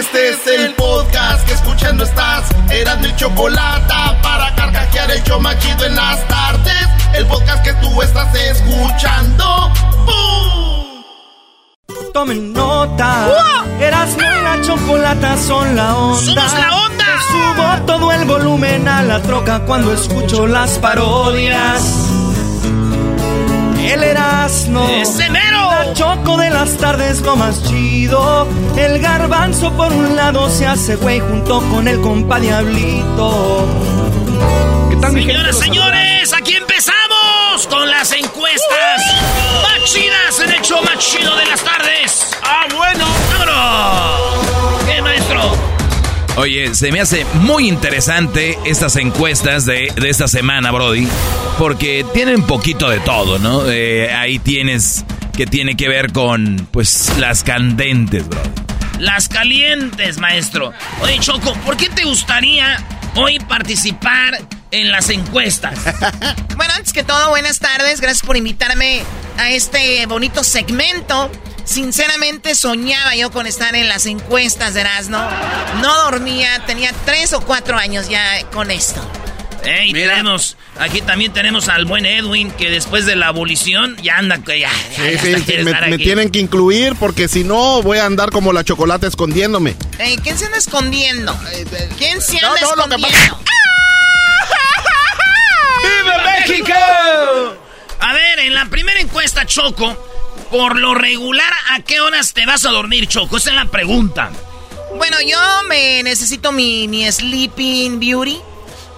Este es el podcast que escuchando estás. Eran mi chocolate para carcajear el yo machido en las tardes. El podcast que tú estás escuchando. ¡Bum! Tomen nota. Eras la chocolata son la onda. ¡Somos la onda! Le subo todo el volumen a la troca cuando escucho las parodias. El Erasmo. ¡Ese mero! La choco de las tardes lo más chido. El garbanzo por un lado se hace güey junto con el compa Diablito. ¿Qué tal? Señoras, señores, aquí empezamos con las encuestas más chidas en el show más chido de las tardes. ¡Ah, bueno! ¡Vámonos! ¿Qué, maestro? Oye, se me hace muy interesante estas encuestas de, de esta semana, Brody, porque tienen poquito de todo, ¿no? Eh, ahí tienes que tiene que ver con, pues, las candentes, Brody. Las calientes, maestro. Oye, Choco, ¿por qué te gustaría hoy participar en las encuestas? Bueno, antes que todo, buenas tardes. Gracias por invitarme a este bonito segmento. Sinceramente soñaba yo con estar en las encuestas de Erasmo. No dormía, tenía tres o cuatro años ya con esto. Ey, tenemos, aquí también tenemos al buen Edwin, que después de la abolición ya anda, ya, ya, Sí, ya sí, está- sí, quiere me, tienen que incluir porque si no voy a andar como la chocolate escondiéndome. Ey, ¿Quién se anda escondiendo? ¿Quién se anda no, escondiendo? ¡Viva México! A ver, en la primera encuesta, Choco, por lo regular, ¿a qué horas te vas a dormir, Choco? Esa es la pregunta. Bueno, yo me necesito mi, mi sleeping beauty.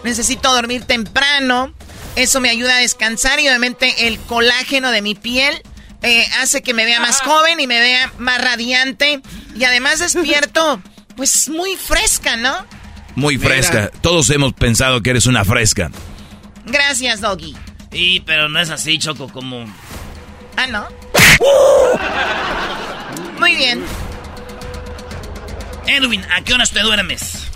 Necesito dormir temprano. Eso me ayuda a descansar y obviamente el colágeno de mi piel eh, hace que me vea más joven y me vea más radiante. Y además despierto, pues muy fresca, ¿no? Muy fresca. Todos hemos pensado que eres una fresca. Gracias, Doggy. Sí, pero no es así, Choco, como... Ah, ¿no? Muy bien. Edwin, ¿a qué horas te duermes?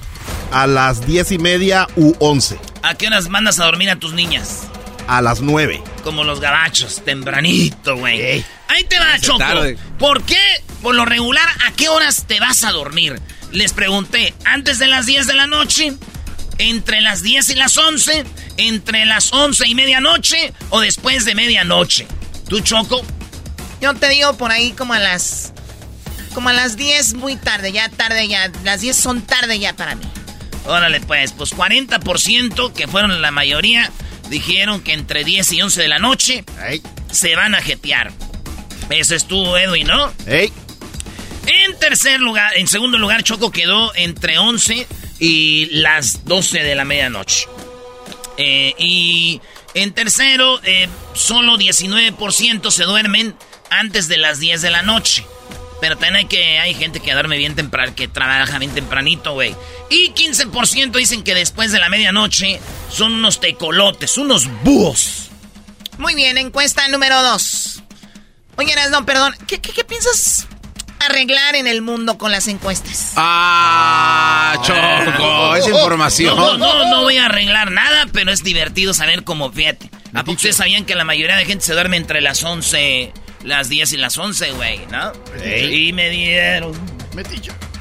A las diez y media u once. ¿A qué horas mandas a dormir a tus niñas? A las nueve. Como los gabachos, tempranito, güey. Ahí te va, Choco. tarde. ¿Por qué, por lo regular, a qué horas te vas a dormir? Les pregunté, ¿antes de las 10 de la noche? ¿Entre las 10 y las 11? ¿Entre las 11 y medianoche? ¿O después de medianoche? ¿Tú, Choco? Yo te digo por ahí como a las... Como a las 10 muy tarde, ya tarde ya. Las 10 son tarde ya para mí. Órale, pues, pues 40%, que fueron la mayoría, dijeron que entre 10 y 11 de la noche se van a jetear. Ese es tú, Edwin, ¿no? Ey. En tercer lugar, en segundo lugar, Choco quedó entre 11 y las 12 de la medianoche. Eh, y en tercero, eh, solo 19% se duermen antes de las 10 de la noche. Pero también hay que hay gente que duerme bien temprano, que trabaja bien tempranito, güey. Y 15% dicen que después de la medianoche son unos tecolotes, unos búhos. Muy bien, encuesta número 2. Oye, no, perdón. ¿Qué, qué, qué piensas arreglar en el mundo con las encuestas? Ah, Choco, esa información. No, no, no voy a arreglar nada, pero es divertido saber cómo, fíjate. ¿A poco ustedes sabían que la mayoría de gente se duerme entre las 11, las 10 y las 11, güey, no? Y me dieron...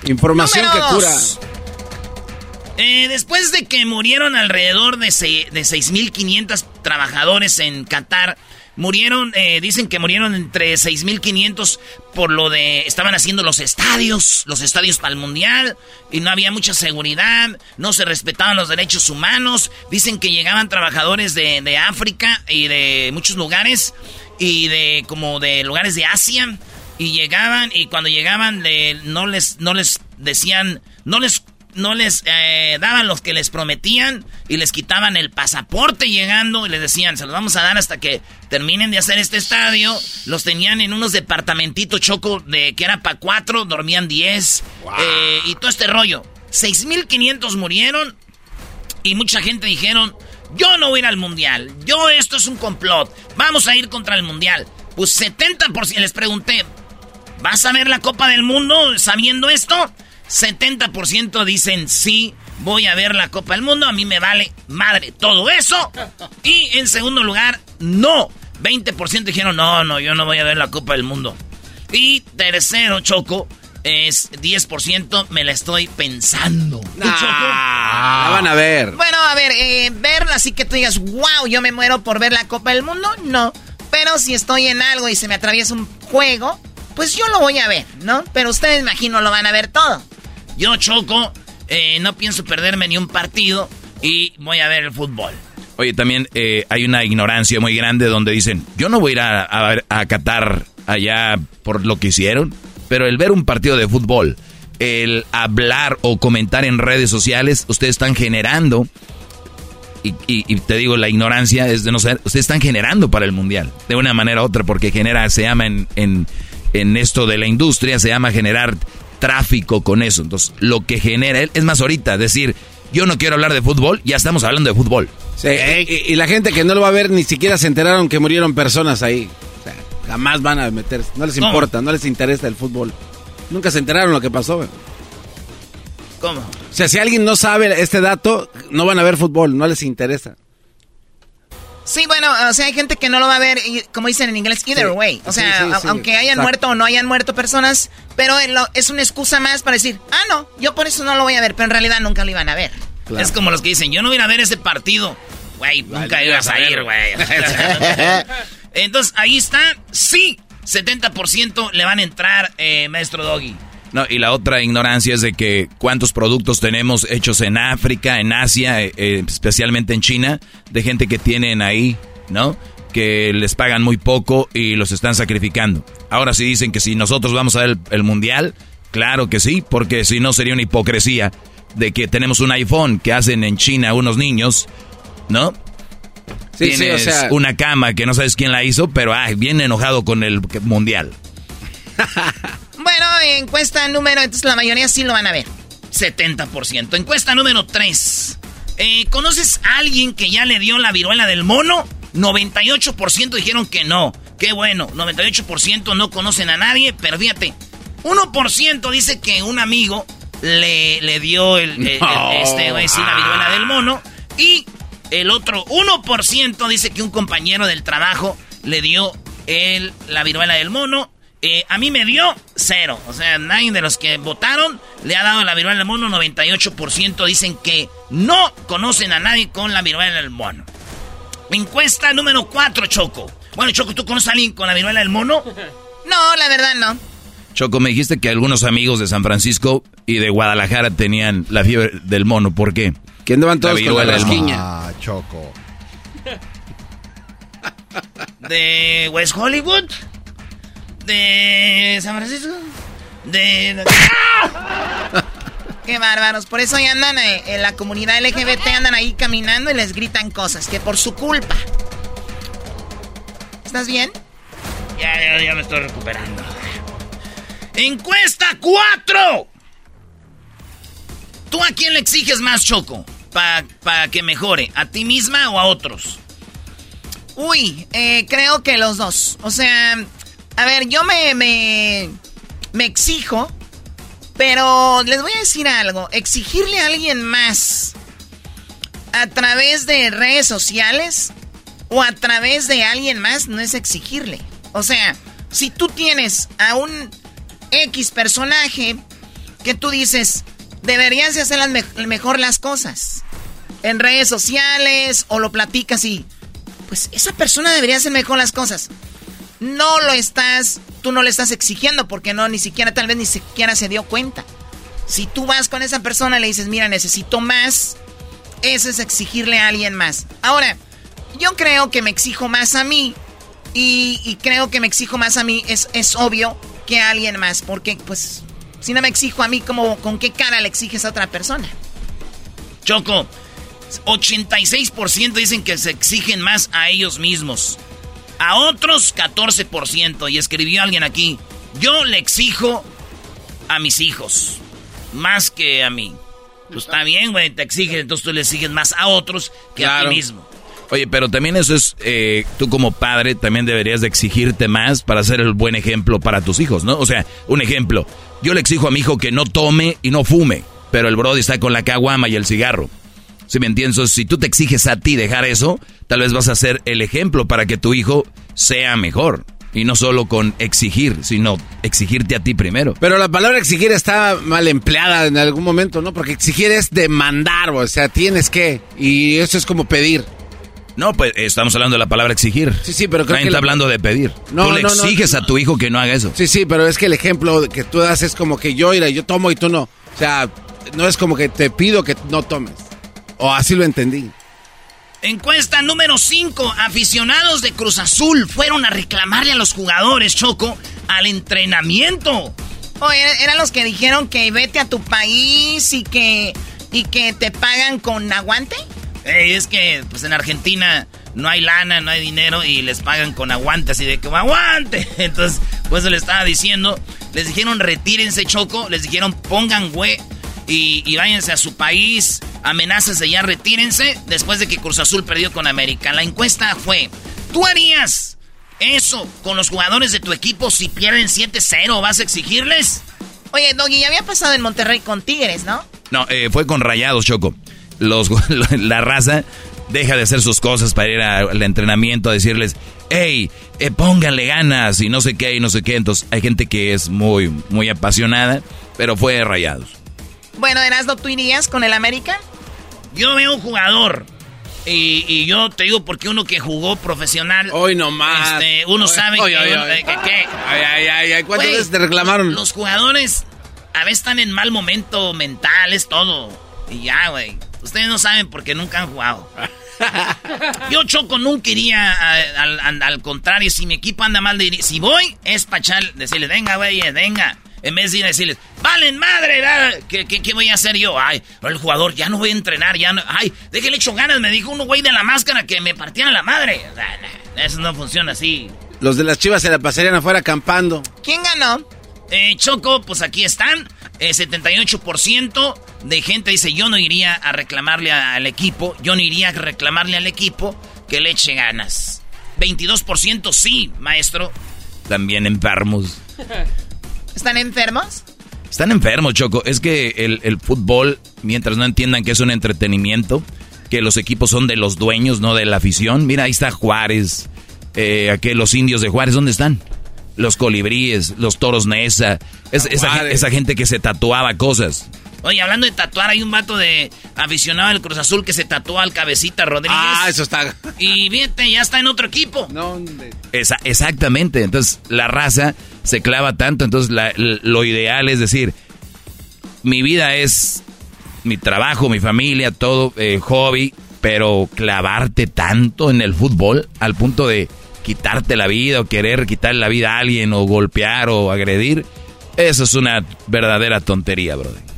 Información Número que cura. dos. Eh, después de que murieron alrededor de, se- de 6.500 trabajadores en Qatar Murieron, eh, dicen que murieron entre 6.500 por lo de... Estaban haciendo los estadios, los estadios para el Mundial, y no había mucha seguridad, no se respetaban los derechos humanos. Dicen que llegaban trabajadores de, de África y de muchos lugares, y de como de lugares de Asia, y llegaban, y cuando llegaban no, les, no les decían, no les no les eh, daban los que les prometían y les quitaban el pasaporte llegando y les decían, se los vamos a dar hasta que terminen de hacer este estadio. Los tenían en unos departamentitos choco de que era para cuatro, dormían diez eh, y todo este rollo. 6.500 murieron y mucha gente dijeron, yo no voy a ir al mundial, yo esto es un complot, vamos a ir contra el mundial. Pues 70% les pregunté, ¿vas a ver la Copa del Mundo sabiendo esto? 70% dicen sí, voy a ver la Copa del Mundo, a mí me vale madre todo eso. Y en segundo lugar, no. 20% dijeron, no, no, yo no voy a ver la Copa del Mundo. Y tercero, Choco, es 10%, me la estoy pensando. la van a ver. Bueno, a ver, eh, verla así que tú digas, wow, yo me muero por ver la Copa del Mundo, no. Pero si estoy en algo y se me atraviesa un juego, pues yo lo voy a ver, ¿no? Pero ustedes imagino lo van a ver todo. Yo choco, eh, no pienso perderme ni un partido y voy a ver el fútbol. Oye, también eh, hay una ignorancia muy grande donde dicen, yo no voy a ir a, a, Qatar allá por lo que hicieron, pero el ver un partido de fútbol, el hablar o comentar en redes sociales, ustedes están generando, y, te digo, la ignorancia es de no ser, ustedes están generando para el mundial, de una manera u otra, porque genera, se llama en, en, en esto de la industria, se llama generar tráfico con eso. Entonces, lo que genera, es más ahorita, decir, yo no quiero hablar de fútbol, ya estamos hablando de fútbol. Sí, y, la gente que no lo va a ver ni siquiera se enteraron que murieron personas ahí. Jamás van a meterse, no les importa, no les interesa el fútbol. Nunca se enteraron lo que pasó. ¿Cómo? O sea, si alguien no sabe este dato, no van a ver fútbol, no les interesa. Sí, bueno, o sea, hay gente que no lo va a ver, como dicen en inglés, either way. O sea, aunque hayan muerto o no hayan muerto personas, pero es una excusa más para decir, ah, no, yo por eso no lo voy a ver, pero en realidad nunca lo iban a ver. Es como los que dicen, yo no voy a ver ese partido. Güey, nunca ibas a ir, güey. Entonces, ahí está, sí, 70% le van a entrar, eh, maestro Doggy. No, y la otra ignorancia es de que cuántos productos tenemos hechos en África, en Asia, eh, eh, especialmente en China, de gente que tienen ahí, ¿no? Que les pagan muy poco y los están sacrificando. Ahora sí dicen que si nosotros vamos a ver el, mundial, claro que sí, porque si no sería una hipocresía de que tenemos un iPhone que hacen en China unos niños, ¿no? Sí, Tienes sí, o sea... una cama que no sabes quién la hizo, pero ah, bien enojado con el mundial. Bueno, encuesta número, entonces la mayoría sí lo van a ver. 70%. Encuesta número 3. Eh, ¿Conoces a alguien que ya le dio la viruela del mono? 98% dijeron que no. Qué bueno, 98% no conocen a nadie, pero fíjate, 1% dice que un amigo le, le dio el, este, la viruela del mono. Y el otro 1% dice que un compañero del trabajo le dio el, la viruela del mono. Eh, a mí me dio cero. O sea, nadie de los que votaron le ha dado la viruela del mono. 98% dicen que no conocen a nadie con la viruela del mono. Encuesta número 4, Choco. Bueno, Choco, ¿tú conoces a alguien con la viruela del mono? No, la verdad no. Choco, me dijiste que algunos amigos de San Francisco y de Guadalajara tenían la fiebre del mono. ¿Por qué? Que andaban todos la con la rasquiña. Ah, Choco. ¿De West Hollywood? de San Francisco. De... Qué bárbaros. Por eso ahí andan eh, en la comunidad LGBT, andan ahí caminando y les gritan cosas, que por su culpa. ¿Estás bien? Ya, ya, ya me estoy recuperando. Encuesta 4. ¿Tú a quién le exiges más, Choco? Para que mejore, ¿a ti misma o a otros? Uy, eh, creo que los dos. O sea, a ver, yo me, me, me exijo, pero les voy a decir algo. Exigirle a alguien más a través de redes sociales o a través de alguien más no es exigirle. O sea, si tú tienes a un X personaje que tú dices, deberías de hacer las mejor las cosas en redes sociales o lo platicas y pues esa persona debería hacer mejor las cosas. No lo estás, tú no le estás exigiendo porque no, ni siquiera, tal vez ni siquiera se dio cuenta. Si tú vas con esa persona y le dices, mira, necesito más, eso es exigirle a alguien más. Ahora, yo creo que me exijo más a mí y, creo que me exijo más a mí, es, es obvio que a alguien más, porque pues si no me exijo a mí, ¿cómo, ¿con qué cara le exiges a otra persona? Choco, 86% dicen que se exigen más a ellos mismos. A otros 14%. Y escribió alguien aquí, yo le exijo a mis hijos. Más que a mí. Pues está bien, güey, te exiges, entonces tú le exiges más a otros que a ti mismo. Oye, pero también eso es, eh, tú como padre también deberías de exigirte más para ser el buen ejemplo para tus hijos, ¿no? O sea, un ejemplo, yo le exijo a mi hijo que no tome y no fume, pero el Brody está con la caguama y el cigarro. Si me entiendes, si tú te exiges a ti dejar eso, tal vez vas a ser el ejemplo para que tu hijo sea mejor. Y no solo con exigir, sino exigirte a ti primero. Pero la palabra exigir está mal empleada en algún momento, ¿no? Porque exigir es demandar, o sea, tienes que. Y eso es como pedir. No, pues estamos hablando de la palabra exigir. Sí, sí, pero creo Nadie está hablando de pedir. No, tú le exiges a tu hijo que no haga eso. Sí, sí, pero es que el ejemplo que tú das es como que yo, iré, yo tomo y tú no. O sea, no es como que te pido que no tomes. O así lo entendí. Encuesta número 5. Aficionados de Cruz Azul fueron a reclamarle a los jugadores, Choco, al entrenamiento. Oh, eran los que dijeron que vete a tu país y que, y que te pagan con aguante. es que pues en Argentina no hay lana, no hay dinero y les pagan con aguante, así de que aguante. Entonces, pues se le estaba diciendo, les dijeron retírense Choco, les dijeron pongan güey y, váyanse a su país. Amenazas de ya retírense después de que Cruz Azul perdió con América. La encuesta fue, ¿tú harías eso con los jugadores de tu equipo si pierden 7-0? ¿Vas a exigirles? Oye, Doggy, ya había pasado en Monterrey con Tigres, ¿no? No, eh, fue con Rayados, Choco. Los, la raza deja de hacer sus cosas para ir al entrenamiento a decirles, hey, eh, pónganle ganas y no sé qué y no sé qué. Entonces hay gente que es muy, muy apasionada, pero fue Rayados. Bueno, Erasmo, ¿tú irías con el América? Yo veo un jugador. Y, yo te digo porque uno que jugó profesional. Hoy nomás. Este, uno sabe que, ¿qué? Ay, ay, ay, ¿Cuántas veces te reclamaron? Los jugadores a veces están en mal momento mental, es todo. Y ya, güey. Ustedes no saben porque nunca han jugado. Yo, Choco, nunca iría al, contrario. Si mi equipo anda mal, de, si voy, es para decirle, venga, güey, venga. En vez de ir a decirles, valen madre, ¿Qué, ¿Qué, voy a hacer yo? Ay, el jugador, ya no voy a entrenar, ya no. Ay, déjale hecho ganas, me dijo uno güey de la máscara que me partían la madre. Eso no funciona así. Los de las chivas se la pasarían afuera acampando. ¿Quién ganó? Eh, Choco, pues aquí están. 78% eh, de gente dice, yo no iría a reclamarle al equipo, yo no iría a reclamarle al equipo que le eche ganas. 22% sí, maestro. También enfermos. ¿Están enfermos? Están enfermos, Choco. Es que el, fútbol, mientras no entiendan que es un entretenimiento, que los equipos son de los dueños, no de la afición. Mira, ahí está Juárez, eh, los indios de Juárez, ¿dónde están? Los colibríes, los toros Nesa, esa, esa, gente que se tatuaba cosas. Oye, hablando de tatuar, hay un vato de aficionado del Cruz Azul que se tatuó al cabecita Rodríguez. Ah, eso está. Y fíjate, ya está en otro equipo. No, Esa, exactamente. Entonces, la raza se clava tanto. Entonces, lo ideal es decir, mi vida es mi trabajo, mi familia, todo, eh, hobby, pero clavarte tanto en el fútbol al punto de quitarte la vida o querer quitarle la vida a alguien o golpear o agredir, eso es una verdadera tontería, brother.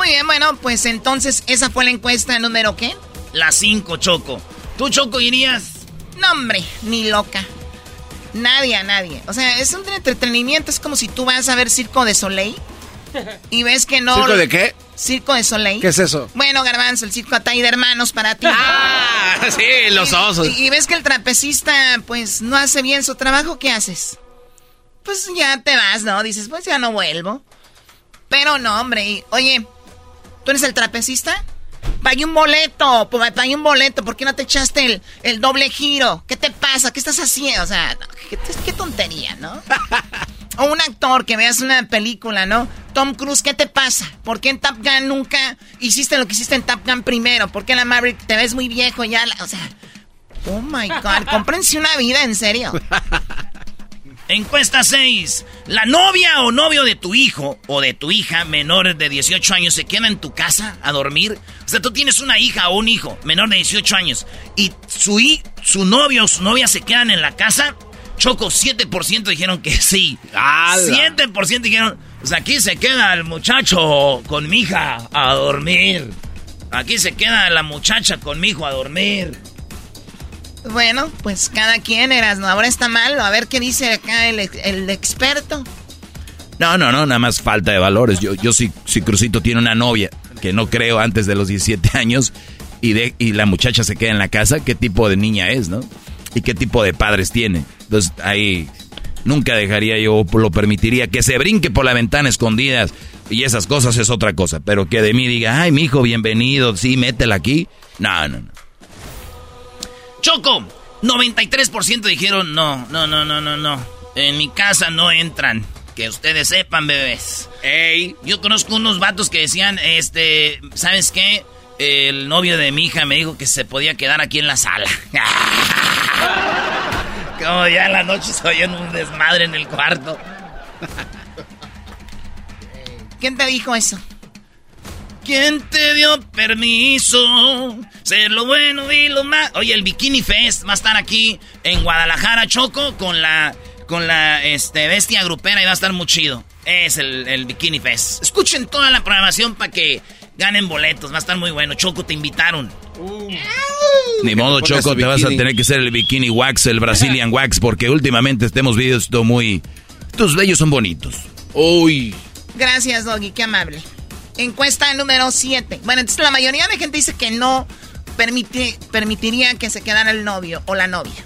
Muy bien, bueno, pues entonces esa fue la encuesta número qué? La 5, Choco. ¿Tú, Choco, irías? No, hombre, ni loca. Nadie a nadie. O sea, es un entretenimiento. Es como si tú vas a ver Circo de Soleil y ves que no. ¿Circo de qué? Circo de Soleil. ¿Qué es eso? Bueno, Garbanzo, el circo Atay de hermanos para ti. ¡Ah! Sí, los osos. Y, ves que el trapecista, pues, no hace bien su trabajo, ¿qué haces? Pues ya te vas, ¿no? Dices, pues ya no vuelvo. Pero no, hombre. oye, ¿Tú eres el trapecista? Pagué un boleto, pagué un boleto, ¿por qué no te echaste el, doble giro? ¿Qué te pasa? ¿Qué estás haciendo? O sea, qué, tontería, ¿no? o un actor que veas una película, ¿no? Tom Cruise, ¿qué te pasa? ¿Por qué en Top Gun nunca hiciste lo que hiciste en Top Gun primero? ¿Por qué en la Maverick te ves muy viejo ya? O sea, Oh my God, cómprense una vida, en serio. Encuesta 6. ¿La novia o novio de tu hijo o de tu hija menor de 18 años se queda en tu casa a dormir? O sea, tú tienes una hija o un hijo menor de 18 años y su, su novio o su novia se quedan en la casa. Choco, 7% dijeron que sí. 7% dijeron, pues aquí se queda el muchacho con mi hija a dormir. Aquí se queda la muchacha con mi hijo a dormir. Bueno, pues cada quien eras, ¿no? Ahora está mal. A ver qué dice acá el, experto. No, no, no, nada más falta de valores. Yo, yo si, si Crucito tiene una novia, que no creo antes de los 17 años, y, de, y la muchacha se queda en la casa, ¿qué tipo de niña es, no? Y qué tipo de padres tiene. Entonces ahí nunca dejaría yo, lo permitiría que se brinque por la ventana escondidas y esas cosas es otra cosa. Pero que de mí diga, ay, mi hijo, bienvenido, sí, métela aquí. No, no, no. Choco, 93% dijeron no, no, no, no, no, no. En mi casa no entran. Que ustedes sepan, bebés. Ey, yo conozco unos vatos que decían, este, ¿sabes qué? El novio de mi hija me dijo que se podía quedar aquí en la sala. Como ya en la noche se oyen un desmadre en el cuarto. ¿Quién te dijo eso? ¿Quién te dio permiso? Ser lo bueno y lo más. Oye, el Bikini Fest va a estar aquí en Guadalajara, Choco, con la con la este, bestia grupera y va a estar muy chido. Es el, Bikini Fest. Escuchen toda la programación para que ganen boletos. Va a estar muy bueno. Choco, te invitaron. Ni modo, Choco, te vas a tener que ser el Bikini Wax, el Brazilian Wax, porque últimamente estemos viendo muy... Tus bellos son bonitos. Uy. Gracias, Doggy, qué amable. Encuesta número 7. Bueno, entonces la mayoría de gente dice que no permite, permitiría que se quedara el novio o la novia.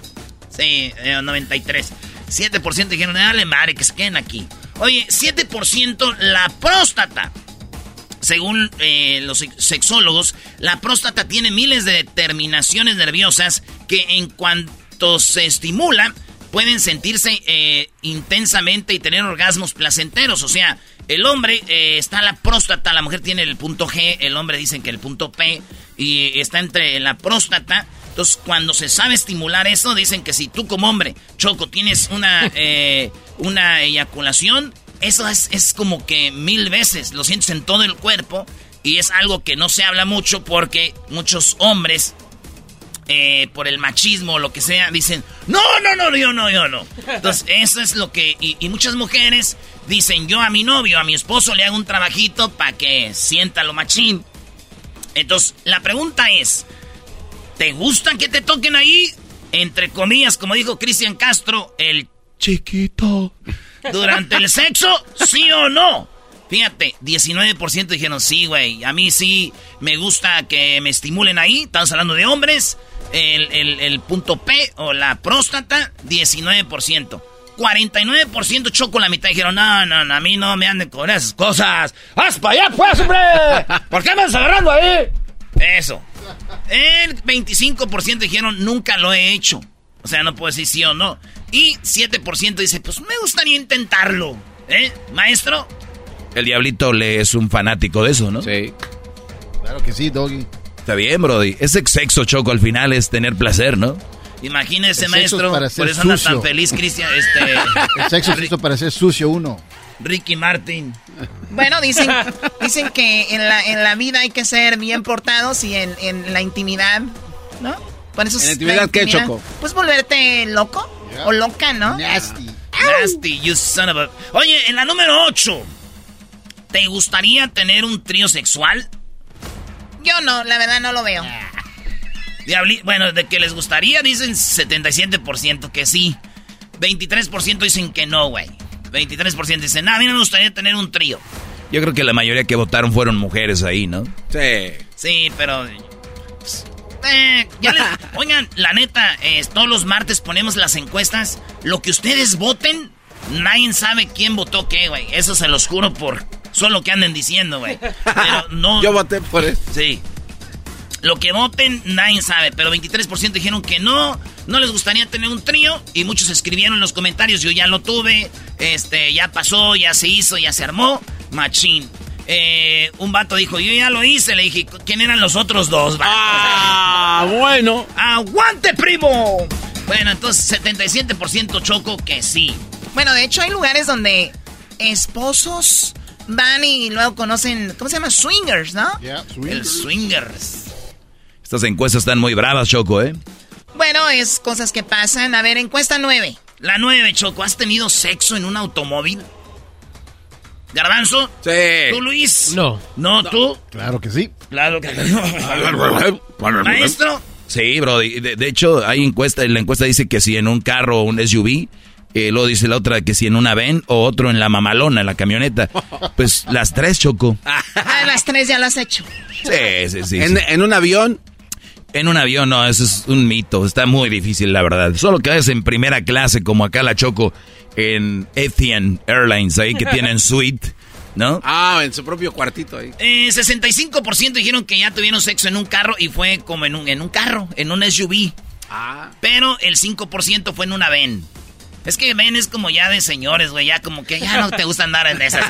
Sí, 93. Eh, 7% dijeron, dale madre, que se queden aquí. Oye, 7% la próstata. Según eh, los sexólogos, la próstata tiene miles de terminaciones nerviosas que en cuanto se estimula, pueden sentirse eh, intensamente y tener orgasmos placenteros. O sea, el hombre eh, está la próstata, la mujer tiene el punto G, el hombre dicen que el punto P y está entre la próstata. Entonces, cuando se sabe estimular eso, dicen que si tú como hombre, Choco, tienes una, eh, una eyaculación, eso es, es como que mil veces, lo sientes en todo el cuerpo y es algo que no se habla mucho porque muchos hombres eh, por el machismo o lo que sea, dicen, no, no, no, yo no, yo no. Entonces, eso es lo que... Y, muchas mujeres dicen, yo a mi novio, a mi esposo le hago un trabajito para que sienta lo machín. Entonces, la pregunta es, ¿te gusta que te toquen ahí? Entre comillas, como dijo Cristian Castro, el chiquito. Durante el sexo, ¿sí o no? Fíjate, 19% dijeron sí, güey. A mí sí me gusta que me estimulen ahí. Estamos hablando de hombres el, punto P o la próstata, 19%. 49% choco la mitad. Dijeron, no, no, no, a mí no me anden con esas cosas. ¡Haz para allá, pues, hombre! ¿Por qué me estás agarrando ahí? Eso. El 25% dijeron, nunca lo he hecho. O sea, no puedo decir sí o no. Y 7% dice, pues me gustaría intentarlo. ¿Eh, maestro? El diablito le es un fanático de eso, ¿no? Sí. Claro que sí, Doggy. Está bien, Brody. Ese sexo, Choco, al final es tener placer, ¿no? Imagínese, maestro. Por eso anda tan feliz, Cristian. Este, el sexo es justo para ser sucio uno. Ricky Martin. Bueno, dicen, dicen que en la, en la vida hay que ser bien portados y en, en la intimidad, ¿no? Por eso ¿En la intimidad, qué, Choco? Pues volverte loco o loca, ¿no? Nasty. Nasty, you son of a... Oye, en la número 8. ¿Te gustaría tener un trío sexual? Yo no, la verdad no lo veo. bueno, de que les gustaría dicen 77% que sí. 23% dicen que no, güey. 23% dicen, a mí no me gustaría tener un trío. Yo creo que la mayoría que votaron fueron mujeres ahí, ¿no? Sí. Sí, pero... Eh, oigan, la neta, todos los martes ponemos las encuestas. Lo que ustedes voten, nadie sabe quién votó qué, güey. Eso se los juro por Solo que anden diciendo, güey. Pero no. Yo voté por eso. Sí. Lo que voten, nadie sabe. Pero 23% dijeron que no. No les gustaría tener un trío. Y muchos escribieron en los comentarios: Yo ya lo tuve. Este, ya pasó, ya se hizo, ya se armó. Machín. Eh, un vato dijo, yo ya lo hice. Le dije, ¿quién eran los otros dos? Ah, Ah, bueno. ¡Aguante, primo! Bueno, entonces 77% Choco que sí. Bueno, de hecho hay lugares donde esposos van y luego conocen, ¿cómo se llama? Swingers, ¿no? swingers. El swingers. Estas encuestas están muy bravas, Choco, ¿eh? Bueno, es cosas que pasan. A ver, encuesta 9. La 9, Choco. ¿Has tenido sexo en un automóvil? ¿Garbanzo? Sí. ¿Tú, Luis? No. ¿No, tú? Claro que sí. Claro que sí. ¿Maestro? Sí, bro. De, de, hecho, hay encuesta. La encuesta dice que si en un carro o un SUV eh, luego dice la otra que si en una ven o otro en la mamalona, en la camioneta. Pues las tres, Choco. Ah, las tres ya las has hecho. Sí, sí, sí. ¿En, un avión? En un avión, no, eso es un mito. Está muy difícil, la verdad. Solo que es en primera clase, como acá la Choco, en Ethiopian Airlines, ahí que tienen suite. ¿No? Ah, en su propio cuartito ahí. Eh, 65% dijeron que ya tuvieron sexo en un carro y fue como en un, en un carro, en un SUV. Ah. Pero el 5% fue en una van. Es que ven, es como ya de señores, güey. Ya como que ya no te gusta andar en esas.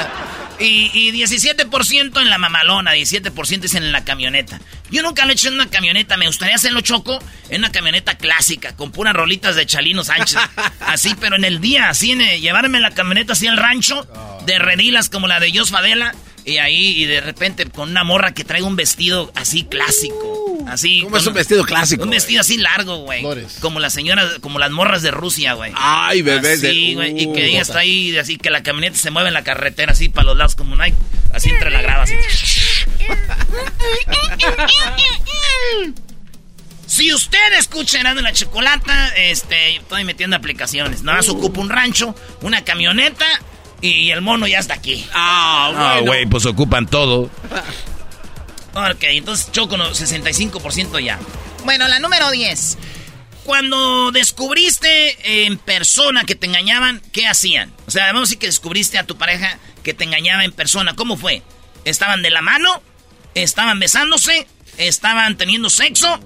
y, y 17% en la mamalona, 17% es en la camioneta. Yo nunca lo he hecho en una camioneta. Me gustaría hacerlo choco en una camioneta clásica, con puras rolitas de Chalino Sánchez. Así, pero en el día, así, en llevarme la camioneta así al rancho, de redilas como la de Jos Fadela. Y ahí, y de repente con una morra que trae un vestido así clásico. Así. ¿Cómo es un vestido clásico? Un vestido así largo, güey. Como las señoras, como las morras de Rusia, güey. Ay, bebé. Sí, güey. y que ella está ahí, así que la camioneta se mueve en la carretera, así para los lados, como un así entre la grava, así. Si usted escucha en la chocolata, este, estoy metiendo aplicaciones. Nada más ocupa un rancho, una camioneta y el mono ya está aquí. Ah, ah güey, pues ocupan todo. Ok, entonces Choco, 65% ya. Bueno, la número 10. Cuando descubriste en persona que te engañaban, ¿qué hacían? O sea, vamos a decir que descubriste a tu pareja que te engañaba en persona. ¿Cómo fue? ¿Estaban de la mano? ¿Estaban besándose? ¿Estaban teniendo sexo?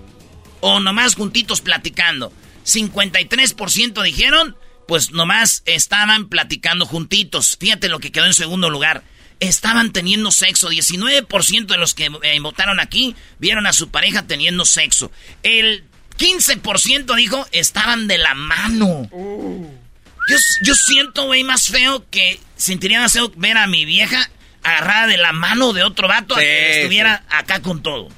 ¿O nomás juntitos platicando? 53% dijeron pues nomás estaban platicando juntitos. Fíjate lo que quedó en segundo lugar. Estaban teniendo sexo. 19% de los que eh, votaron aquí vieron a su pareja teniendo sexo. El 15% dijo estaban de la mano. Yo, yo siento, güey, más feo que sentiría más feo ver a mi vieja agarrada de la mano de otro vato a que estuviera acá con todo.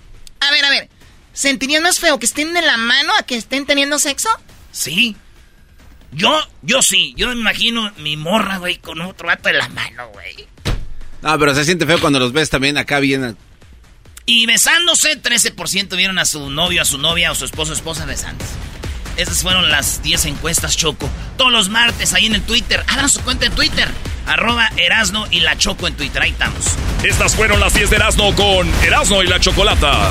A ver, a ver. ¿Sentirías más feo que estén de la mano a que estén teniendo sexo? Sí. Yo, yo sí, yo me imagino mi morra, güey, con otro vato en la mano, güey. No, pero se siente feo cuando los ves también acá bien. Y besándose, 13% vieron a su novio, a su novia o su esposo o esposa besándose. Esas fueron las 10 encuestas Choco. Todos los martes ahí en el Twitter. Hagan su cuenta en Twitter. Arroba Erasno y la Choco en Twitter. Ahí estamos. Estas fueron las 10 de Erasno con Erasno y la Chocolata.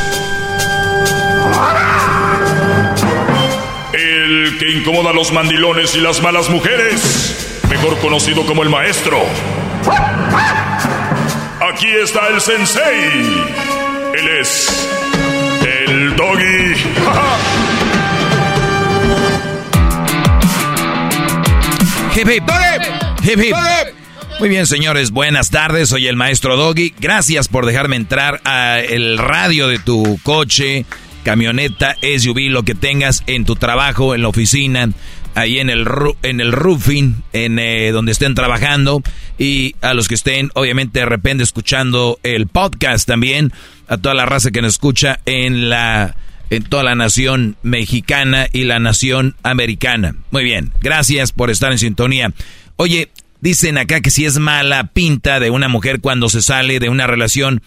el que incomoda a los mandilones y las malas mujeres, mejor conocido como el maestro. Aquí está el sensei. Él es el doggy. Hip, hip. Hip, hip. Muy bien, señores, buenas tardes. Soy el maestro Doggy. Gracias por dejarme entrar a el radio de tu coche, camioneta, SUV, lo que tengas en tu trabajo, en la oficina, ahí en el en el roofing, en eh, donde estén trabajando y a los que estén, obviamente, de repente escuchando el podcast también, a toda la raza que nos escucha en la en toda la nación mexicana y la nación americana. Muy bien, gracias por estar en sintonía. Oye, dicen acá que si es mala pinta de una mujer cuando se sale de una relación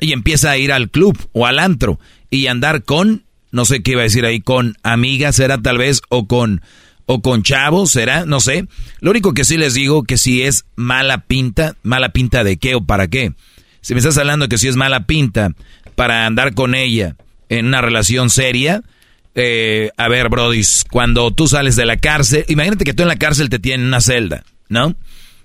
y empieza a ir al club o al antro y andar con, no sé qué iba a decir ahí, con amigas, será tal vez, o con, o con chavos, será, no sé. Lo único que sí les digo que si es mala pinta, mala pinta de qué o para qué. Si me estás hablando que si es mala pinta para andar con ella, en una relación seria. Eh, a ver, Brody, cuando tú sales de la cárcel, imagínate que tú en la cárcel te tienen una celda, ¿no?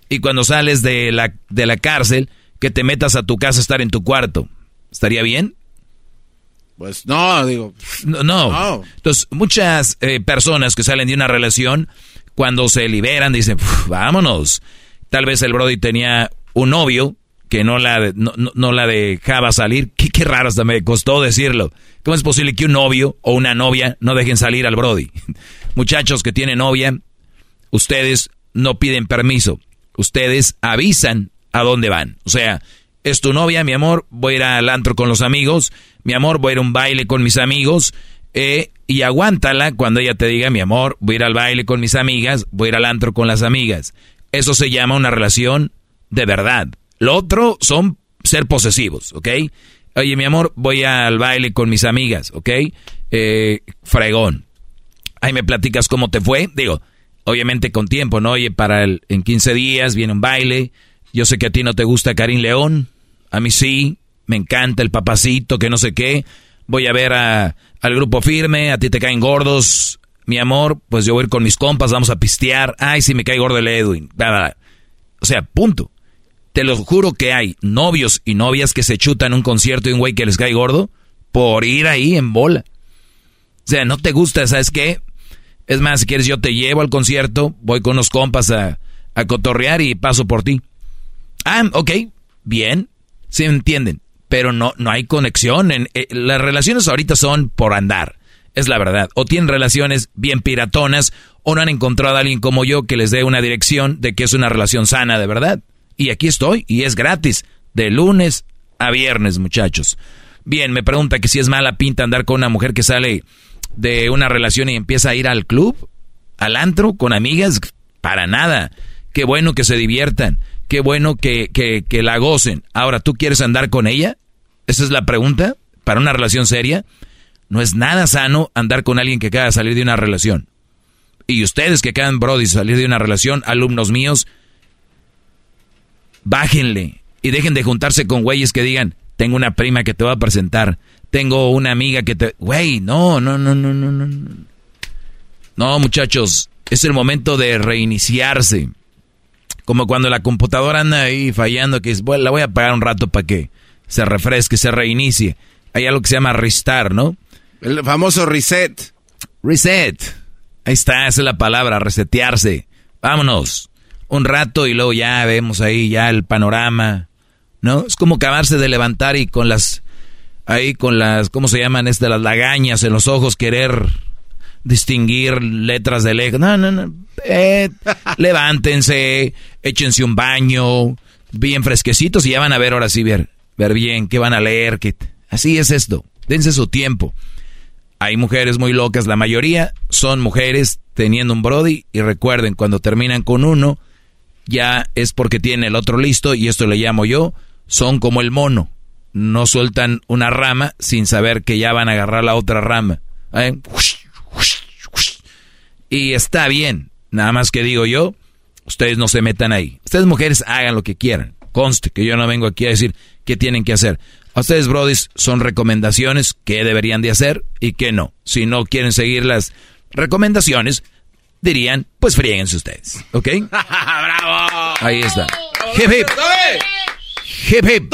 Y cuando sales de la, de la cárcel, que te metas a tu casa a estar en tu cuarto. ¿Estaría bien? Pues no, digo. No. no. Entonces, muchas eh, personas que salen de una relación, cuando se liberan, dicen, vámonos. Tal vez el Brody tenía un novio que no la, no, no la dejaba salir. Qué, qué raro hasta me costó decirlo. ¿Cómo es posible que un novio o una novia no dejen salir al Brody? Muchachos que tienen novia, ustedes no piden permiso. Ustedes avisan a dónde van. O sea, es tu novia, mi amor, voy a ir al antro con los amigos, mi amor, voy a ir a un baile con mis amigos, eh, y aguántala cuando ella te diga, mi amor, voy a ir al baile con mis amigas, voy a ir al antro con las amigas. Eso se llama una relación de verdad. Lo otro son ser posesivos, ¿ok? Oye, mi amor, voy al baile con mis amigas, ¿ok? Eh, fregón. Ahí me platicas cómo te fue. Digo, obviamente con tiempo, ¿no? Oye, para el, en 15 días viene un baile. Yo sé que a ti no te gusta Karim León. A mí sí. Me encanta el papacito, que no sé qué. Voy a ver a, al grupo firme. A ti te caen gordos. Mi amor, pues yo voy a ir con mis compas, vamos a pistear. Ay, sí, me cae gordo el Edwin. O sea, punto. Te lo juro que hay novios y novias que se chutan un concierto y un güey que les cae gordo por ir ahí en bola. O sea, no te gusta, ¿sabes qué? Es más, si quieres yo te llevo al concierto, voy con unos compas a, a cotorrear y paso por ti. Ah, ok, bien, se entienden, pero no, no hay conexión. En, eh, las relaciones ahorita son por andar, es la verdad. O tienen relaciones bien piratonas o no han encontrado a alguien como yo que les dé una dirección de que es una relación sana de verdad. Y aquí estoy, y es gratis, de lunes a viernes, muchachos. Bien, me pregunta que si es mala pinta andar con una mujer que sale de una relación y empieza a ir al club, al antro, con amigas. Para nada. Qué bueno que se diviertan. Qué bueno que, que, que la gocen. Ahora, ¿tú quieres andar con ella? Esa es la pregunta. Para una relación seria. No es nada sano andar con alguien que acaba de salir de una relación. Y ustedes que acaban, Brody, salir de una relación, alumnos míos, bájenle y dejen de juntarse con güeyes que digan, tengo una prima que te va a presentar, tengo una amiga que te... Güey, no, no, no, no, no, no. No, muchachos, es el momento de reiniciarse. Como cuando la computadora anda ahí fallando, que es, bueno, la voy a apagar un rato para que se refresque, se reinicie. Hay algo que se llama restart, ¿no? El famoso reset. Reset. Ahí está, esa es la palabra, resetearse. Vámonos un rato y luego ya vemos ahí ya el panorama, ¿no? Es como acabarse de levantar y con las, ahí con las, ¿cómo se llaman estas? Las lagañas en los ojos querer distinguir letras de lejos. No, no, no. Eh, levántense, échense un baño, bien fresquecitos y ya van a ver ahora sí, ver, ver bien, qué van a leer, que así es esto. Dense su tiempo. Hay mujeres muy locas, la mayoría son mujeres teniendo un Brody y recuerden, cuando terminan con uno, ya es porque tiene el otro listo y esto le llamo yo, son como el mono, no sueltan una rama sin saber que ya van a agarrar la otra rama. ¿eh? Y está bien, nada más que digo yo, ustedes no se metan ahí. Ustedes mujeres hagan lo que quieran, conste que yo no vengo aquí a decir qué tienen que hacer. A ustedes, brodis, son recomendaciones que deberían de hacer y que no. Si no quieren seguir las recomendaciones, dirían, pues fríguense ustedes, ¿ok? ¡Bravo! Ahí está. Hip hip. Hip hip.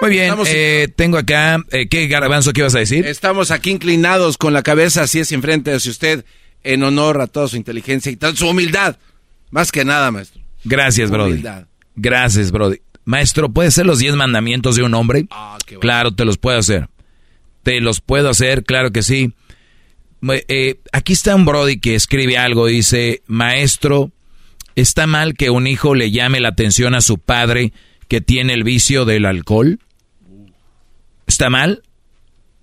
Muy bien, eh, tengo acá, eh, ¿qué garbanzo qué vas a decir? Estamos aquí inclinados con la cabeza así es enfrente de usted en honor a toda su inteligencia y toda su humildad. Más que nada, maestro. Gracias, Brody. Gracias, Brody. Maestro, ¿puede ser los diez mandamientos de un hombre? Ah, claro, te los puedo hacer. Te los puedo hacer, claro que sí. Eh, aquí está un Brody que escribe algo, dice, maestro, ¿está mal que un hijo le llame la atención a su padre que tiene el vicio del alcohol? ¿Está mal?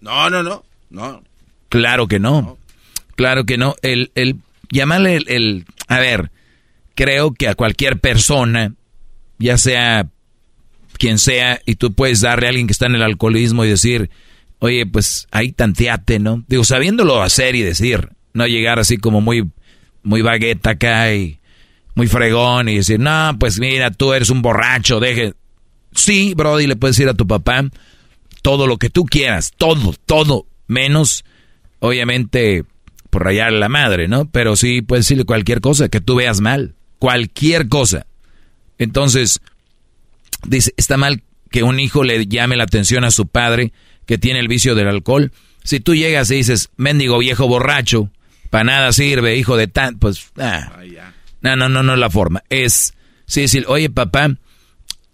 No, no, no, no. Claro que no. Claro que no. El, el llamarle el, el, a ver, creo que a cualquier persona, ya sea quien sea, y tú puedes darle a alguien que está en el alcoholismo y decir, oye, pues ahí tanteate, ¿no? Digo, sabiéndolo hacer y decir, no llegar así como muy, muy bagueta acá y muy fregón y decir, no, pues mira, tú eres un borracho, deje. Sí, Brody, le puedes decir a tu papá todo lo que tú quieras, todo, todo, menos, obviamente, por rayar la madre, ¿no? Pero sí puedes decirle cualquier cosa que tú veas mal, cualquier cosa. Entonces, dice, está mal que un hijo le llame la atención a su padre que tiene el vicio del alcohol. Si tú llegas y dices, mendigo viejo borracho, para nada sirve, hijo de tan, pues, ah, no, no, no, no es la forma. Es, sí, decir, oye papá,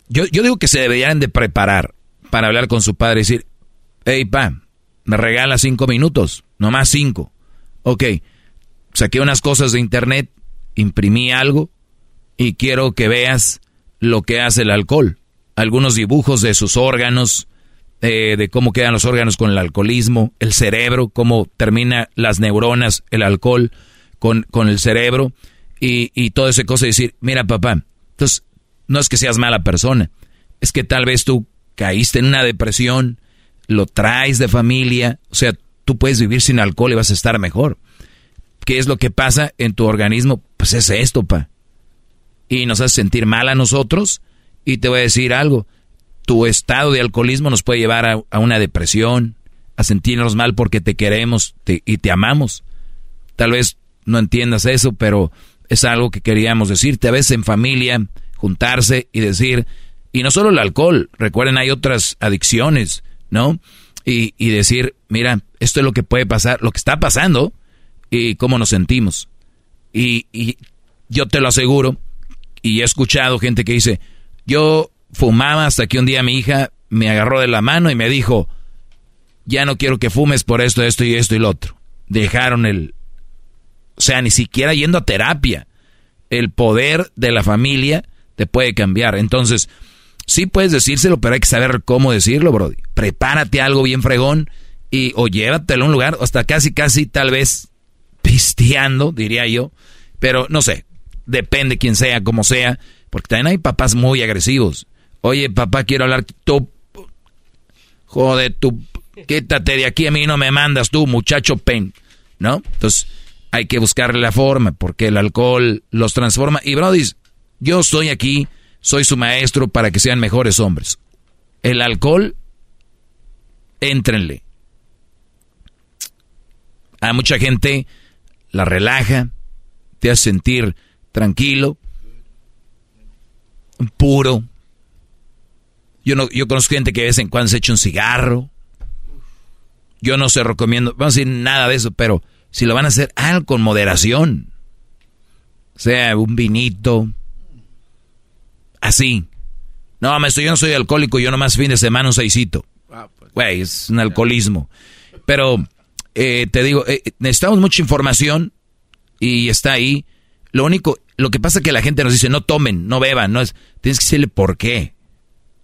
yo, yo digo que se deberían de preparar para hablar con su padre y decir, hey pa, me regala cinco minutos, nomás cinco. Ok, saqué unas cosas de internet, imprimí algo y quiero que veas lo que hace el alcohol. Algunos dibujos de sus órganos, eh, de cómo quedan los órganos con el alcoholismo, el cerebro, cómo termina las neuronas, el alcohol con, con el cerebro y, y toda esa cosa. Y decir, mira papá, entonces no es que seas mala persona, es que tal vez tú caíste en una depresión, lo traes de familia, o sea, tú puedes vivir sin alcohol y vas a estar mejor. ¿Qué es lo que pasa en tu organismo? Pues es esto, pa. Y nos hace sentir mal a nosotros. Y te voy a decir algo, tu estado de alcoholismo nos puede llevar a, una depresión, a sentirnos mal porque te queremos y te amamos. Tal vez no entiendas eso, pero es algo que queríamos decirte. A veces en familia, juntarse y decir, y no solo el alcohol, recuerden, hay otras adicciones, ¿no? Y, y decir, mira, esto es lo que puede pasar, lo que está pasando y cómo nos sentimos. Y, y yo te lo aseguro, y he escuchado gente que dice, yo fumaba hasta que un día mi hija me agarró de la mano y me dijo, ya no quiero que fumes por esto, esto y esto y lo otro. Dejaron el... O sea, ni siquiera yendo a terapia. El poder de la familia te puede cambiar. Entonces, sí puedes decírselo, pero hay que saber cómo decirlo, Brody. Prepárate algo bien fregón y o llévatelo a un lugar, hasta casi, casi, tal vez pisteando, diría yo. Pero no sé, depende quién sea, como sea, porque también hay papás muy agresivos. Oye, papá, quiero hablar. Tú. Joder, tú. Quítate de aquí, a mí no me mandas tú, muchacho pen. ¿No? Entonces, hay que buscarle la forma, porque el alcohol los transforma. Y, Brody, yo estoy aquí, soy su maestro para que sean mejores hombres. El alcohol, éntrenle. A mucha gente la relaja, te hace sentir tranquilo, puro, yo, no, yo conozco gente que de vez en cuando se echa un cigarro. Yo no se recomiendo, vamos a decir nada de eso, pero si lo van a hacer, algo con moderación. Sea, un vinito. Así. No, maestro, yo no soy alcohólico, yo nomás fin de semana un seisito. Güey, es un alcoholismo. Pero, eh, te digo, eh, necesitamos mucha información y está ahí. Lo único, lo que pasa es que la gente nos dice, no tomen, no beban, no es, tienes que decirle por qué.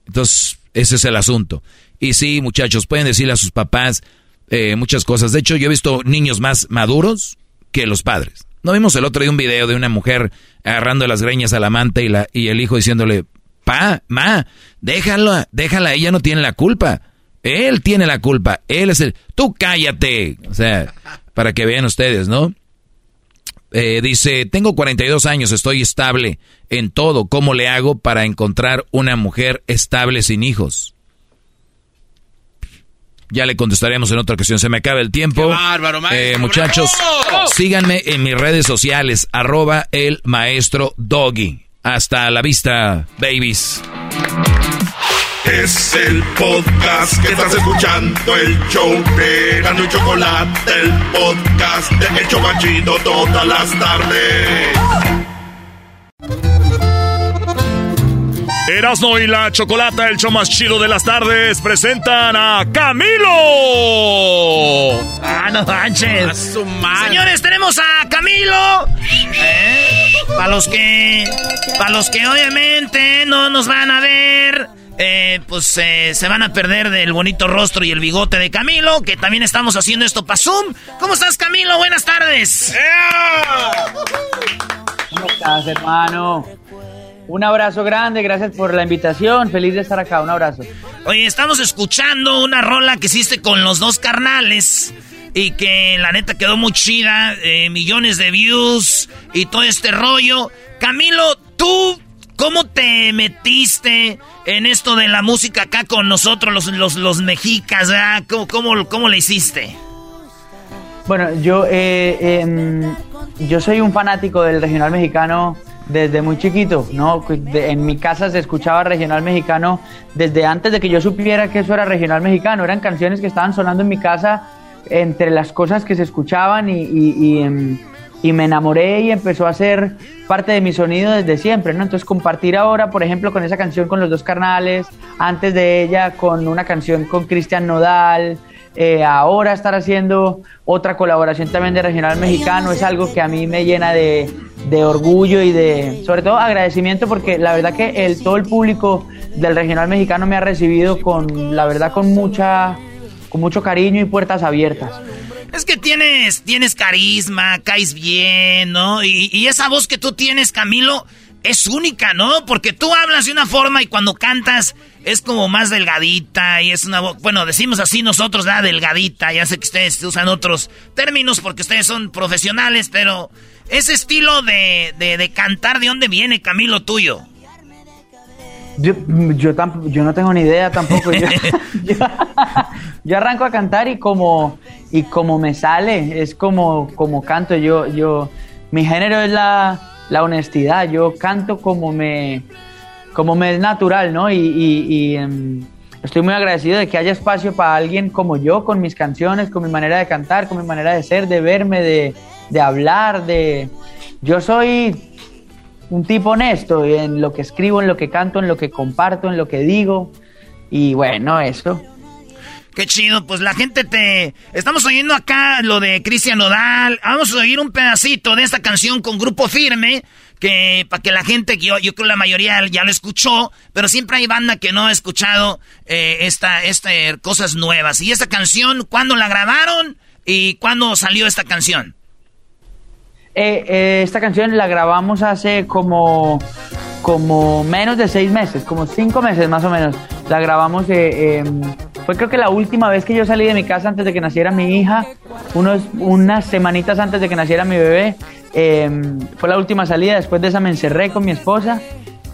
Entonces, ese es el asunto. Y sí, muchachos, pueden decirle a sus papás eh, muchas cosas. De hecho, yo he visto niños más maduros que los padres. ¿No vimos el otro día un video de una mujer agarrando las greñas al amante y, la, y el hijo diciéndole, pa, ma, déjala, déjala, ella no tiene la culpa. Él tiene la culpa, él es el... Tú cállate. O sea, para que vean ustedes, ¿no? Eh, dice, tengo 42 años, estoy estable en todo. ¿Cómo le hago para encontrar una mujer estable sin hijos? Ya le contestaremos en otra ocasión. Se me acaba el tiempo. bárbaro, maestro, Eh, muchachos, bravo. síganme en mis redes sociales, arroba el maestro Doggy. Hasta la vista, babies. Es el podcast que estás escuchando, el show de Gano y Chocolate, el podcast de El Chocachito todas las tardes. Erasmo y la Chocolata, el show más chido de las tardes, presentan a Camilo. Ah, no manches. A su madre. Señores, tenemos a Camilo. Para los que. Para los que obviamente no nos van a ver. eh, pues eh, se van a perder del bonito rostro y el bigote de Camilo, que también estamos haciendo esto para Zoom. ¿Cómo estás, Camilo? Buenas tardes. ¿Cómo estás, hermano? Un abrazo grande, gracias por la invitación. Feliz de estar acá, un abrazo. Oye, estamos escuchando una rola que hiciste con los dos carnales y que la neta quedó muy chida, eh, millones de views y todo este rollo. Camilo, tú, ¿cómo te metiste en esto de la música acá con nosotros, los, los, los mexicas? ¿verdad? ¿Cómo, cómo, cómo le hiciste? Bueno, yo, eh, em, yo soy un fanático del regional mexicano desde muy chiquito, ¿no? En mi casa se escuchaba regional mexicano desde antes de que yo supiera que eso era regional mexicano. Eran canciones que estaban sonando en mi casa entre las cosas que se escuchaban y, y- y, em, me enamoré y empezó a ser parte de mi sonido desde siempre, ¿no? Entonces compartir ahora, por ejemplo, con esa canción con los dos carnales, antes de ella con una canción con Cristian Nodal, eh, ahora estar haciendo otra colaboración también de regional mexicano es algo que a mí me llena de, de orgullo y de, sobre todo, agradecimiento porque la verdad que el, todo el público del regional mexicano me ha recibido con, la verdad, con mucha, con mucho cariño y puertas abiertas. Es que tienes, tienes carisma, caes bien, ¿no? Y, y esa voz que tú tienes, Camilo, es única, ¿no? Porque tú hablas de una forma y cuando cantas es como más delgadita y es una voz, bueno, decimos así nosotros, ¿verdad? Delgadita, ya sé que ustedes usan otros términos porque ustedes son profesionales, pero ese estilo de, de, de cantar, ¿de dónde viene, Camilo, tuyo? Yo, yo, tamp- yo no tengo ni idea tampoco. Yo, yo- yo arranco a cantar y como, y como me sale, es como, como canto. Yo, yo, mi género es la, la honestidad. Yo canto como me, como me es natural, ¿no? Y, y- em, estoy muy agradecido de que haya espacio para alguien como yo, con mis canciones, con mi manera de cantar, con mi manera de ser, de verme, de, de hablar, de... Yo soy un tipo honesto en lo que escribo, en lo que canto, en lo que comparto, en lo que digo. Y bueno, eso. Qué chido, pues la gente te... Estamos oyendo acá lo de Cristian Nodal. Vamos a oír un pedacito de esta canción con Grupo Firme, que para que la gente, yo, yo creo la mayoría ya lo escuchó, pero siempre hay banda que no ha escuchado eh, esta, esta, eh, cosas nuevas. Y esta canción, ¿cuándo la grabaron? ¿Y cuándo salió esta canción? Eh, eh, esta canción la grabamos hace como, como menos de seis meses, como cinco meses más o menos. La grabamos, eh, eh, fue creo que la última vez que yo salí de mi casa antes de que naciera mi hija, unos, unas semanitas antes de que naciera mi bebé. Eh, fue la última salida, después de esa me encerré con mi esposa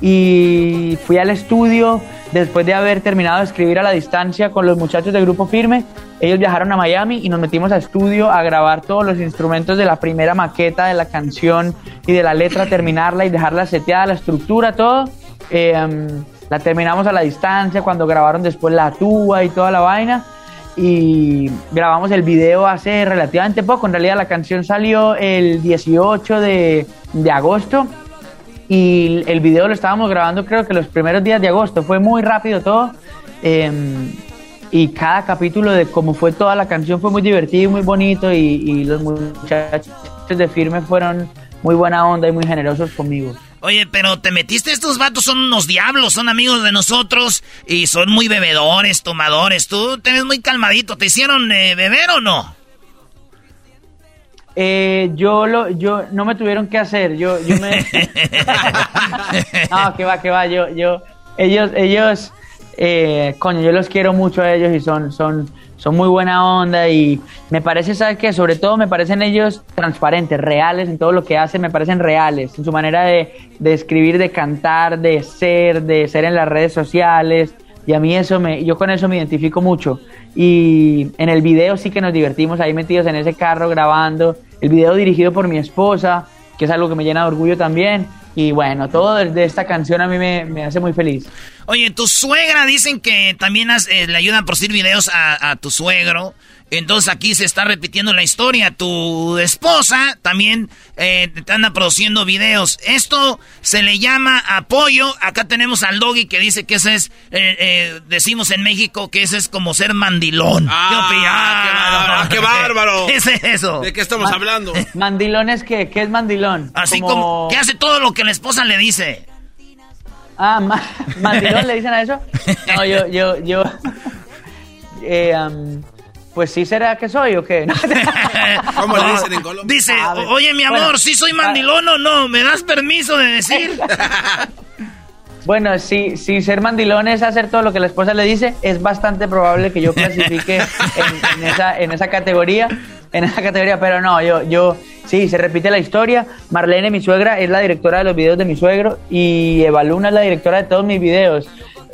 y fui al estudio después de haber terminado de escribir a la distancia con los muchachos del grupo firme. Ellos viajaron a Miami y nos metimos a estudio a grabar todos los instrumentos de la primera maqueta de la canción y de la letra, terminarla y dejarla seteada, la estructura, todo. Eh, la terminamos a la distancia cuando grabaron después la tuba y toda la vaina. Y grabamos el video hace relativamente poco. En realidad la canción salió el 18 de, de agosto y el video lo estábamos grabando creo que los primeros días de agosto. Fue muy rápido todo. eh, y cada capítulo de cómo fue toda la canción fue muy divertido y muy bonito. Y, y los muchachos de Firme fueron muy buena onda y muy generosos conmigo. Oye, pero te metiste, estos vatos son unos diablos, son amigos de nosotros y son muy bebedores, tomadores. Tú te ves muy calmadito. ¿Te hicieron eh, beber o no? Eh, yo lo, yo no me tuvieron que hacer, yo, yo me, no, que va, que va, yo, yo, ellos, ellos, eh, coño, yo los quiero mucho a ellos y son, son, son muy buena onda y me parece, ¿sabes qué? Sobre todo me parecen ellos transparentes, reales en todo lo que hacen, me parecen reales en su manera de, de escribir, de cantar, de ser, de ser en las redes sociales, Y a mí eso me, yo con eso me identifico mucho. Y en el video sí que nos divertimos ahí metidos en ese carro grabando. El video dirigido por mi esposa, que es algo que me llena de orgullo también. Y bueno, todo de esta canción a mí me, hace muy feliz. Oye, tu suegra dicen que también eh, le ayudan por decir videos a, a tu suegro. Entonces aquí se está repitiendo la historia. Tu esposa también eh, te anda produciendo videos. Esto se le llama apoyo. Acá tenemos al Doggy que dice que ese es, eh, eh, decimos en México que ese es como ser mandilón. Ah, ¿Qué, bárbaro! ¿Qué es eso? ¿De qué estamos hablando? Mandilón es que, ¿qué es mandilón? Así como... que hace todo lo que la esposa le dice. Ah, mandilón le dicen a eso. No, yo, yo, yo. eh, pues sí será que soy o qué. ¿Cómo le dicen en Colombia? Dice, oye mi amor, ¿sí soy mandilón o no? ¿Me das permiso de decir? Bueno, si, si ser mandilón es hacer todo lo que la esposa le dice, es bastante probable que yo clasifique en, esa, en esa categoría, en esa categoría, pero no, yo, yo, sí, se repite la historia. Marlene, mi suegra, es la directora de los videos de mi suegro y Eva Luna es la directora de todos mis videos.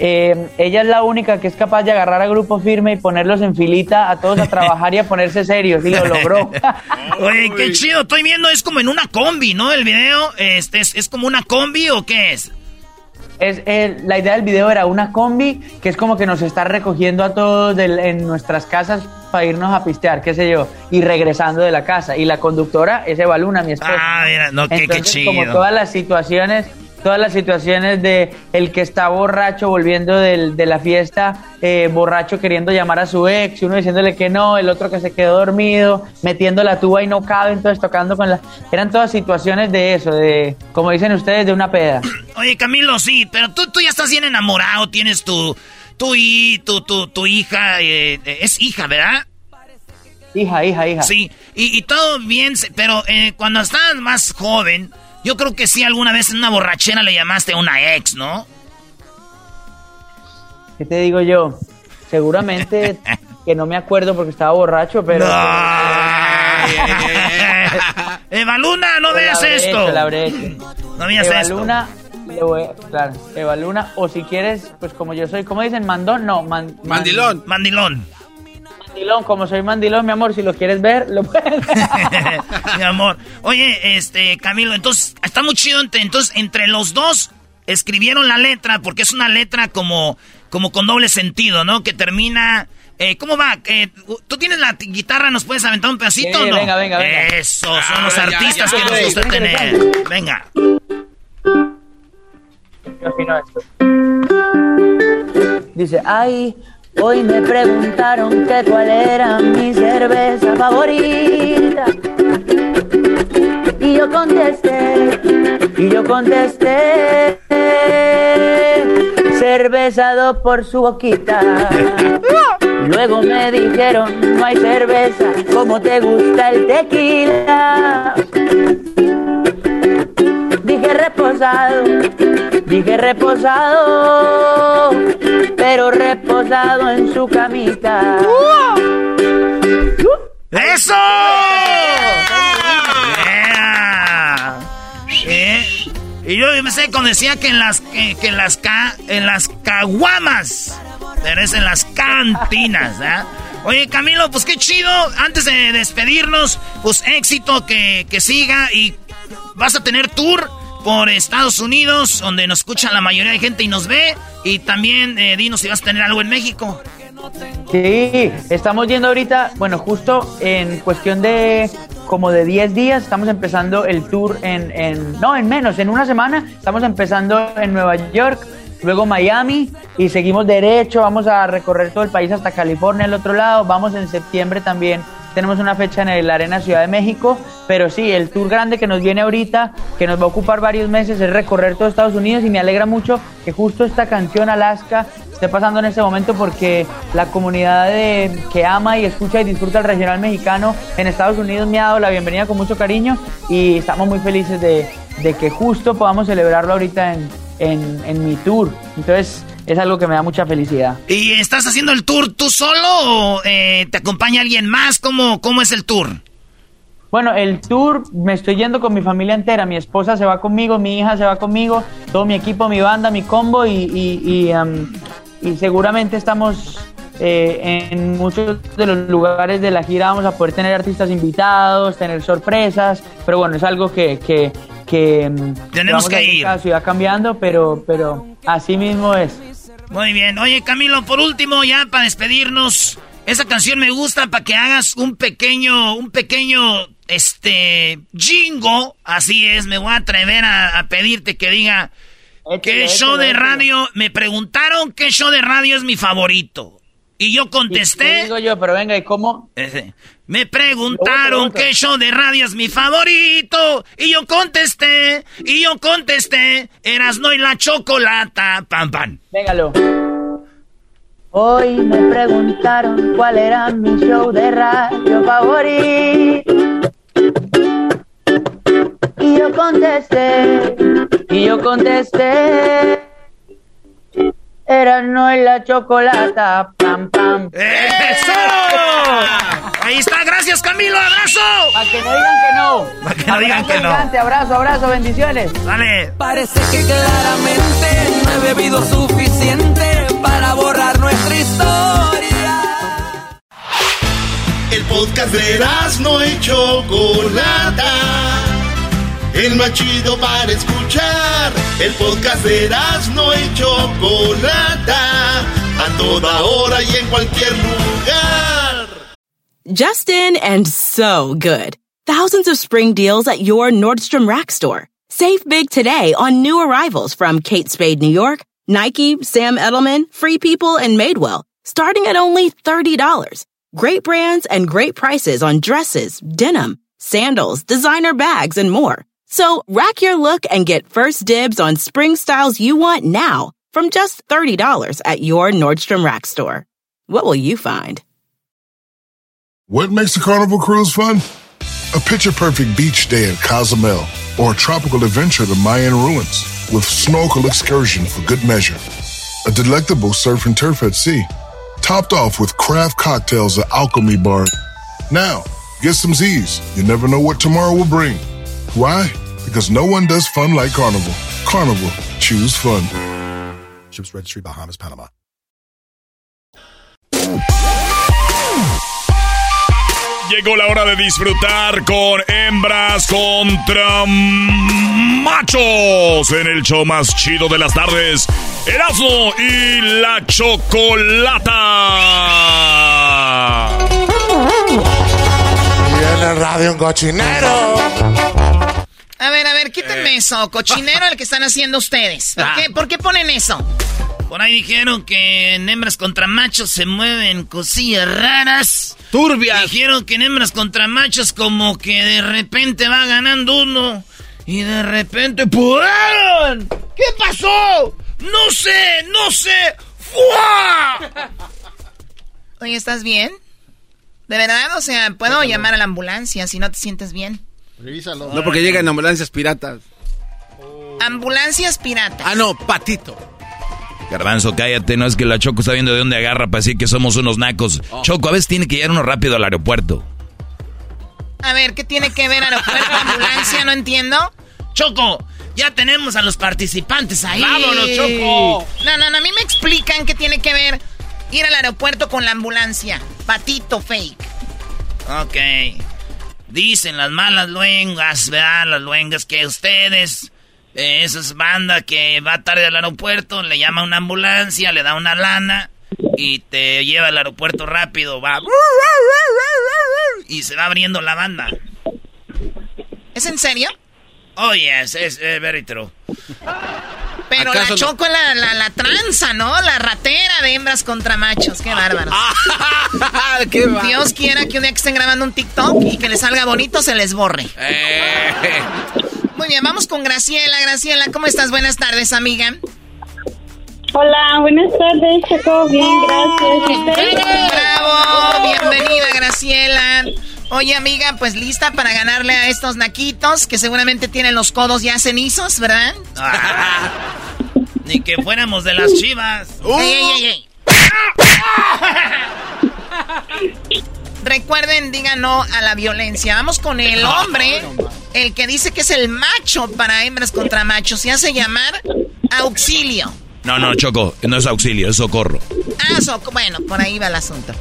Eh, ella es la única que es capaz de agarrar a grupo firme y ponerlos en filita a todos a trabajar y a ponerse serios, y lo logró. Oye, qué chido, estoy viendo, es como en una combi, ¿no? El video, este, ¿es, es como una combi o qué es? Es, la idea del video era una combi que es como que nos está recogiendo a todos en nuestras casas para irnos a pistear, qué sé yo, y regresando de la casa. Y la conductora es Eva Luna, mi esposa. Ah, mira, no, qué, qué chido. Como todas las situaciones todas las situaciones de el que está borracho volviendo de la fiesta, eh, borracho queriendo llamar a su ex, uno diciéndole que no, el otro que se quedó dormido, metiendo la tuba y no cabe, entonces tocando con la... Eran todas situaciones de eso, de, como dicen ustedes, de una peda. Oye, Camilo, sí, pero tú, tú ya estás bien enamorado, tienes tu, tu, tu, tu, tu hija, eh, es hija, ¿verdad? Hija, hija, hija. Sí, y, y todo bien, pero eh, cuando estás más joven yo creo que sí, alguna vez en una borrachera le llamaste a una ex, ¿no? ¿Qué te digo yo? Seguramente que no me acuerdo porque estaba borracho, pero... No. Eva Luna, no veas esto. la No veas Eva esto. Luna, le voy, claro, Eva Luna, o si quieres, pues como yo soy, ¿cómo dicen? Mandón, no, mandilón. Mandilón mandilón, como soy mandilón, mi amor, si lo quieres ver, lo puedes mi amor. Oye, este, Camilo, entonces, está muy chido. Entonces, entre los dos escribieron la letra, porque es una letra como, como con doble sentido, ¿no? Que termina... Eh, ¿Cómo va? Eh, ¿Tú tienes la guitarra? ¿Nos puedes aventar un pedacito o no? Venga, venga, venga. Eso, son los artistas que nos gusta tener. Venga. Dice, ay, Hoy me preguntaron que cuál era mi cerveza favorita. Y yo contesté, y yo contesté, cerveza dos por su boquita. Luego me dijeron, no hay cerveza, como te gusta el tequila. Dije reposado, dije reposado, pero reposado en su camita. ¡Eso! Y yo me sé cuando decía que en las que, en las ca, en las caguamas, pero es en las cantinas, ¿eh? Oye, Camilo, pues qué chido. Antes de despedirnos, pues éxito que, que siga y vas a tener tour por Estados Unidos, donde nos escucha la mayoría de gente y nos ve. Y también eh, dinos si vas a tener algo en México. Sí, estamos yendo ahorita, bueno, justo en cuestión de como de 10 días, estamos empezando el tour en, en, no, en menos, en una semana, estamos empezando en Nueva York, luego Miami y seguimos derecho, vamos a recorrer todo el país hasta California, al otro lado, vamos en septiembre también tenemos una fecha en la Arena Ciudad de México, pero sí, el tour grande que nos viene ahorita, que nos va a ocupar varios meses, es recorrer todo Estados Unidos y me alegra mucho que justo esta canción Alaska esté pasando en este momento porque la comunidad de, que ama y escucha y disfruta el regional mexicano en Estados Unidos me ha dado la bienvenida con mucho cariño y estamos muy felices de, que justo podamos celebrarlo ahorita en, en, en mi tour. Entonces, es algo que me da mucha felicidad. ¿Y estás haciendo el tour tú solo o eh, te acompaña alguien más? ¿Cómo, ¿Cómo es el tour? Bueno, el tour me estoy yendo con mi familia entera. Mi esposa se va conmigo, mi hija se va conmigo, todo mi equipo, mi banda, mi combo y, y, y seguramente estamos eh, en muchos de los lugares de la gira vamos a poder tener artistas invitados, tener sorpresas, pero bueno, es algo que... que, que mm, Tenemos que ir. La ciudad cambiando, pero, pero así mismo es. Muy bien. Oye, Camilo, por último, ya para despedirnos, esa canción me gusta para que hagas un pequeño, un pequeño, este, jingo. Así es, me voy a atrever a, pedirte que diga, ¿qué show de radio? Me preguntaron qué show de radio es mi favorito. Y yo contesté. digo yo, pero venga, ¿y cómo? Me preguntaron qué show de radio es mi favorito. Y yo contesté, y yo contesté, eras no y la chocolata. Pam, pam. Véngalo. Hoy me preguntaron cuál era mi show de radio favorito. Y yo contesté, y yo contesté era no en la chocolata, pam, pam. ¡Eso! Ahí está, gracias Camilo, abrazo. Para que no digan que no. Para que no digan que no. Abrazo, abrazo, bendiciones. Dale. Parece que claramente no he bebido suficiente para borrar nuestra historia. El podcast de no y Chocolata el más chido para escuchar. El podcast de no y Chocolata, a toda hora y en cualquier lugar. Justin and so good. Thousands of spring deals at your Nordstrom Rack store. Save big today on new arrivals from Kate Spade New York, Nike, Sam Edelman, Free People, and Madewell, starting at only $30. Great brands and great prices on dresses, denim, sandals, designer bags, and more. So rack your look and get first dibs on spring styles you want now from just $30 at your Nordstrom Rack store. What will you find? What makes a carnival cruise fun? A picture perfect beach day at Cozumel or a tropical adventure to Mayan ruins with snorkel excursion for good measure. A delectable surf and turf at sea, topped off with craft cocktails at Alchemy Bar. Now, get some Z's. You never know what tomorrow will bring. Why? Because no one does fun like Carnival. Carnival, choose fun. Ships Registry, Bahamas, Panama. Llegó la hora de disfrutar con hembras contra machos en el show más chido de las tardes. Erasmo y la chocolata. Y en el radio un cochinero. A ver, a ver, quítenme eh. eso. Cochinero el que están haciendo ustedes. ¿Por, ah. qué, ¿Por qué ponen eso? Por ahí dijeron que en hembras contra machos se mueven cosillas raras. Turbias. Dijeron que en hembras contra machos como que de repente va ganando uno. Y de repente... ¡Pum! ¿Qué pasó? No sé, no sé. ¡Fua! Oye, ¿estás bien? ¿De verdad? O sea, ¿puedo llamar a la ambulancia si no te sientes bien? No, porque llegan ambulancias piratas. Ambulancias piratas. Ah, no, patito. Garbanzo, cállate, no es que la Choco está viendo de dónde agarra para decir que somos unos nacos. Oh. Choco, a veces tiene que llegar uno rápido al aeropuerto. A ver, ¿qué tiene que ver aeropuerto, ambulancia? No entiendo. Choco, ya tenemos a los participantes ahí. ¡Vámonos, Choco! No, no, no, a mí me explican qué tiene que ver ir al aeropuerto con la ambulancia. Patito fake. Ok. Dicen las malas luengas, ¿verdad? Las luengas que ustedes, eh, esa banda que va tarde al aeropuerto, le llama una ambulancia, le da una lana y te lleva al aeropuerto rápido, va. Y se va abriendo la banda. ¿Es en serio? Oh, yes, es, very true. Pero la choco la, la, tranza, ¿no? La ratera de hembras contra machos. Qué bárbaro. Dios quiera que un día que estén grabando un TikTok y que les salga bonito, se les borre. Eh. Muy bien, vamos con Graciela. Graciela, ¿cómo estás? Buenas tardes, amiga. Hola, buenas tardes, Choco. Bien, gracias. Bravo, bienvenida, Graciela. Oye, amiga, pues lista para ganarle a estos naquitos que seguramente tienen los codos ya cenizos, ¿verdad? Ni que fuéramos de las chivas. Recuerden, digan no a la violencia. Vamos con el hombre, el que dice que es el macho para hembras contra machos. Se hace llamar auxilio. No, no, Choco, no es auxilio, es socorro. Ah, socorro. Bueno, por ahí va el asunto.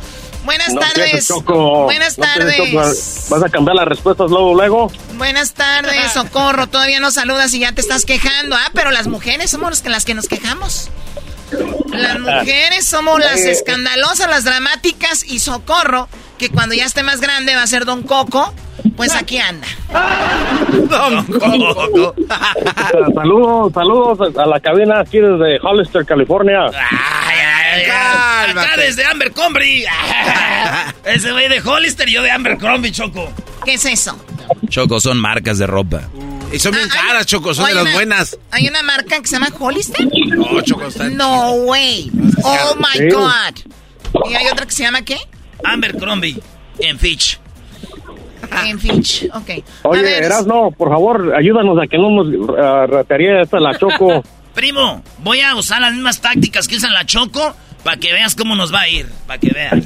Buenas No tardes. Choco. Buenas No tardes. Choco. ¿Vas a cambiar las respuestas luego, luego? Buenas tardes, Socorro. Todavía no saludas y ya te estás quejando. Ah, pero las mujeres somos las que, las que nos quejamos. Las mujeres somos las Eh. escandalosas, las dramáticas y Socorro, que cuando ya esté más grande va a ser Don Coco, pues aquí anda. Don Coco. saludos, saludos a la cabina aquí desde Hollister, California. Acá desde Abercrombie. Ese güey de Hollister y yo de Abercrombie, Choco. ¿Qué es eso? Choco, son marcas de ropa. Y son bien caras, Choco, son Hay de las una- buenas. ¿Hay una marca que se llama Hollister? No, Choco, está No way. Oh my. God. ¿Y hay otra que se llama qué? Abercrombie en Fitch. En Fitch. Ok. Oye, Erasno, por favor, ayúdanos a que no nos uh, ratearía esta la Choco. Primo, voy a usar las mismas tácticas que usan la Choco para que veas cómo nos va a ir. Para que veas.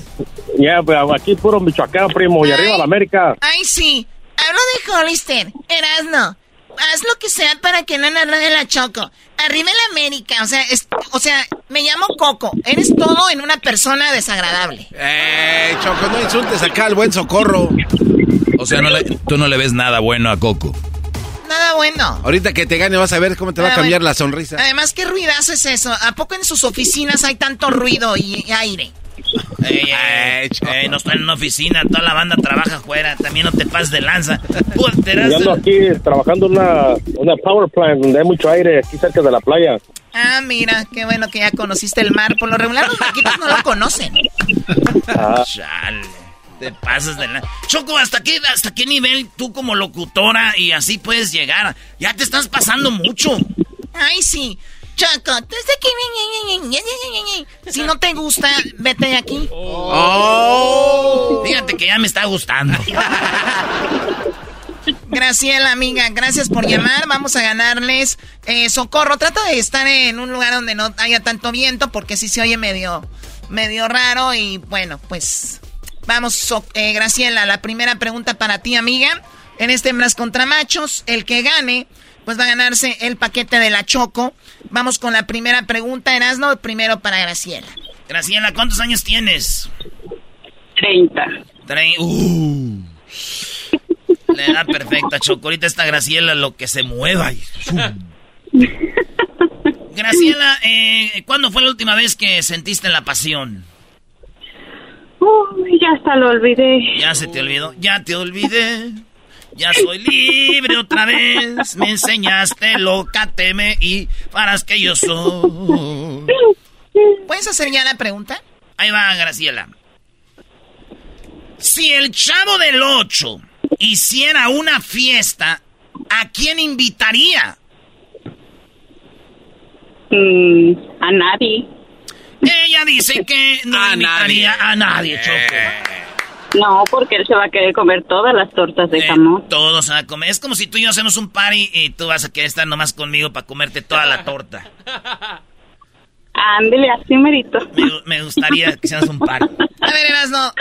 Ya, pues, aquí puro Michoacán, primo, y arriba la América. Ay, sí. Hablo de Hollister. Erasno. Haz lo que sea para que no nos de la Choco. Arriba el América. O sea, es- o sea, me llamo Coco. Eres todo en una persona desagradable. Eh, Choco, no insultes acá al buen socorro. O sea, no le- tú no le ves nada bueno a Coco. Nada bueno. Ahorita que te gane vas a ver cómo te va a cambiar bueno. la sonrisa. Además, ¿qué ruidazo es eso? ¿A poco en sus oficinas hay tanto ruido y, y aire? Ey, ey, ey, no estoy en una oficina, toda la banda trabaja afuera. También no te pases de lanza. Yo ando aquí trabajando en una, una power plant donde hay mucho aire aquí cerca de la playa. Ah, mira, qué bueno que ya conociste el mar. Por lo regular, los vaquitos no lo conocen. Ah. Chale, te pasas de la... Choco, ¿hasta qué, ¿hasta qué nivel tú como locutora y así puedes llegar? Ya te estás pasando mucho. Ay, sí. Choco, tú estás aquí. Si no te gusta, vete de aquí. Oh. Fíjate que ya me está gustando. Graciela, amiga, gracias por llamar. Vamos a ganarles eh, socorro. Trata de estar en un lugar donde no haya tanto viento, porque sí se oye medio, medio raro. Y bueno, pues vamos, eh, Graciela. La primera pregunta para ti, amiga. En este hembras contra machos, el que gane, pues va a ganarse el paquete de la Choco. Vamos con la primera pregunta, Erasno, primero para Graciela. Graciela, ¿cuántos años tienes? 30. Tre- uh. La edad perfecta, Choco. Ahorita está Graciela, lo que se mueva. y- Graciela, eh, ¿cuándo fue la última vez que sentiste la pasión? Uy, ya hasta lo olvidé. Ya se te olvidó, ya te olvidé. Ya soy libre otra vez. Me enseñaste loca, teme y farás que yo soy. ¿Puedes hacer ya la pregunta? Ahí va, Graciela. Si el chavo del 8 hiciera una fiesta, ¿a quién invitaría? Mm, a nadie. Ella dice que no invitaría a nadie, Choco. No, porque él se va a querer comer todas las tortas de Eh, jamón. todos a comer. Es como si tú y yo hacemos un party y tú vas a querer estar nomás conmigo para comerte toda la torta. Ándele, así merito. Me, me gustaría que hicieras un party. A ver, Erasno,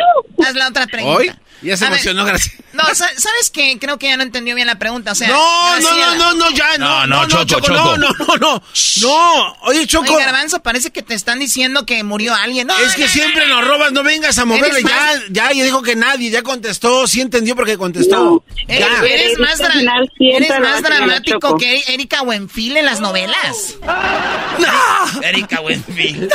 haz la otra pregunta. ¿Hoy? Ya se A ver, emocionó, gracias. No, sa- ¿sabes qué? Creo que ya no entendió bien la pregunta. O sea, No, no, no, no, no, ya, no, No, no, no, no, Choco, Choco, Choco. no, no, no, no, no, oye, Choco, Oye, Garbanzo, parece que te están diciendo que murió alguien. No, es que no, siempre no, no. nos robas, no vengas a moverle, ya, ya, ya dijo que nadie, ya contestó, sí entendió porque contestó, No. Eres, ya. eres más, dra- eres más dramático que Erika Buenfil en las novelas. Erika Buenfil.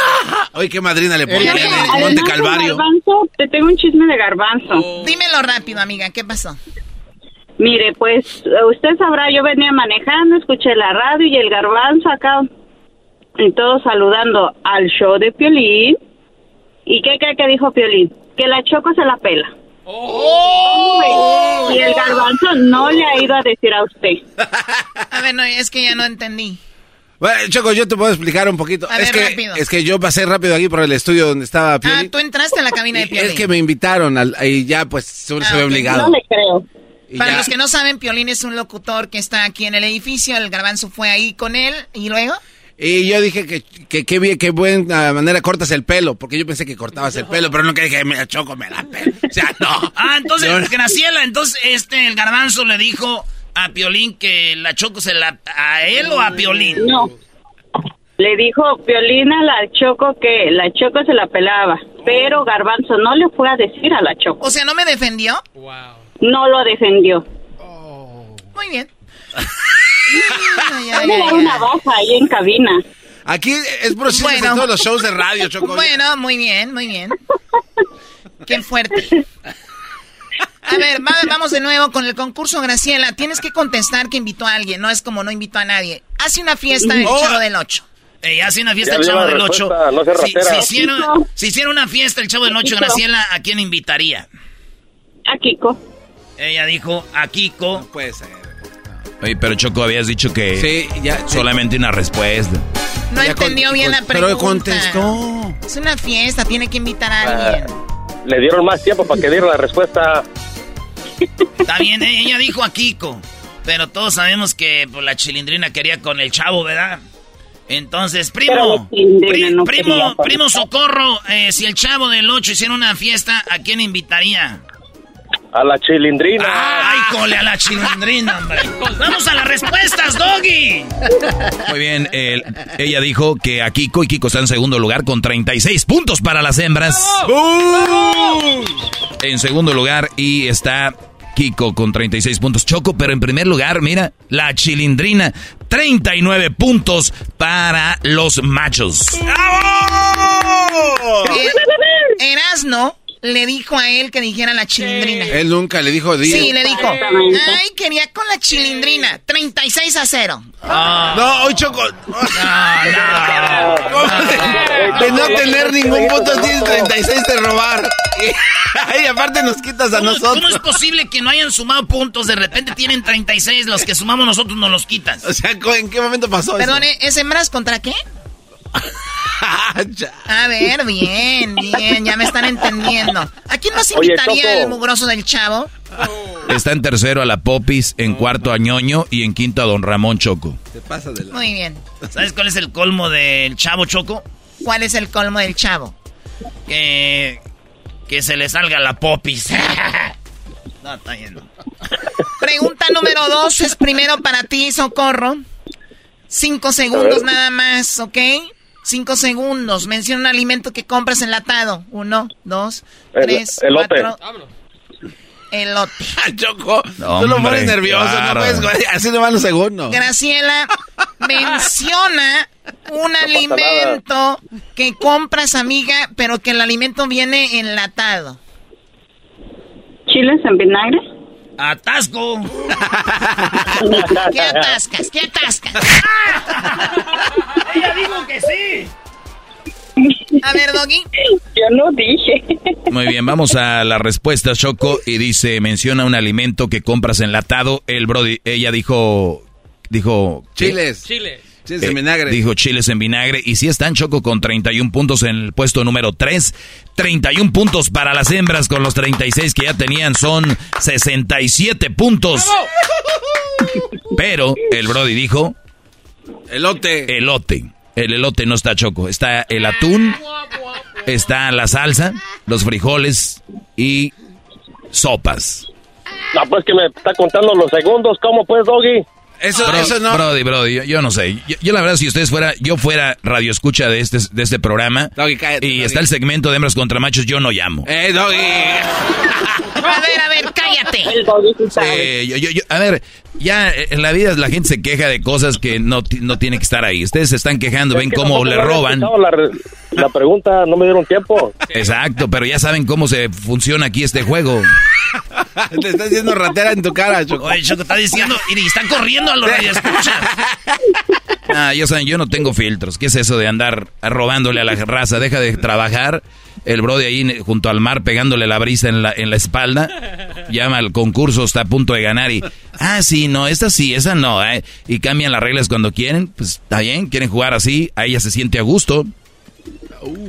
Oye, qué madrina le pone Monte Calvario. Garbanzo, te tengo un chisme de garbanzo. Dímelo rápido, amiga, ¿qué pasó? Mire, pues usted sabrá, yo venía manejando, escuché la radio y el garbanzo acá, y todos saludando al show de Piolín. ¿Y qué cree que dijo Piolín? Que la Choco se la pela. Y el garbanzo no le ha ido a decir a usted. A ver, no, es que ya no entendí. Bueno, Choco, yo te puedo explicar un poquito. A es, ver, que, rápido. es que yo pasé rápido aquí por el estudio donde estaba Ah, Piolín. tú entraste a la cabina de y Piolín. es que me invitaron al, y ya, pues, uno Ah, se ve obligado. No le creo. Y Para ya- los que no saben, Piolín es un locutor que está aquí en el edificio. El garbanzo fue ahí con él. ¿Y luego? Y yo dije que que qué bien, qué buena manera cortas el pelo, porque yo pensé que cortabas el pelo, pero no que dije, me choco, me da pelo. O sea, no. Ah, entonces, no. Graciela, entonces este, el garbanzo le dijo a Piolín que la Choco se la... ¿A él o a Piolín? No. Le dijo Piolina a la Choco que la Choco se la pelaba, pero Garbanzo no le fue a decir a la Choco. O sea, ¿no me defendió? No lo defendió. Muy bien. Voy a dar una baja ahí en cabina. Aquí es por chismes en todos los shows de radio, Choco. Bueno, muy bien, muy bien. Qué fuerte. A ver, va- vamos de nuevo con el concurso, Graciela. Tienes que contestar que invitó a alguien, no es como no invitó a nadie. Hace una fiesta el Oh. Chavo del Ocho. Ey, hace una fiesta Ya el Chavo del 8. respuesta, no si, si hiciera, si hiciera una fiesta el Chavo del 8, Kiko. Graciela, ¿a quién invitaría? A Kiko. Ella dijo a Kiko. puede ser. Oye, pero Choco, habías dicho que Sí, ya. solamente una respuesta. No Ya entendió con- bien con- la pregunta. pero contestó. Es una fiesta, tiene que invitar a alguien. Le dieron más tiempo para que diera la respuesta. Está bien, eh, ella dijo a Kiko. Pero todos sabemos que pues, la chilindrina quería con el chavo, ¿verdad? Entonces, primo, pri- no primo, primo. Socorro, eh, si el chavo del 8 hiciera una fiesta, ¿a quién invitaría? A la chilindrina. ¡Ay, cole a la chilindrina, hombre! ¡Vamos a las respuestas, Doggy! Muy bien, el- ella dijo que a Kiko y Kiko está en segundo lugar con 36 puntos para las hembras. En segundo lugar y está Kiko con 36 puntos. Choco, pero en primer lugar, mira, la chilindrina, 39 puntos para los machos. Eh, Erasno le dijo a él que dijera la chilindrina. Él nunca le dijo. di- Sí, le dijo. Ay, quería con la chilindrina. 36 a 0. No, hoy Choco. De, de no tener ningún punto, tienes 36 de robar. Y, y aparte nos quitas a ¿Cómo, nosotros. cómo es posible que no hayan sumado puntos? De repente tienen 36, los que sumamos nosotros nos los quitas. O sea, ¿en qué momento pasó Perdone, ¿es hembras contra qué? eso? A ver, bien, bien, ya me están entendiendo. ¿A quién nos Oye, invitaría Choco. el mugroso del chavo? Está en tercero a la Popis, en cuarto a Ñoño y en quinto a Don Ramón Choco. Te pasa de la... Muy bien. ¿Sabes cuál es el colmo del chavo Choco? ¿Cuál es el colmo del chavo? Que, que se le salga la popis. no, está bien. no. Pregunta número dos es primero para ti, Socorro. Cinco segundos nada más, ¿ok? Cinco segundos. Menciona un alimento que compras enlatado. Uno, dos, El- tres, elote. cuatro. Elote. Choco, No, tú lo pones nervioso, claro. no puedes, así no van los segundos. Graciela, menciona un alimento que compras, amiga, pero que el alimento viene enlatado. ¿Chiles en vinagre? ¡Atasco! ¿Qué atascas? ¿Qué atascas? ¡Ella dijo que sí! A ver, Doggy. Yo no dije. Muy bien, vamos a la respuesta, Choco. Y dice, menciona un alimento que compras enlatado. El Brody, ella dijo, dijo... Chiles. Chile. Chiles Eh, en vinagre. Dijo chiles en vinagre. Y sí están Choco con 31 puntos en el puesto número 3. 31 puntos para las hembras con los 36 que ya tenían. Son 67 puntos. Pero el Brody dijo Elote. elote. El elote no está Choco. Está el atún, está la salsa, los frijoles y sopas. No, pues que me está contando los segundos. ¿Cómo pues, Doggy? Eso, Bro- eso no. Brody, Brody, yo, yo no sé. Yo, yo la verdad, si ustedes fuera, yo fuera radio escucha de este, de este programa Doggy, cállate, y Doggy. está el segmento de hembras contra machos, yo no llamo. Eh, Doggy. A ver, a ver, cállate. El Doggy sí sabe. Yo- yo- yo- a ver, ya eh, en la vida la gente se queja de cosas que no, no tiene que estar ahí. Ustedes se están quejando, ven que cómo le roban. La, re- la pregunta no me dieron tiempo. Exacto, pero ya saben cómo se funciona aquí este juego. Te está haciendo ratera en tu cara, Choco. Oye, Choco está diciendo, y está corriendo a los radioescuchas. Ah, ya saben, yo no tengo filtros. ¿Qué es eso de andar robándole a la raza? Deja de trabajar. El Brody ahí en- junto al mar pegándole la brisa en la, en la espalda. Llama al concurso, está a punto de ganar y... Ah, sí, no, esta sí, esa no. eh. Y cambian las reglas cuando quieren. Pues está bien, quieren jugar así. Ahí ella se siente a gusto.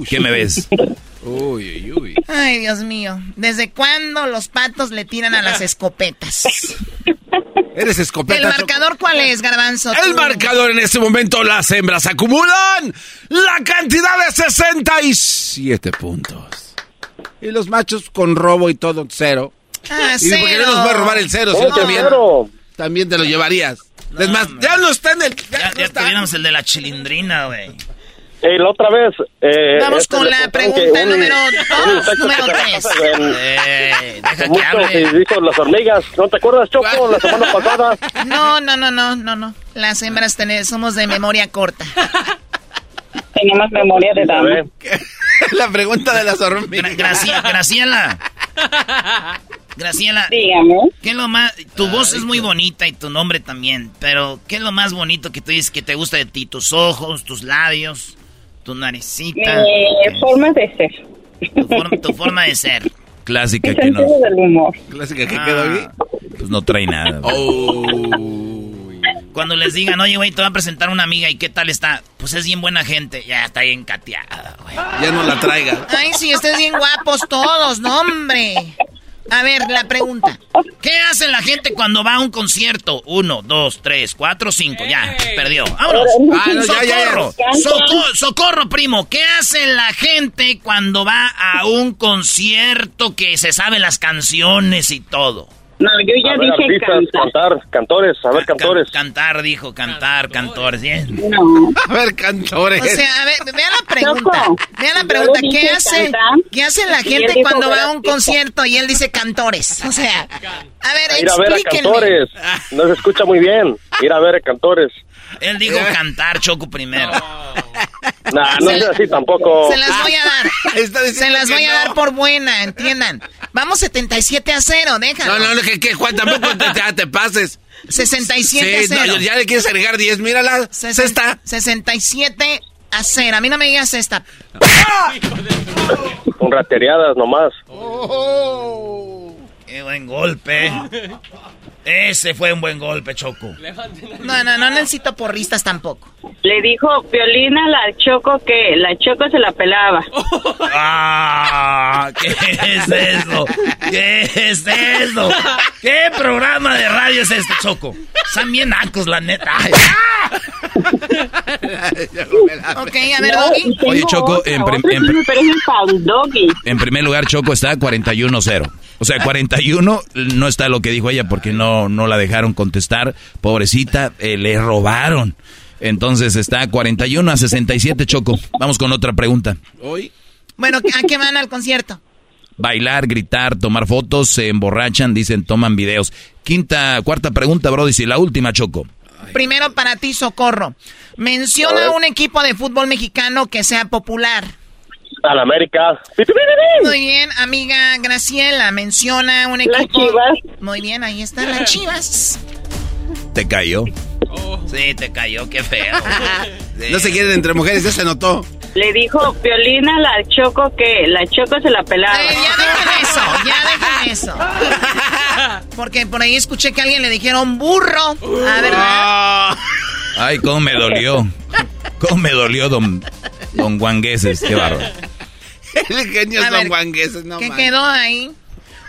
¿Qué me ves? Uy, uy, uy. Ay, Dios mío. ¿Desde cuándo los patos le tiran a las escopetas? Eres escopeta. ¿El marcador cuál es, Garbanzo? El Tú. marcador en este momento, las hembras acumulan la cantidad de 67 puntos. Y los machos con robo y todo, cero. Ah, ¿Y por qué no nos va a robar el cero? Si ¿Cómo yo que también, cero? También te lo llevarías. es más, ya no está en el... Ya, ya tuviéramos el de la chilindrina, güey. Eh, la otra vez. Eh, Vamos este, con la pregunta un- número un dos, muchacho número que tres. trabaja en- Eh, deja que hable. dijo las hormigas. ¿No te acuerdas, Choco, la semana pasada? No, no, no, no, no, no. Las hembras tenemos, somos de memoria corta. Tenemos memoria de dama. la pregunta de las hormigas. Gracia- Graciela. Graciela. Dígame. ¿Qué es lo más? Tu voz es muy bonita y tu nombre también, pero ¿qué es lo más bonito que tú dices que te gusta de ti? Tus ojos, tus labios, tu naricita, Mi forma de ser. tu, forma, tu forma de ser. Clásica Mi que no, del humor. Clásica que Ah. quedó aquí. pues no trae nada. Cuando les digan, oye, güey, te voy a presentar una amiga y qué tal está, pues es bien buena gente, ya está bien cateada, güey. Ya no la traiga. Ay, sí, ustedes bien guapos todos, no, hombre. A ver, la pregunta. ¿Qué hace la gente cuando va a un concierto? Uno, dos, tres, cuatro, cinco. Ya, perdió. ¡Vámonos! Ah, no, ya, ya, ya. ¡Socorro! Soco- ¡Socorro, primo! ¿Qué hace la gente cuando va a un concierto que se sabe las canciones y todo? No, yo ya A ver, dije artistas, cantar. cantar, cantores, a ver, cantores. Cantar, dijo, cantar, cantores. Bien. No. A ver, cantores. O sea, a ver, vea la pregunta. Vea la pregunta. ¿Qué hace, ¿qué hace la gente cuando va a un concierto y él dice cantores? O sea, a ver, Ir a ver a explíquenme. cantores. No se escucha muy bien. Ir a ver a cantores. Él dijo cantar, Choco, primero. Nah, no es así tampoco. Se las voy a dar. Se las voy a no. dar por buena, entiendan. Vamos 77 a 0, déjalo. No, no, no, que, que Juan, tampoco te, ya te pases. 67 Sí, a 0. no, ya le quieres agregar 10, mírala. Sesen- Cesta. 67 a 0. A mí no me digas esta. Con rateriadas nomás. ¡Qué buen golpe! Ese fue un buen golpe, Choco. No, no, no necesito porristas tampoco. Le dijo Violina a la Choco que la Choco se la pelaba. ¡Ah! ¿Qué es eso? ¿Qué es eso? ¿Qué programa de radio es este, Choco? Están bien nacos, la neta. Ay. Ok, a ver, Doggy. Oye, Choco, en, prim- en prim- en primer lugar, Choco está 41-0. O sea, 41 no está lo que dijo ella porque no, no la dejaron contestar. Pobrecita, eh, le robaron. Entonces está 41 a 67, Choco. Vamos con otra pregunta. Hoy. Bueno, ¿a qué van al concierto? Bailar, gritar, tomar fotos, se emborrachan, dicen, toman videos. Quinta, cuarta pregunta, Brody, y la última, Choco. Primero para ti, Socorro. Menciona un equipo de fútbol mexicano que sea popular. A la América. Muy bien, amiga Graciela, menciona un Las equipo. Chivas. Muy bien, ahí están las chivas. Te cayó. Sí, te cayó, qué feo. No se quieren entre mujeres, ya se notó. Le dijo Violina a la Choco que la Choco se la pelaba. Eh, ya dejen eso, ya dejen eso. Porque por ahí escuché que a alguien le dijeron burro. Ah, ¿verdad? Ay, cómo me dolió. Cómo me dolió, don, don Guangueses. Qué bárbaro. El genio A es Don ver, Guangueses, no ¿Qué man. quedó ahí?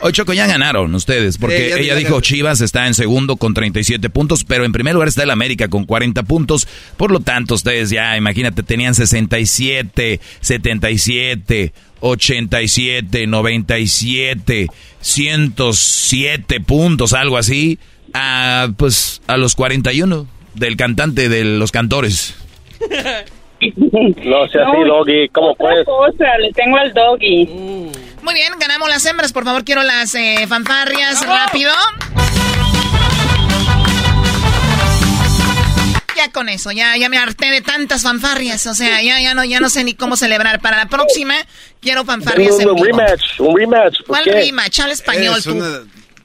Hoy, Choco, ya ganaron ustedes, porque Sí, ella dijo ganaron. Chivas está en segundo con 37 puntos, pero en primer lugar está el América con 40 puntos. Por lo tanto, ustedes ya, imagínate, tenían 67, 77, 87, 97, 107 puntos, algo así, a, pues a los 41 del cantante de los cantores. No sea así, No, Doggy. ¿Cómo Otra puedes? cosa, le tengo al doggy. Muy bien, ganamos las hembras. Por favor, quiero las eh, fanfarrias rápido. Ya con eso, ya, ya me harté de tantas fanfarrias. O sea, ya, ya no, ya no sé ni cómo celebrar. Para la próxima, quiero fanfarrias Un, en un rematch, un rematch. ¿Por ¿Cuál qué? rematch? Al español, Es tú.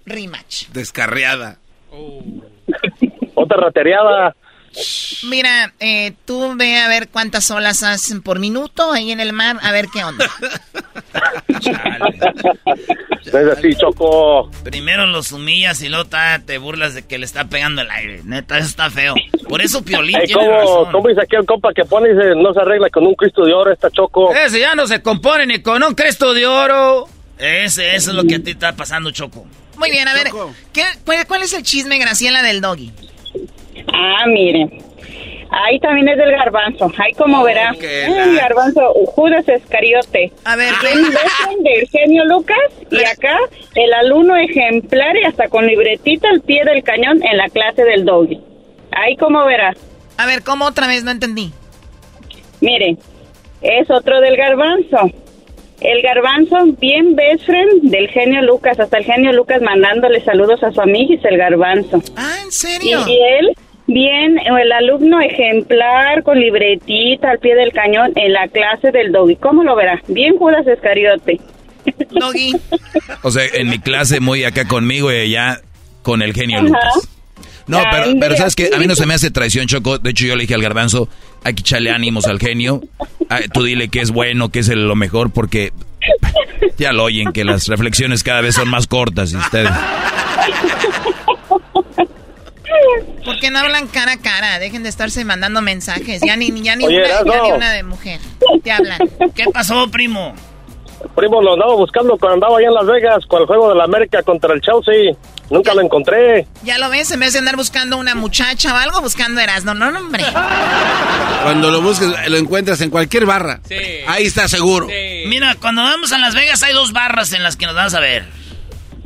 Rematch. descarriada. Otra rateriada. Mira, eh, tú ve a ver cuántas olas hacen por minuto ahí en el mar, a ver qué onda. No es así, Choco. Primero los humillas y luego te burlas de que le está pegando el aire. Neta, eso está feo. Por eso Piolín Ey, tiene ¿cómo, razón. ¿Cómo dice aquí el compa que pone y dice no se arregla con un Cristo de oro esta Choco? Ese ya no se compone ni con un Cristo de oro. Ese, eso es lo que a ti está pasando, Choco. Muy bien, a ver, ¿qué, cuál, cuál es el chisme, Graciela, del doggy? Ah, mire. Ahí también es del garbanzo. Ahí como verá. que El garbanzo, Judas Escariote. A ver, ¿Quién besan del genio Lucas? Y acá el alumno ejemplar y hasta con libretita al pie del cañón en la clase del doggy. Ahí como verá. A ver, ¿cómo otra vez? No entendí. Mire, es otro del garbanzo. El garbanzo, bien best friend del genio Lucas, hasta el genio Lucas mandándole saludos a su amiguis, el garbanzo. Ah, ¿en serio? Y, él, bien, el alumno ejemplar con libretita al pie del cañón en la clase del doggy. ¿Cómo lo verá? Bien Judas Escariote. Doggy. O sea, en mi clase muy acá conmigo y allá con el genio Lucas. No, pero, pero sabes que a mí no se me hace traición, Choco. De hecho, yo le dije al garbanzo, hay que echarle ánimos al genio. Ah, tú dile que es bueno, que es lo mejor, porque ya lo oyen, que las reflexiones cada vez son más cortas y ustedes. ¿Por qué no hablan cara a cara? Dejen de estarse mandando mensajes. Ya ni, ya ni, una, ya ni una de mujer. Te hablan. ¿Qué pasó, primo? Primo, lo andaba buscando cuando andaba allá en Las Vegas con el juego de la América contra el Chelsea. Nunca lo encontré. Ya lo ves, en vez de andar buscando una muchacha o algo, buscando Erasmo. No, no, hombre. Cuando lo busques, lo encuentras en cualquier barra. Sí. Ahí está seguro. Mira, cuando vamos a Las Vegas hay dos barras en las que nos vamos a ver.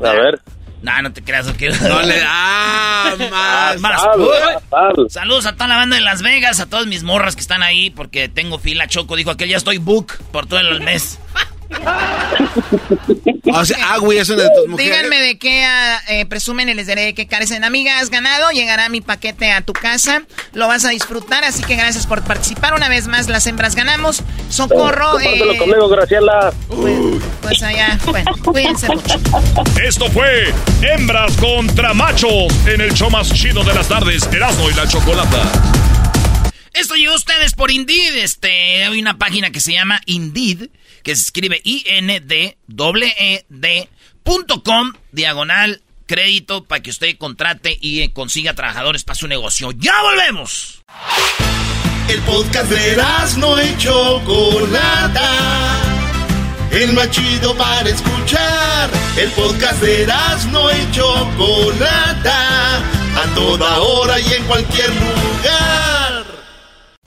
A ver. No, no te creas. Que... No le... Ah, más. más. Saludos a toda la banda de Las Vegas, a todas mis morras que están ahí, porque tengo fila. Choco dijo que ya estoy book por todo el mes. o sea, Agui es una de tus mujeres. Díganme de qué ah, eh, presumen y les diré que carecen. Amiga, has ganado, llegará mi paquete a tu casa, lo vas a disfrutar, así que gracias por participar. Una vez más, las hembras ganamos. Socorro. Eh, conmigo, Graciela. Pues, pues, allá, bueno, cuídense mucho. Esto fue Hembras contra Machos en el show más chido de las tardes, Erasmo y la Chocolata. Esto llegó a ustedes por Indeed. Este, hay una página que se llama Indeed que se escribe I-N-D-E-D.com, diagonal crédito, para que usted contrate y eh, consiga trabajadores para su negocio. ¡Ya volvemos! El podcast de no hecho Chocolata. El más chido para escuchar. El podcast de no hecho Chocolata. A toda hora y en cualquier lugar.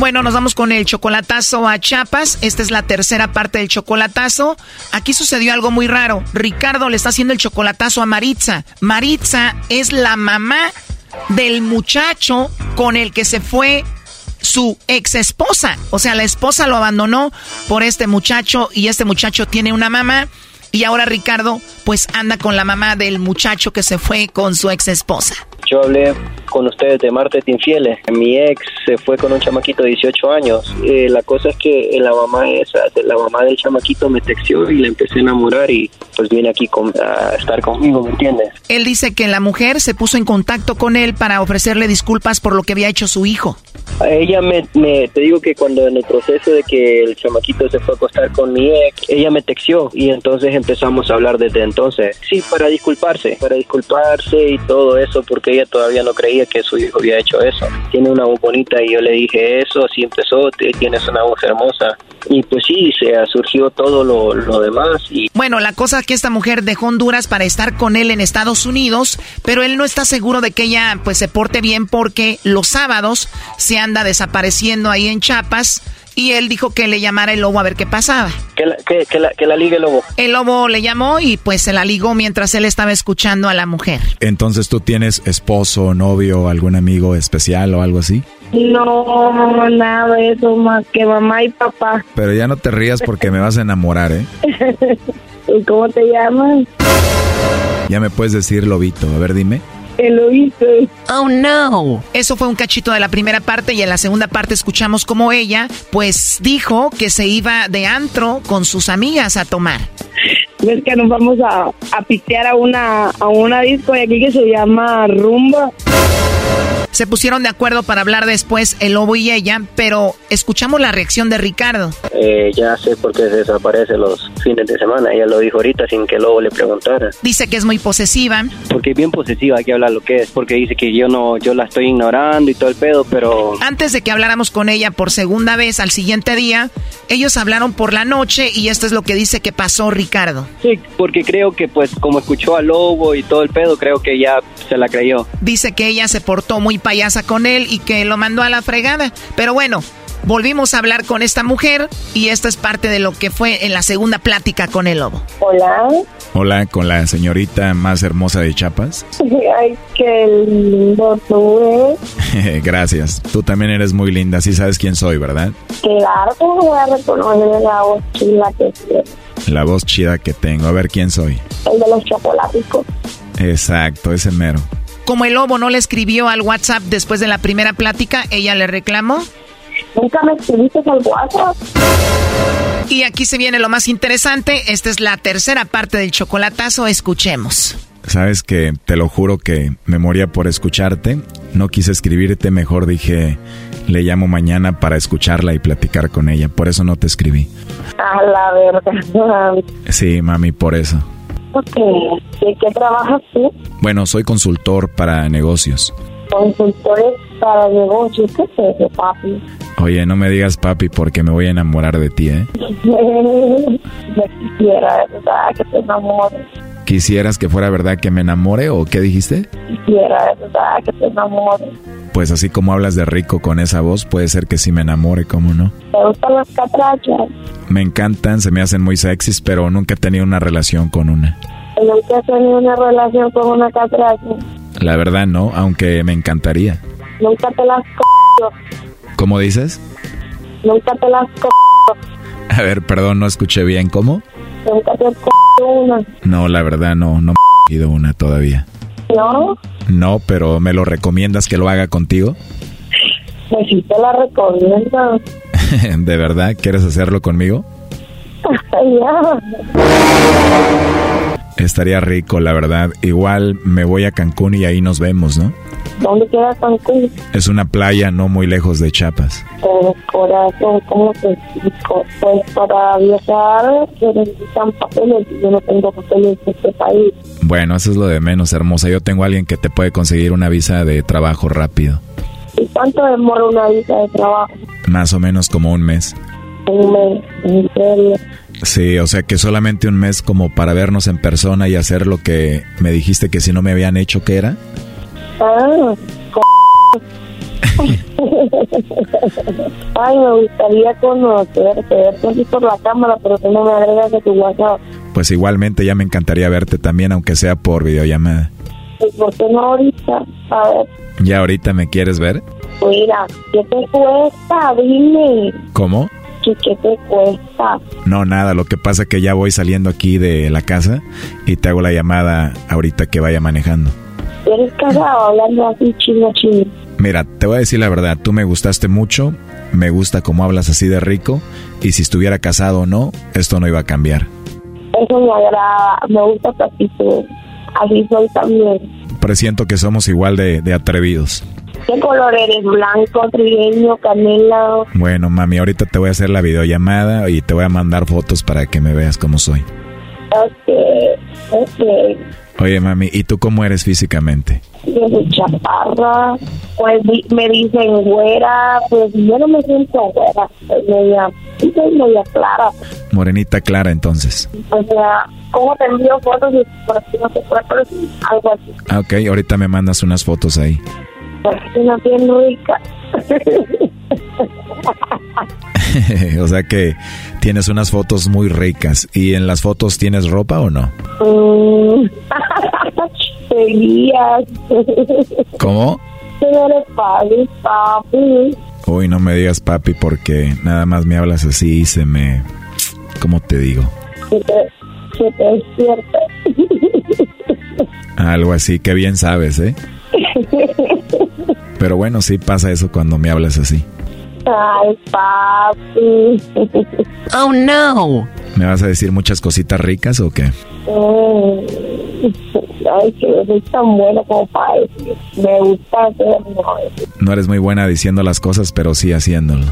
Bueno, nos vamos con el chocolatazo a Chiapas. Esta es la tercera parte del chocolatazo. Aquí sucedió algo muy raro. Ricardo le está haciendo el chocolatazo a Maritza. Maritza es la mamá del muchacho con el que se fue su ex esposa. O sea, la esposa lo abandonó por este muchacho y este muchacho tiene una mamá. Y ahora Ricardo pues anda con la mamá del muchacho que se fue con su ex esposa. Yo hablé con ustedes de martes infieles. Mi ex se fue con un chamaquito de 18 años. Eh, la cosa es que la mamá esa, la mamá del chamaquito me texteó y le empecé a enamorar y pues viene aquí a estar conmigo, ¿me entiendes? Él dice que la mujer se puso en contacto con él para ofrecerle disculpas por lo que había hecho su hijo. Ella me, me, te digo que cuando en el proceso de que el chamaquito se fue a acostar con mi ex, ella me texteó y entonces empezamos a hablar desde entonces. Sí, para disculparse, para disculparse y todo eso porque ella todavía no creía que su hijo había hecho eso. Tiene una voz bonita y yo le dije eso, así empezó, tienes una voz hermosa. Y pues sí, se surgió todo lo, lo demás. Y... Bueno, la cosa es que esta mujer dejó Honduras para estar con él en Estados Unidos, pero él no está seguro de que ella pues se porte bien porque los sábados se anda desapareciendo ahí en Chiapas y él dijo que le llamara el lobo a ver qué pasaba. Que la, que, la, que la ligue el lobo. El lobo le llamó y pues se la ligó mientras él estaba escuchando a la mujer. Entonces tú tienes esposo, novio, algún amigo especial o algo así? No, nada de eso más que mamá y papá. Pero ya no te rías porque me vas a enamorar, ¿eh? ¿Y cómo te llamas? Ya me puedes decir lobito, a ver dime lo hice. Oh no. Eso fue un cachito de la primera parte y en la segunda parte escuchamos como ella, pues dijo que se iba de antro con sus amigas a tomar. Es que nos vamos a, a pitear a una, a una disco de aquí que se llama Rumba. Se pusieron de acuerdo para hablar después el lobo y ella, pero escuchamos la reacción de Ricardo. Eh, ya sé por qué se desaparece los fines de semana. Ella lo dijo ahorita sin que el lobo le preguntara. Dice que es muy posesiva. Porque es bien posesiva, hay que hablar lo que es. Porque dice que yo no, yo la estoy ignorando y todo el pedo, pero... Antes de que habláramos con ella por segunda vez al siguiente día, ellos hablaron por la noche y esto es lo que dice que pasó Ricardo. Sí, porque creo que pues como escuchó al lobo y todo el pedo, creo que ya se la creyó. Dice que ella se portó muy payasa con él y que lo mandó a la fregada. Pero bueno, volvimos a hablar con esta mujer y esta es parte de lo que fue en la segunda plática con el lobo. Hola. Hola, con la señorita más hermosa de Chiapas. Ay, qué lindo tú eres. Gracias. Tú también eres muy linda, sí sabes quién soy, ¿verdad? Claro que voy a reconocer la voz chila que tienes. La voz chida que tengo. A ver quién soy. El de los chocolaticos. Exacto, ese mero. Como el lobo no le escribió al WhatsApp después de la primera plática, ella le reclamó. Nunca me escribiste al WhatsApp. Y aquí se viene lo más interesante. Esta es la tercera parte del chocolatazo. Escuchemos. Sabes que te lo juro que me moría por escucharte. No quise escribirte, mejor dije, le llamo mañana para escucharla y platicar con ella. Por eso no te escribí. A la verdad. Sí, mami, por eso. Ok. ¿De qué trabajas tú? Bueno, soy consultor para negocios. Consultores para negocios. ¿Qué es eso, papi? Oye, no me digas papi porque me voy a enamorar de ti, ¿eh? Me quisiera, verdad, que te enamores. ¿Quisieras que fuera verdad que me enamore o qué dijiste? Quisiera, verdad, que te enamores. Pues así como hablas de rico con esa voz, puede ser que sí me enamore, ¿cómo no? ¿Te gustan las catrachas? Me encantan, se me hacen muy sexys, pero nunca he tenido una relación con una. ¿Nunca has tenido una relación con una catracha? La verdad no, aunque me encantaría. Nunca te las ¿Cómo dices? Nunca te las A ver, perdón, no escuché bien, ¿cómo? Nunca te has una. No, la verdad no, no me he ido una todavía. ¿No? No, pero ¿me lo recomiendas que lo haga contigo? Pues sí te la recomiendo. ¿De verdad quieres hacerlo conmigo? Estaría rico, la verdad. Igual me voy a Cancún y ahí nos vemos, ¿no? ¿Dónde queda Cancún? Es una playa no muy lejos de Chiapas. Pero corazón, ¿cómo te explico? Pues para viajar se necesitan papeles y yo no tengo papeles de este país. Bueno, eso es lo de menos, hermosa. Yo tengo a alguien que te puede conseguir una visa de trabajo rápido. ¿Y cuánto demora una visa de trabajo? Más o menos como un mes. Un mes, en serio. Sí, o sea que solamente un mes como para vernos en persona y hacer lo que me dijiste que si no me habían hecho que era. Ah, Ay, me gustaría conocerte, verte así por la cámara, pero que no me agregas a tu WhatsApp. Pues igualmente ya me encantaría verte también, aunque sea por videollamada. Pues, ¿Por qué no ahorita? A ver, ¿Ya ahorita me quieres ver? mira, ¿qué te cuesta? Dime, ¿Cómo? ¿Qué, qué te cuesta? No, nada, lo que pasa que ya voy saliendo aquí de la casa y te hago la llamada ahorita que vaya manejando. ¿Eres casado hablando así chino chino? Mira, te voy a decir la verdad, tú me gustaste mucho, me gusta cómo hablas así de rico y si estuviera casado o no, esto no iba a cambiar. Eso me agrada, me gusta tu actitud. Así soy también. Presiento que somos igual de, de atrevidos. ¿Qué color eres? ¿Blanco, trigueño, canela? Bueno, mami, ahorita te voy a hacer la videollamada y te voy a mandar fotos para que me veas cómo soy. Ok, ok. Oye, mami, ¿y tú cómo eres físicamente? Yo soy chaparra, pues me dicen güera, pues yo no me siento güera, soy media, soy media clara. Morenita clara entonces. O sea, ¿cómo te envío fotos y por aquí no se puede, pero sí, algo así? Ah, ok, ahorita me mandas unas fotos ahí. Una bien rica. o sea que tienes unas fotos muy ricas. ¿Y en las fotos tienes ropa o no? Mm. Seguías. ¿Cómo? Padres, papi. Uy, no me digas papi porque nada más me hablas así y se me... ¿Cómo te digo? Que te, te despiertes. Algo así, que bien sabes, ¿eh? Pero bueno, sí pasa eso cuando me hablas así. Ay, papi. Oh no. ¿Me vas a decir muchas cositas ricas o qué? Mm. Ay, que soy tan bueno como para decir. Me gusta hacerlo. No eres muy buena diciendo las cosas, pero sí haciéndolo.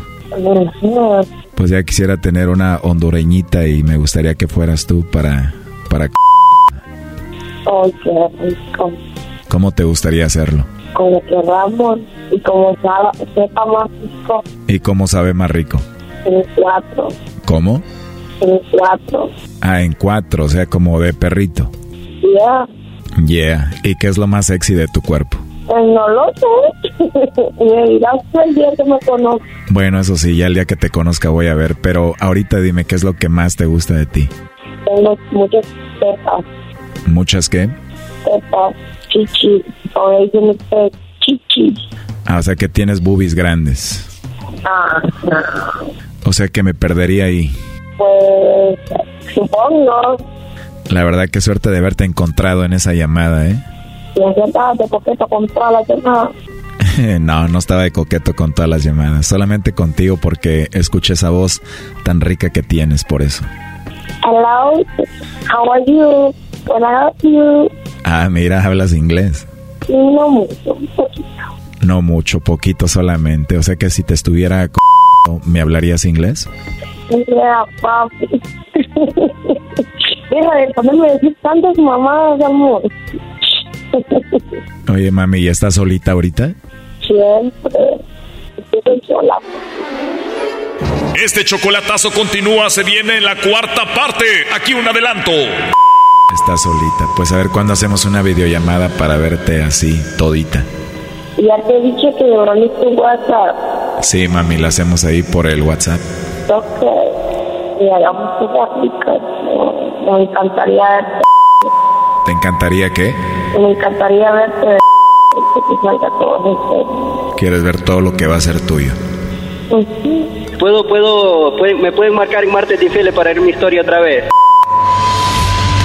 Pues ya quisiera tener una hondureñita y me gustaría que fueras tú para... para... Ay, qué rico. ¿Cómo te gustaría hacerlo? Como queramos y como sabe, sepa más rico. ¿Y cómo sabe más rico? En cuatro. ¿Cómo? En cuatro. Ah, en cuatro, o sea, como de perrito. Ya. Yeah. ¿Y qué es lo más sexy de tu cuerpo? Pues no lo sé. Me dirás el día que me conozco. Bueno, eso sí, ya el día que te conozca voy a ver, pero ahorita dime qué es lo que más te gusta de ti. Tengo muchas tetas. ¿Muchas qué? Tetas. Chichis. O ellos me chichis. Ah, o sea que tienes boobies grandes. Ah, O sea que me perdería ahí. pues supongo. La verdad, qué suerte de haberte encontrado en esa llamada, ¿eh? De coqueto con todas las demás. no, no estaba de coqueto con todas las llamadas, solamente contigo porque escuché esa voz tan rica que tienes por eso. Hello, how are you? Can I help you? Ah, mira, hablas inglés. No mucho, poquito. No mucho, poquito solamente. O sea que si te estuviera c- ¿me hablarías inglés? Yeah, papi. Deja de ponerme decir tantas mamadas, amor. Oye, mami, ¿y estás solita ahorita? Siempre. Estoy sola. Este chocolatazo continúa, se viene en la cuarta parte. Aquí un adelanto. Estás solita. Pues a ver cuándo hacemos una videollamada para verte así, todita. Ya te he dicho que me tu WhatsApp. Sí, mami, la hacemos ahí por el WhatsApp. Ok. Y hagamos una aplicación. Me encantaría verte. ¿Te encantaría qué? Me encantaría verte. Que te salga todo ¿Quieres ver todo lo que va a ser tuyo? de ¿Puedo, puedo, puede- me pueden marcar en martes infieles para ver mi historia otra vez?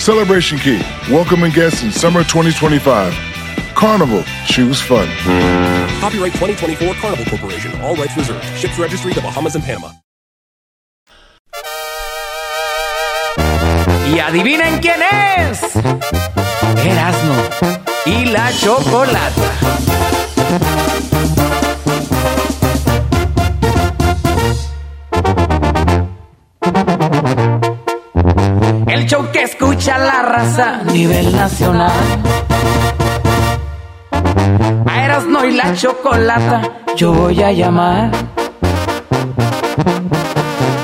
Celebration Key, welcoming guests in summer 2025. Carnival, choose fun. Copyright 2024 Carnival Corporation. All rights reserved. Ships registry the Bahamas and Panama. Y adivinen quién es. Erasmo y la chocolata. Show que escucha la raza a nivel nacional. A Erasmo y la chocolata yo voy a llamar.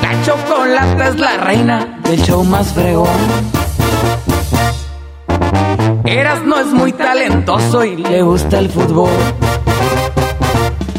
La chocolata es la reina del show más fregón. Eras no es muy talentoso y le gusta el fútbol.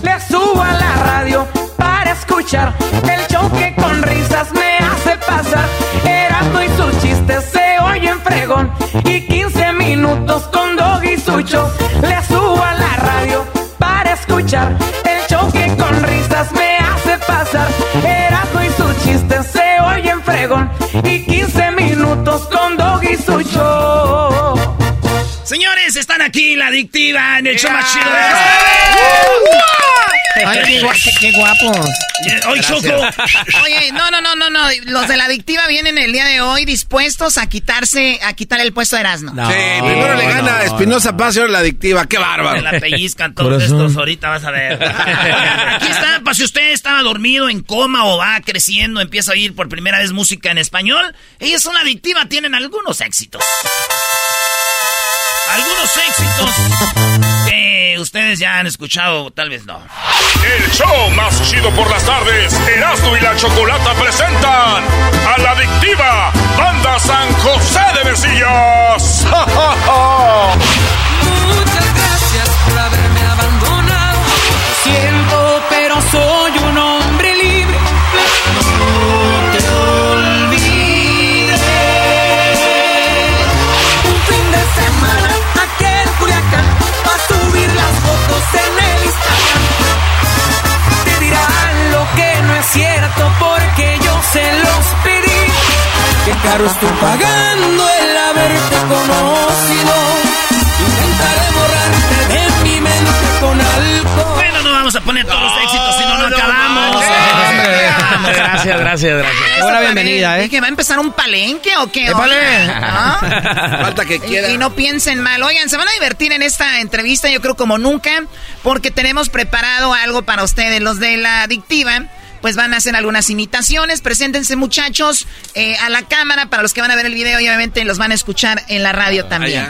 Le subo a la radio para escuchar el show que con risas me hace pasar. Erasmo y sus chistes se oyen fregón y 15 minutos con Dog y su show. Le subo a la radio para escuchar el show que con risas me hace pasar. Erasmo y sus chistes se oyen fregón y 15 minutos con Dog y su show. Señores, están aquí la adictiva en el show más chido de Ay, qué, qué- qué guapos. Hoy Choco. Oye, no, no, no, no, no. Los de la adictiva vienen el día de hoy dispuestos a quitarse, a quitar el puesto de Erasmo. sí, primero le gana Espinosa Paz y ahora la adictiva. ¡Qué bárbaro! Me la pellizcan todos Corazón. estos, ahorita vas a ver. Aquí está, para si usted estaba dormido, en coma o va creciendo, empieza a oír por primera vez música en español. Ellos son adictiva, tienen algunos éxitos. algunos éxitos que ustedes ya han escuchado, tal vez no. El show más chido por las tardes, Erasmo y la Chocolata presentan a la adictiva Banda San José de Mesillas. Muchas gracias por haberme abandonado. Lo siento, pero soy un en el Instagram. Te dirán lo que no es cierto porque yo se los pedí. Qué caro estoy pagando el haberte conocido. Intentaré borrarte de mi mente con alcohol. Bueno, no vamos a poner todos los éxitos, si no, no acabamos. Gracias, gracias, gracias. Buena bienvenida, ¿eh? ¿Y que va a empezar un palenque o qué? ¿Ah? Falta que quiera. Y, y no piensen mal. Oigan, se van a divertir en esta entrevista, yo creo como nunca, porque tenemos preparado algo para ustedes. Los de la adictiva, pues van a hacer algunas imitaciones. Preséntense, muchachos, eh, a la cámara para los que van a ver el video y obviamente los van a escuchar en la radio también.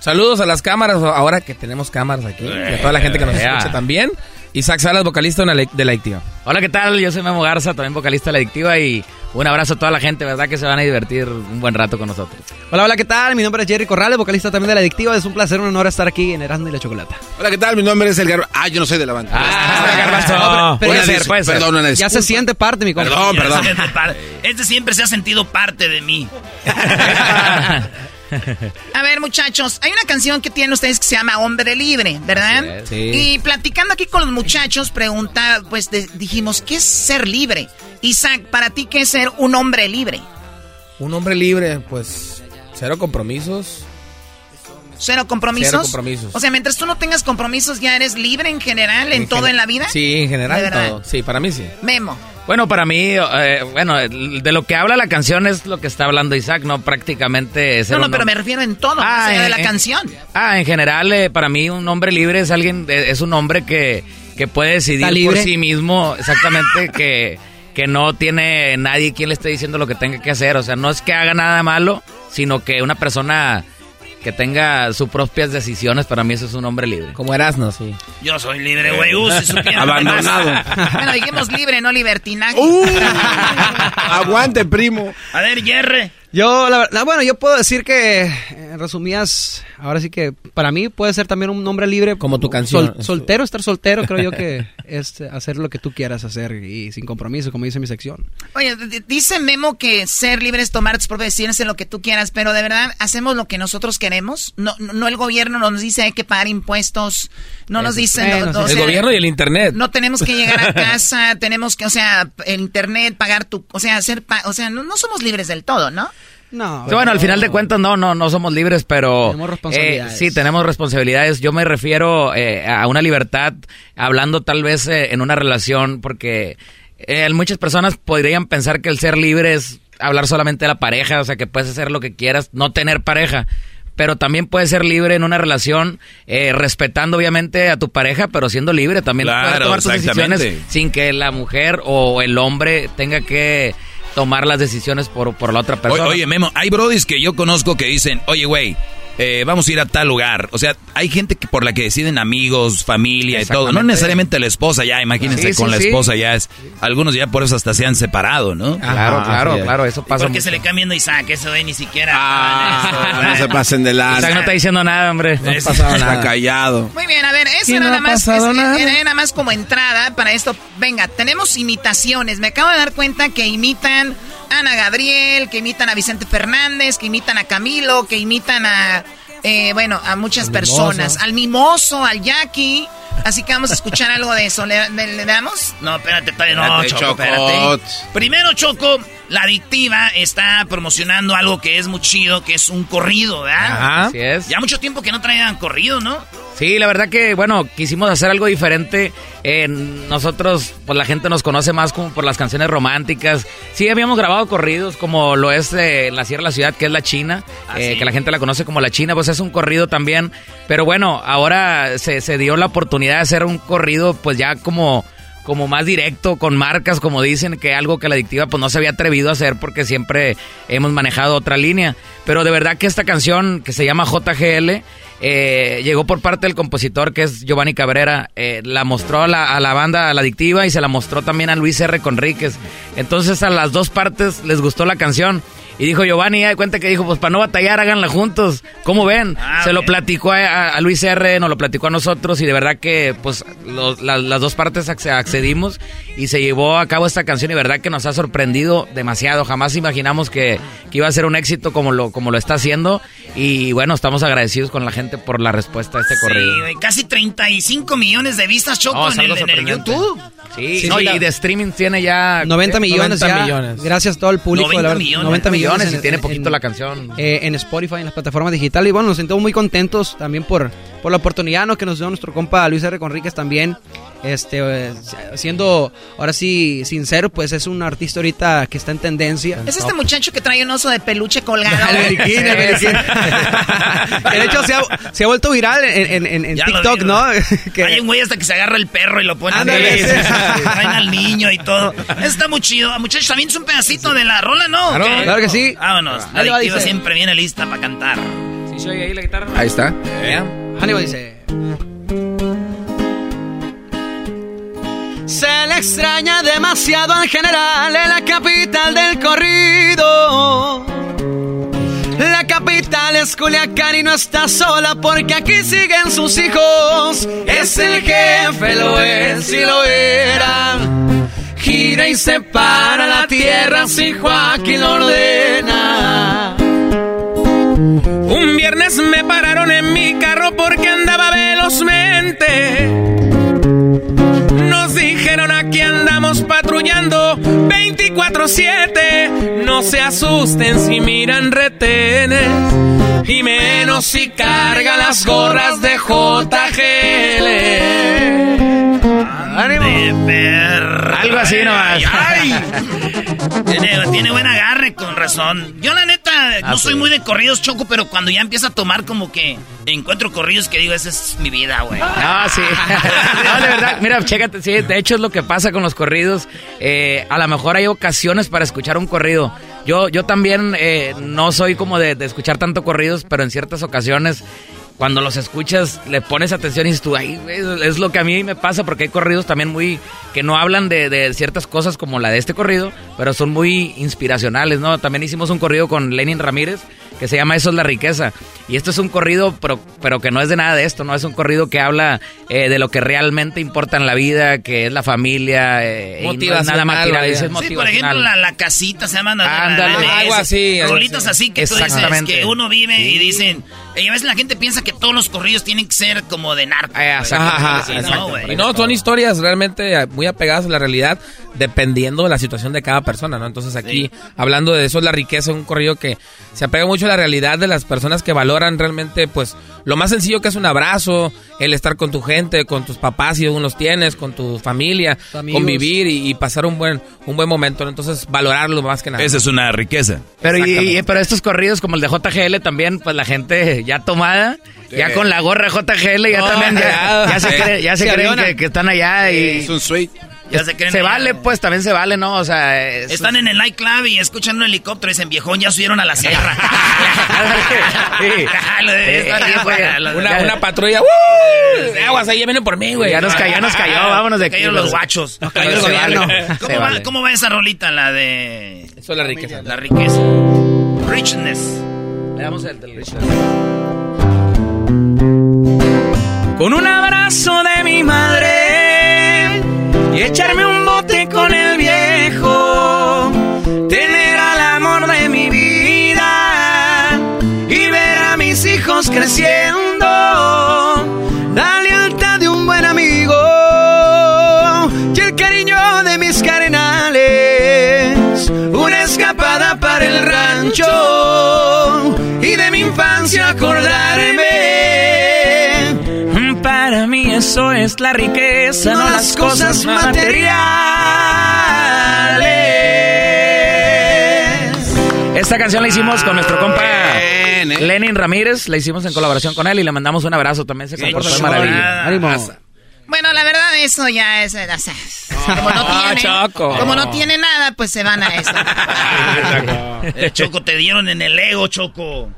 Saludos a las cámaras, ahora que tenemos cámaras aquí, y a toda la gente que nos Yeah. escucha también. Isaac Salas, vocalista de la, Adictiva. Hola, ¿qué tal? Yo soy Memo Garza, también vocalista de La Adictiva y un abrazo a toda la gente, ¿verdad? Que se van a divertir un buen rato con nosotros. Hola, hola, ¿qué tal? Mi nombre es Jerry Corrales, vocalista también de La Adictiva. Es un placer, un honor estar aquí en Erasmo y la Chocolata. Hola, ¿qué tal? Mi nombre es el Garbanzo. Ah, yo no soy de la banda. No, puede una ser, dis- puede ser. Perdón, una Ya se siente parte, mi compa. Perdón, perdón. Este siempre se ha sentido parte de mí. A ver, muchachos, hay una canción que tienen ustedes que se llama Hombre Libre, ¿verdad? Sí. Y platicando aquí con los muchachos, pregunta, pues de- dijimos, ¿qué es ser libre? Isaac, para ti, ¿qué es ser un hombre libre? Un hombre libre, pues, cero compromisos. ¿Cero compromisos? Cero compromisos. O sea, mientras tú no tengas compromisos, ¿ya eres libre en general, en, todo gen- en la vida? Sí, en general, en todo. Sí, para mí sí. Memo. Bueno, para mí, eh, bueno, de lo que habla la canción es lo que está hablando Isaac, ¿no? Prácticamente ser No, no, un pero me refiero en todo, Ah, de la en- canción. Ah, en general, eh, para mí un hombre libre es alguien, eh, es un hombre que, que puede decidir ¿Está por sí mismo, exactamente, que, que no tiene nadie quien le esté diciendo lo que tenga que hacer. O sea, no es que haga nada malo, sino que una persona que tenga sus propias decisiones, para mí eso es un hombre libre. Como Erasmo, sí. Yo soy libre, güey. Uh, si Abandonado. Bueno, dijimos libre, no libertinaje. Uh. Aguante, primo. A ver, Jerry. Yo, la verdad, bueno, yo puedo decir que, en resumidas, ahora sí que para mí puede ser también un hombre libre. Como tu canción. Sol- soltero, estar soltero, creo yo que es hacer lo que tú quieras hacer y sin compromiso, como dice mi sección. Oye, dice Memo que ser libre es tomar tus propias decisiones en lo que tú quieras, pero de verdad, ¿hacemos lo que nosotros queremos? No, no no el gobierno nos dice hay que pagar impuestos, no nos no- o El sea, gobierno y el internet. No tenemos que llegar a casa, tenemos que, o sea, el internet, pagar tu... O sea, hacer... pa- o sea, no, no somos libres del todo, ¿no? No. Bueno, al final de cuentas no, no, no somos libres, pero Tenemos responsabilidades. eh, sí tenemos responsabilidades. Yo me refiero eh, a una libertad, hablando tal vez eh, en una relación, porque eh, muchas personas podrían pensar que el ser libre es hablar solamente de la pareja, o sea que puedes hacer lo que quieras, no tener pareja. Pero también puedes ser libre en una relación, eh, respetando obviamente a tu pareja, pero siendo libre también. Claro, puedes tomar tus decisiones sin que la mujer o el hombre tenga que tomar las decisiones por, por la otra persona. oye, Memo, hay brodis que yo conozco que dicen, oye, güey, eh, vamos a ir a tal lugar. O sea, hay gente que por la que deciden amigos, familia y todo. No necesariamente la esposa ya, imagínense Sí, sí, con la sí. esposa ya es. Algunos ya por eso hasta se han separado, ¿no? Claro, claro, claro, eso pasa. ¿Por qué se mucho. le cambiando a Isaac? Eso de ni siquiera. Ah, no se pasen de Isaac no está diciendo nada, hombre. No ha pasado Está nada. callado. Muy bien, a ver, eso Y no nada ha más pasado es- nada. era nada más como entrada para esto. Venga, tenemos imitaciones. Me acabo de dar cuenta que imitan a Ana Gabriel, que imitan a Vicente Fernández, que imitan a Camilo, que imitan a eh, bueno, a muchas Al personas, Mimoso. al Mimoso, al Jackie. Así que vamos a escuchar algo de eso. ¿Le, le- le damos? No, espérate, todavía no, Espérate, Choco, Choco. espérate. Primero, Choco, la adictiva está promocionando algo que es muy chido, que es un corrido, ¿verdad? Ajá. Así es. Ya mucho tiempo que no traían corrido, ¿no? Sí, la verdad que, bueno, quisimos hacer algo diferente. Eh, nosotros, pues la gente nos conoce más como por las canciones románticas. Sí, habíamos grabado corridos como lo es eh, en la Sierra de la Ciudad, que es La China, eh, que la gente la conoce como La China, pues es un corrido también. Pero bueno, ahora se, se dio la oportunidad de hacer un corrido, pues ya como como más directo con marcas, como dicen, que algo que la adictiva pues no se había atrevido a hacer porque siempre hemos manejado otra línea. Pero de verdad que esta canción que se llama JGL eh, llegó por parte del compositor que es Giovanni Cabrera, eh, la mostró a la, a la banda, a la adictiva y se la mostró también a Luis R. Conríquez. Entonces a las dos partes les gustó la canción. Y dijo Giovanni, ya de cuenta que dijo, pues para no batallar, háganla juntos. ¿Cómo ven? Ah, Se lo platicó a, a Luis R., nos lo platicó a nosotros y de verdad que pues los- la- las dos partes acce- accedimos y se llevó a cabo esta canción y de verdad que nos ha sorprendido demasiado. Jamás imaginamos que, que iba a ser un éxito como lo, como lo está haciendo y bueno, estamos agradecidos con la gente por la respuesta a este corrido. Sí, güey, casi 35 millones de vistas, Choco, No, es en, el, en. YouTube. Sí, Sí, no, sí, y la- de streaming tiene ya 90 millones 90 ya. millones. Gracias a todo el público. 90 la verdad, millones. 90 millones. Y tiene poquito la canción. eh, en Spotify, en las plataformas digitales. Y bueno, nos sentimos muy contentos también por, por la oportunidad ¿no? que nos dio nuestro compa Luis R. Conríquez también. Este, eh, siendo ahora sí sincero, pues es un artista ahorita que está en tendencia. Es este muchacho que trae un oso de peluche colgado. El beriquín, el beriquín. de hecho, se ha, se ha vuelto viral en, TikTok, vi, ¿no? Hay un güey hasta que se agarra el perro y lo pone Ándale, traen al niño y todo. Eso está muy chido. Muchachos, también es un pedacito de la rola, ¿no? Claro, claro que sí. Vámonos. La adictiva dice. siempre viene lista para cantar. ¿Sí oye ahí la guitarra? Ahí está. Hannibal dice. Se le extraña demasiado en general en la capital del corrido. La capital es Culiacán y no está sola porque aquí siguen sus hijos. Es el jefe, lo es y lo era. Gira y separa la tierra si Joaquín lo ordena. Un viernes me pararon en mi carro 24-7. No se asusten si miran retenes. Y menos si carga las gorras de JGL. De perra. Algo así nomás. Ay, Tiene, tiene buen agarre, con razón. Yo, la neta, no Ah, soy muy de corridos, Choco, pero cuando ya empieza a tomar, como que encuentro corridos que digo, esa es mi vida, güey. Ah, sí. No, de verdad, mira, chécate, sí, de hecho es lo que pasa con los corridos. Eh, a lo mejor hay ocasiones para escuchar un corrido. Yo, yo también eh, no soy como de, de escuchar tanto corridos, pero en ciertas ocasiones, cuando los escuchas, le pones atención y dices tú, ay, es lo que a mí me pasa, porque hay corridos también muy, que no hablan de, de ciertas cosas como la de este corrido, pero son muy inspiracionales, ¿no? También hicimos un corrido con Lenin Ramírez, que se llama Eso es la riqueza. Y esto es un corrido, pero, pero que no es de nada de esto, ¿no? Es un corrido que habla eh, de lo que realmente importa en la vida, que es la familia, eh, y no es nada material, es Sí, por ejemplo, la, la casita se llama... la- la- Ándale. Algo así, algo Rolitas así. que tú dices que uno vive y dicen... Y a veces la gente piensa que todos los corridos tienen que ser como de narco. güey. Ajá, exacto. no, güey. Y no, son historias realmente muy apegadas a la realidad, dependiendo de la situación de cada persona, ¿no? Entonces aquí, hablando de eso, es la riqueza, un corrido que se apega mucho a la realidad de las personas que valoran realmente, pues, lo más sencillo que es un abrazo, el estar con tu gente, con tus papás si aún los tienes, con tu familia, amigos. convivir y, y pasar un buen, un buen momento, ¿no? Entonces, valorarlo más que nada. Esa es una riqueza. Pero, y- y- pero estos corridos como el de JGL también, pues la gente ya tomada, ya con la gorra JGL, ya No, también ya, ya. ya se, Sí. cree- ya se Se creen que están allá y... Es un suite. Ya se creen Se allá. vale, pues también se vale, ¿no? O sea, es- Están en el nightclub y escuchan un helicóptero y dicen, viejón, ya subieron a la sierra. Una, una patrulla, ¡uh! Aguas, ahí ya vienen por mí, güey. Ya nos cayó, ya nos cayó, vámonos de aquí. Cayeron los guachos. Nos cayó el gobierno. ¿Cómo, Se va, vale. cómo va esa rolita, la de... Eso es la riqueza. La riqueza. Richness. Le damos el del Richard. Con un abrazo de mi madre echarme un bote con el viejo. Tener al amor de mi vida y ver a mis hijos creciendo. La lealtad de un buen amigo y el cariño de mis carnales. Una escapada para el rancho y de mi infancia acordarme. Eso es la riqueza, no las cosas materiales. Esta canción la hicimos con nuestro compa Lenin Ramírez, la hicimos en colaboración con él y le mandamos un abrazo también. Se comportó de chulada. maravilla. Ánimo. Bueno, la verdad, eso ya es. o sea, como, no Ah, tiene, Choco. como no tiene nada, pues se van a eso. Eh, Choco, te dieron en el ego, Choco.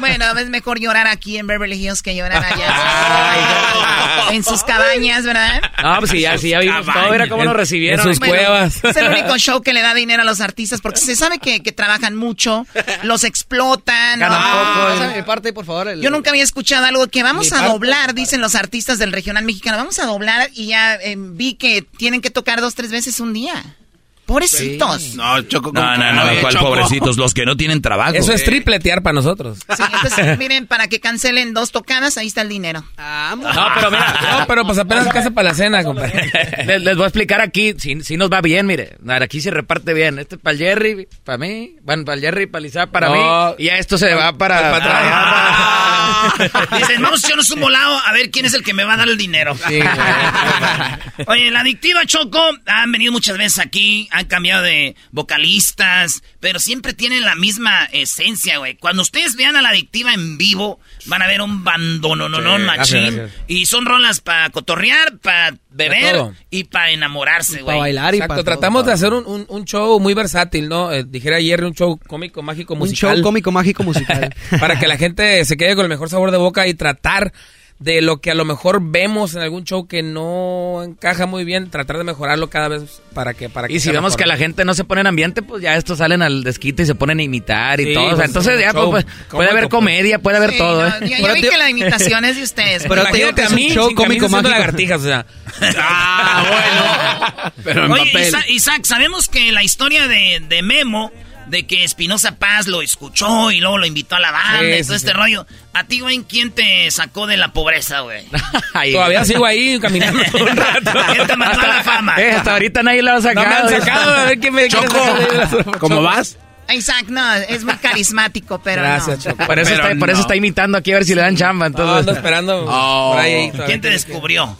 Bueno, es mejor llorar aquí en Beverly Hills que llorar allá. en sus cabañas, ¿verdad? No, pues sí, ya, sí, ya vimos todo, mira cómo nos recibieron. Bueno, Es el único show que le da dinero a los artistas porque se sabe que, que trabajan mucho, los explotan. Ganan ¿no? poco. Mi parte, por favor. el- Yo nunca había escuchado algo que vamos Mi a parte. doblar, dicen los artistas del regional mexicano. Vamos a doblar y ya eh, vi que tienen que tocar dos, tres veces un día. Pobrecitos. No, Choco. No, no, no, ¿cuál pobrecitos? Los que no tienen trabajo. Eso es tripletear para nosotros. Sí, entonces, miren, para que cancelen dos tocadas, ahí está el dinero. No, pero mira, No, pero pues apenas casi para la cena, compadre. les, les voy a explicar aquí, si, si nos va bien, mire, aquí se reparte bien. Este es para el Jerry, para mí, bueno, para el Jerry, para Lizá, para No. mí, y ya esto se va para... Dicen, vamos a echarnos un volado a ver quién es el que me va a dar el dinero. Oye, la adictiva Choco han venido muchas veces aquí, han cambiado de vocalistas, pero siempre tienen la misma esencia, güey. Cuando ustedes vean a la adictiva en vivo, van a ver un bandono, no, no, Sí, machín. gracias, gracias. Y son rolas para cotorrear, para beber y para enamorarse, güey. Exacto, tratamos de hacer un, un- un show muy versátil, ¿no? Eh, dijera ayer un show cómico, mágico, Un musical. show cómico, mágico, musical. para que la gente se quede con el mejor sabor de boca y tratar de lo que a lo mejor vemos en algún show que no encaja muy bien, tratar de mejorarlo cada vez para que para que Y si vemos mejor. que la gente no se pone en ambiente, pues ya estos salen al desquite y se ponen a imitar y Sí, todo. O sea, pues, entonces ya show pues, puede haber comedia, puede haber Sí, todo. no, ¿eh? vi te- que la imitación es de ustedes. Pero imagínate a mí, show cómico, mágico. lagartijas, o sea. Ah, bueno. Pero en Oye, papel. Isa- Isaac, sabemos que la historia de, de Memo, de que Espinosa Paz lo escuchó y luego lo invitó a la banda Sí, y todo sí. este rollo. ¿A ti, güey, quién te sacó de la pobreza, güey? Todavía sigo ahí caminando todo un rato. ¿Quién te mandó a la fama? eh, hasta ahorita nadie lo ha No me sacado. han sacado, a ver quién me Choco, la- ¿cómo vas? Isaac, no, es muy carismático, pero Gracias, no. Choco. Por eso, Pero está, por eso no. está imitando aquí a ver si le dan chamba. No, Entonces, ando esperando Oh. por ahí. ¿Quién te descubrió?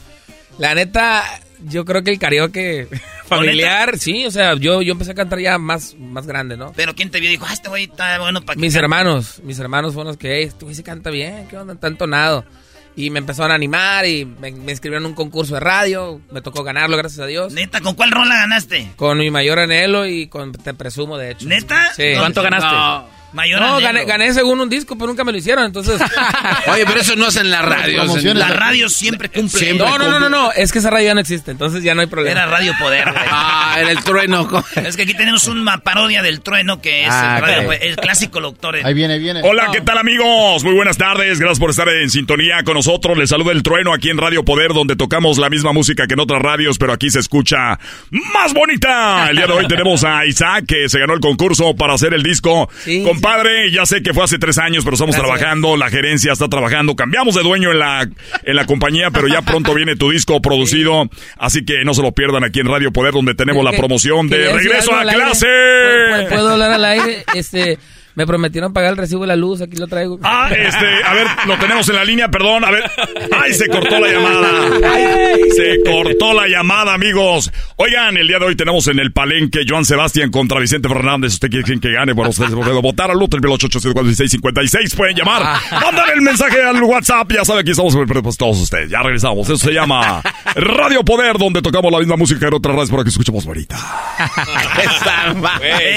La neta, yo creo que el karaoke familiar, sí, o sea, yo, yo empecé a cantar ya más, más grande, ¿no? Pero ¿quién te vio y dijo, ah, este güey está bueno para que Mis cante"? hermanos, mis hermanos fueron los que, hey, este güey se canta bien, ¿qué onda? Está entonado. Y me empezaron a animar y me, me inscribieron en un concurso de radio, me tocó ganarlo, gracias a Dios. Neta, ¿con cuál rola ganaste? Con mi mayor anhelo y con Te Presumo, de hecho. ¿Neta? Sí. ¿Cuánto ganaste? No. Mayor No, gané, gané según un disco, pero nunca me lo hicieron, entonces... Oye, pero eso no es en la radio. en. La radio siempre cumple. Siempre. No, no, no, no, no, es que esa radio ya no existe, entonces ya no hay problema. Era Radio Poder, güey. Ah, en el trueno. Es que aquí tenemos una parodia del trueno que es Ah, el, radio, ok. pues, el clásico locutor. Ahí viene, viene. Hola, ¿qué tal amigos? Muy buenas tardes, gracias por estar en sintonía con nosotros. Les saluda el trueno aquí en Radio Poder, donde tocamos la misma música que en otras radios, pero aquí se escucha más bonita. El día de hoy tenemos a Isaac, que se ganó el concurso para hacer el disco. Sí, Compadre, ya sé que fue hace tres años, pero estamos Gracias. trabajando, la gerencia está trabajando, cambiamos de dueño en la, en la compañía, pero ya pronto viene tu disco producido, así que no se lo pierdan aquí en Radio Poder, donde tenemos la promoción de Regreso a clase. ¿Puedo, puedo hablar al aire? Este, me prometieron pagar el recibo de la luz, aquí lo traigo. Ah, este, a ver, lo tenemos en la línea, perdón, a ver. ¡Ay, se cortó la llamada! Se cortó la llamada, amigos. Oigan, el día de hoy tenemos en el palenque Joan Sebastián contra Vicente Fernández. ¿Usted quiere que gane? Bueno, ustedes pueden votar al otro, el 884656. Pueden llamar. Mandan el mensaje al WhatsApp. Ya saben, aquí estamos pues, todos ustedes. Ya regresamos. Eso se llama Radio Poder, donde tocamos la misma música en otras radios para que escuchemos ahorita.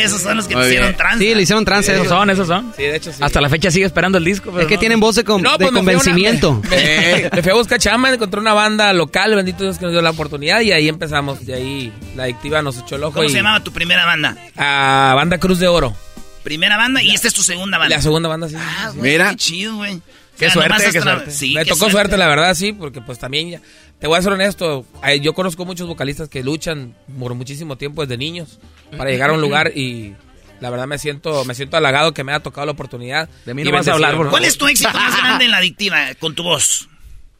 Esos son los que Muy te hicieron trans. Sí, le hicieron trance. Esos son, esos son. Sí, de hecho sí. Hasta la fecha sigue esperando el disco. pero Es que no. tienen voz de, con- No, de pues me fui a una- convencimiento. me, me fui a buscar chamba, encontré una banda local, bendito Dios que nos dio la oportunidad y ahí empezamos. De ahí la adictiva nos echó el ojo. ¿Cómo y se llamaba tu primera banda? A Banda Cruz de Oro. Primera banda y esta es tu segunda banda. La segunda banda, sí. Ah, güey, Mira. Qué chido, güey. Qué O sea, suerte, qué suerte. Sí, me qué tocó suerte. la verdad, sí, porque pues también ya- te voy a ser honesto, eh, yo conozco muchos vocalistas que luchan por muchísimo tiempo desde niños para llegar a un lugar y la verdad me siento me siento halagado que me haya tocado la oportunidad. De mí no vas a hablar, ¿Cuál es tu éxito más grande en la adictiva con tu voz?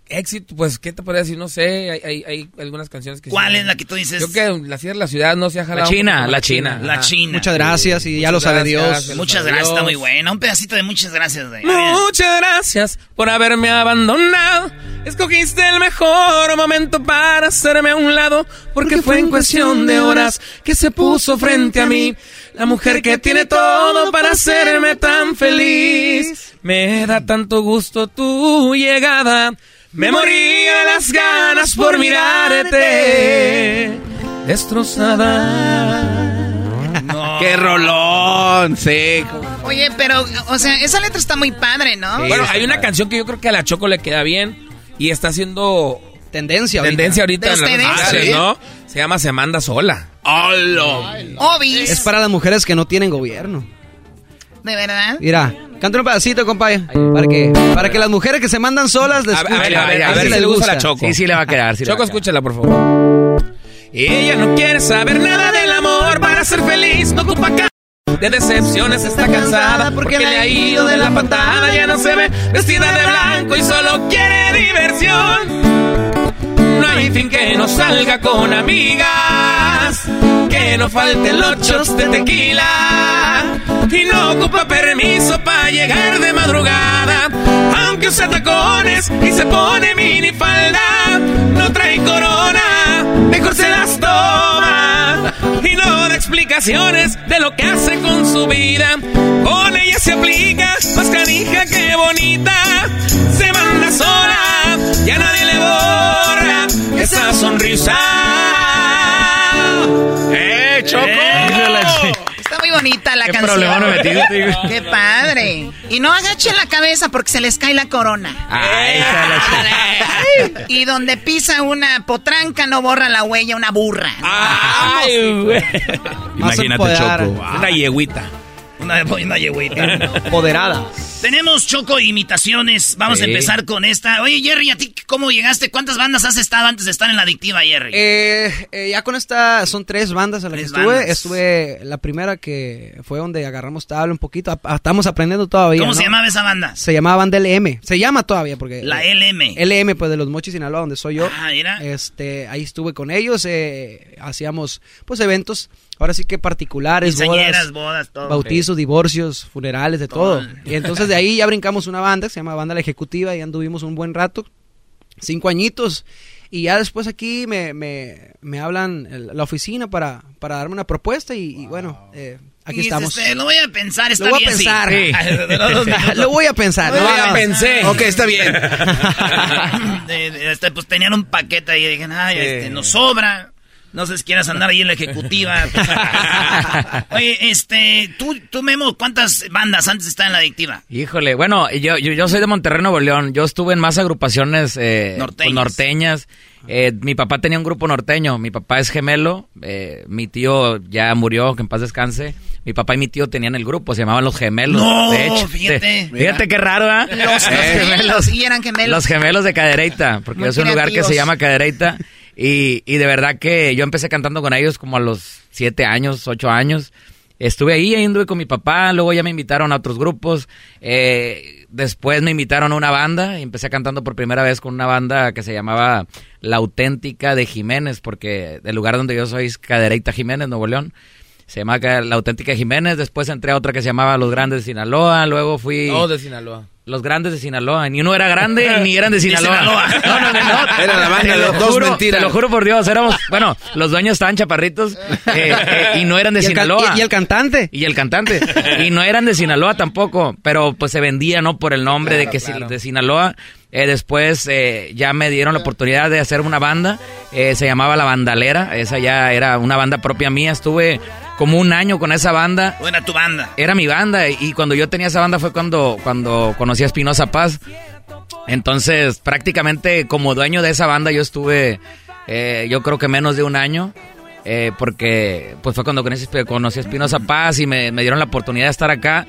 Éxito, pues, ¿qué te podría decir? No sé, hay, hay, hay algunas canciones que... ¿Cuál sí- es la que tú dices? Yo que la Sierra de la Ciudad no se ha jalado. La China, la China. La Ajá. China. Muchas gracias y ya lo sabe. Dios. Muchas gracias, está muy buena. Un pedacito de muchas gracias, ver. Muchas gracias por haberme abandonado. Escogiste el mejor momento para hacerme a un lado. Porque fue en cuestión de horas que se puso frente a mí. La mujer que tiene todo para hacerme tan feliz. Me da tanto gusto tu llegada. Me moría las ganas por mirarte. Destrozada. ¡Qué rolón! Sí. Oye, pero, o sea, esa letra está muy padre, ¿no? bueno, hay una canción que yo creo que a la Choco le queda bien y está haciendo tendencia ahorita. tendencia ahorita en las redes ¿Ustedes? sociales, ¿Sí? ¿no? Se llama Se manda sola. Obis. Es para las mujeres que no tienen gobierno. ¿De verdad? Mira, canta un pedacito, compadre. Para que, para que las mujeres que se mandan solas les A, a ver, escuchen. a ver, a ver si le gusta la Choco. Sí, sí le va a quedar. sí Choco, a quedar. escúchala, por favor. Ella no quiere saber nada del amor para ser feliz, no ocupa de decepciones, está cansada porque le ha ido de la patada, ya no se ve vestida de blanco y solo quiere diversión. Hay fin que no salga con amigas, que no falten los shots de tequila y no ocupa permiso para llegar de madrugada, aunque usa tacones y se pone minifalda, no trae corona, mejor se las toma y no da explicaciones de lo que hace con su vida. Con ella se aplica, más canija que bonita, se manda sola, ya nadie le borra esa sonrisa. ¡Eh, Choco! Está muy bonita la ¿Qué canción. Qué padre. Y no agachen la cabeza porque se les cae la corona. Ay, la ch- Y donde pisa una potranca no borra la huella una burra. Ay, güey. Imagínate. Choco. Una yeguita. Una, una yegüita. Empoderada. Tenemos Choco imitaciones. Vamos a empezar con esta. Oye, Jerry, ¿a ti cómo llegaste? ¿Cuántas bandas has estado antes de estar en la adictiva, Jerry? Eh, eh, ya con esta son tres bandas a las que estuve. bandas. Estuve la primera que fue donde agarramos tabla un poquito. A- Estamos aprendiendo todavía. ¿Cómo ¿no? se llamaba esa banda? Se llamaba banda LM. Se llama todavía porque La LM. LM pues de los Mochis Sinaloa donde soy yo. Ah, mira. Este, ahí estuve con ellos, eh, hacíamos pues eventos, ahora sí que particulares, bodas, bodas, todo. bautizos, divorcios, funerales, de todo. Todo. Y entonces de ahí ya brincamos una banda que se llama Banda La Ejecutiva y anduvimos un buen rato, cinco añitos. Y ya después aquí me, me, me hablan el- la oficina para, para darme una propuesta y, y bueno, eh, aquí Y estamos. dices, "Eh, lo voy a pensar, está Lo voy a bien, sí". pensar. Minutos. Lo voy a pensar. Lo no, voy a. Ok, está bien. Este, pues tenían un paquete ahí y dije, ay, Sí. este, nos sobra. No sé si quieras andar ahí en la ejecutiva. Oye, este, tú, tú Memo, ¿cuántas bandas antes estar en la adictiva? Híjole, bueno, yo, yo, yo soy de Monterrey, Nuevo León. Yo estuve en más agrupaciones eh, Norteñas. norteñas. Eh, mi papá tenía un grupo norteño. Mi papá es gemelo. eh, mi tío ya murió, que en paz descanse. Mi papá y mi tío tenían el grupo, se llamaban Los Gemelos. No, de hecho, fíjate. fíjate qué raro, ¿ah? Los, los gemelos. Y eran gemelos. Los gemelos de Cadereyta, porque Muy es un lugar que se llama Cadereyta. Y, y de verdad que yo empecé cantando con ellos como a los siete años, ocho años. Estuve ahí, ahí anduve con mi papá, luego ya me invitaron a otros grupos. eh, después me invitaron a una banda y empecé cantando por primera vez con una banda que se llamaba La Auténtica de Jiménez, porque el lugar donde yo soy es Cadereyta Jiménez, Nuevo León. Se llama ca- La Auténtica Jiménez, después entré a otra que se llamaba Los Grandes de Sinaloa, luego fui... No, de Sinaloa. Los grandes de Sinaloa. Ni uno era grande ni eran de Sinaloa. Sinaloa. No, no, no, no. Era la banda Te de lo los dos juro, mentiras. Te lo juro por Dios. Éramos, bueno, los dueños estaban chaparritos eh, eh, y no eran de ¿Y el, can- Sinaloa. y- y el cantante. Y el cantante. Y no eran de Sinaloa tampoco, pero pues se vendía, ¿no? Por el nombre de que si- de Sinaloa. Eh, después eh, ya me dieron la oportunidad de hacer una banda. eh, se llamaba La Bandalera. Esa ya era una banda propia mía. Estuve como un año con esa banda. ¿O era tu banda? Era mi banda y cuando yo tenía esa banda fue cuando, cuando conocí a Espinosa Paz. Entonces, prácticamente como dueño de esa banda yo estuve, eh, yo creo que menos de un año, eh, porque pues fue cuando conocí, conocí a Espinosa Paz y me, me dieron la oportunidad de estar acá.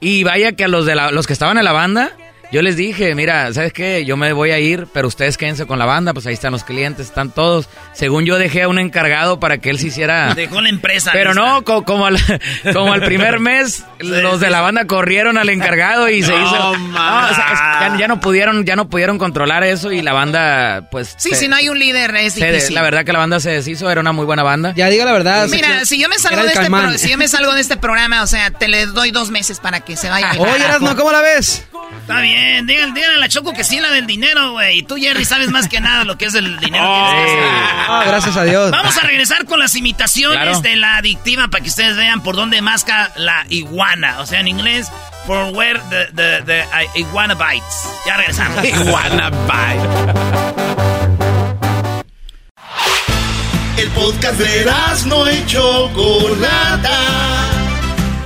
Y vaya que a los, de la- los que estaban en la banda, yo les dije, mira, ¿sabes qué? Yo me voy a ir, pero ustedes quédense con la banda, pues ahí están los clientes, están todos. Según yo dejé a un encargado para que él se hiciera... Dejó la empresa. Pero lista. no, co- como, al, como al primer mes, los de la banda corrieron al encargado y se No, hizo. No, o sea, es- ya, ya no pudieron, ya no pudieron controlar eso y la banda, pues. Sí, se- si no hay un líder es se- difícil. la verdad que la banda se deshizo, era una muy buena banda. Ya diga la verdad. Mira, si yo me salgo de este pro- si yo me salgo de este programa, o sea, te le doy dos meses para que se vaya. Oye, Erasmo, ¿cómo la ves? Está bien, díganle, díganle a la Choco que sí la del dinero, güey. Y tú, Jerry, sabes más que nada lo que es el dinero. Oh, que es. Ah, gracias a Dios. Vamos a regresar con las imitaciones Claro. de la adictiva para que ustedes vean por dónde masca la iguana. O sea, en inglés, for where the, the, the uh, iguana bites. Ya regresamos. Iguana El podcast de no y Chocolata.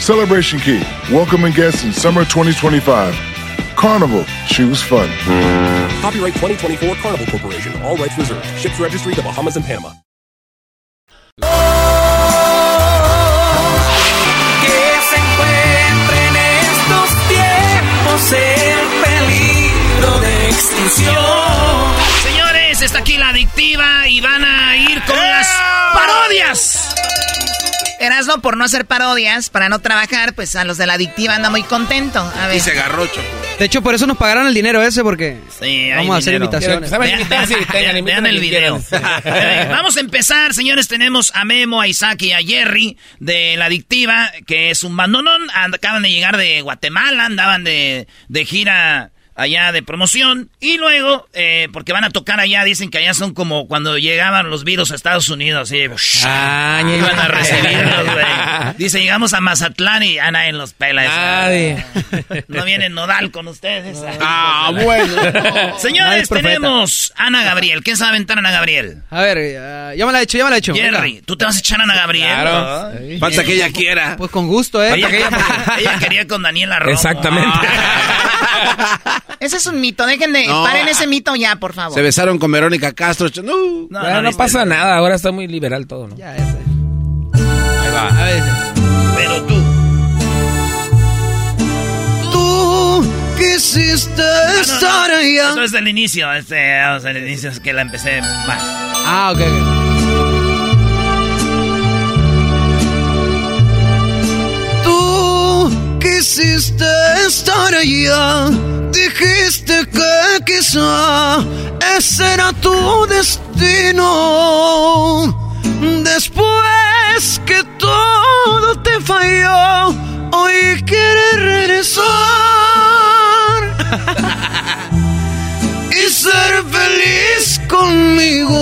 Celebration Key, welcoming guests in summer 2025. Carnival, choose fun. Copyright 2024 Carnival Corporation. All rights reserved. Ships registry the Bahamas and Panama. Que se en estos tiempos el peligro de extinción. Señores, está aquí la adictiva y van a ir con las parodias. Erasmo, por no hacer parodias, para no trabajar, pues a los de la adictiva anda muy contento. A ver. Y se agarró, Choco. De hecho, por eso nos pagaron el dinero ese, porque Sí, vamos a hacer dinero. invitaciones. Vean, vean- vean el video. Vamos a empezar, señores. Tenemos a Memo, a Isaac y a Jerry de La Adictiva, que es un bandonón. And- Acaban de llegar de Guatemala, andaban de, de gira allá de promoción. Y luego, eh, porque van a tocar allá, dicen que allá son como cuando llegaban los virus a Estados Unidos. Así, Ah, iban a recibirlos, güey. Dice, llegamos a Mazatlán y a nadie los pela. Nadie. No viene Nodal con ustedes. Ah, bueno. Señores, tenemos Ana Gabriel. ¿Quién se va a aventar Ana Gabriel? A ver, eh, ya me la he hecho, ya me la he hecho. Jerry, ¿tú te vas a echar a Ana Gabriel? Claro. ¿no? Falta que ella quiera. Pues con gusto, ¿eh? Ella, ella quería con Daniela Romo. Exactamente. Ese es un mito, dejen de... No. Paren ese mito ya, por favor. Se besaron con Verónica Castro. No. No, pasa nada, ahora está muy liberal todo, ¿no? Ya, ya sé. Ahí va. A ver, Pero tú. Tú quisiste estar allá. Esto es del inicio. Este, vamos al inicio es que la empecé más. Ah, ok, ok. Quisiste estar allá. Dijiste que quizá ese era tu destino. Después que todo te falló, hoy quieres regresar y ser feliz conmigo.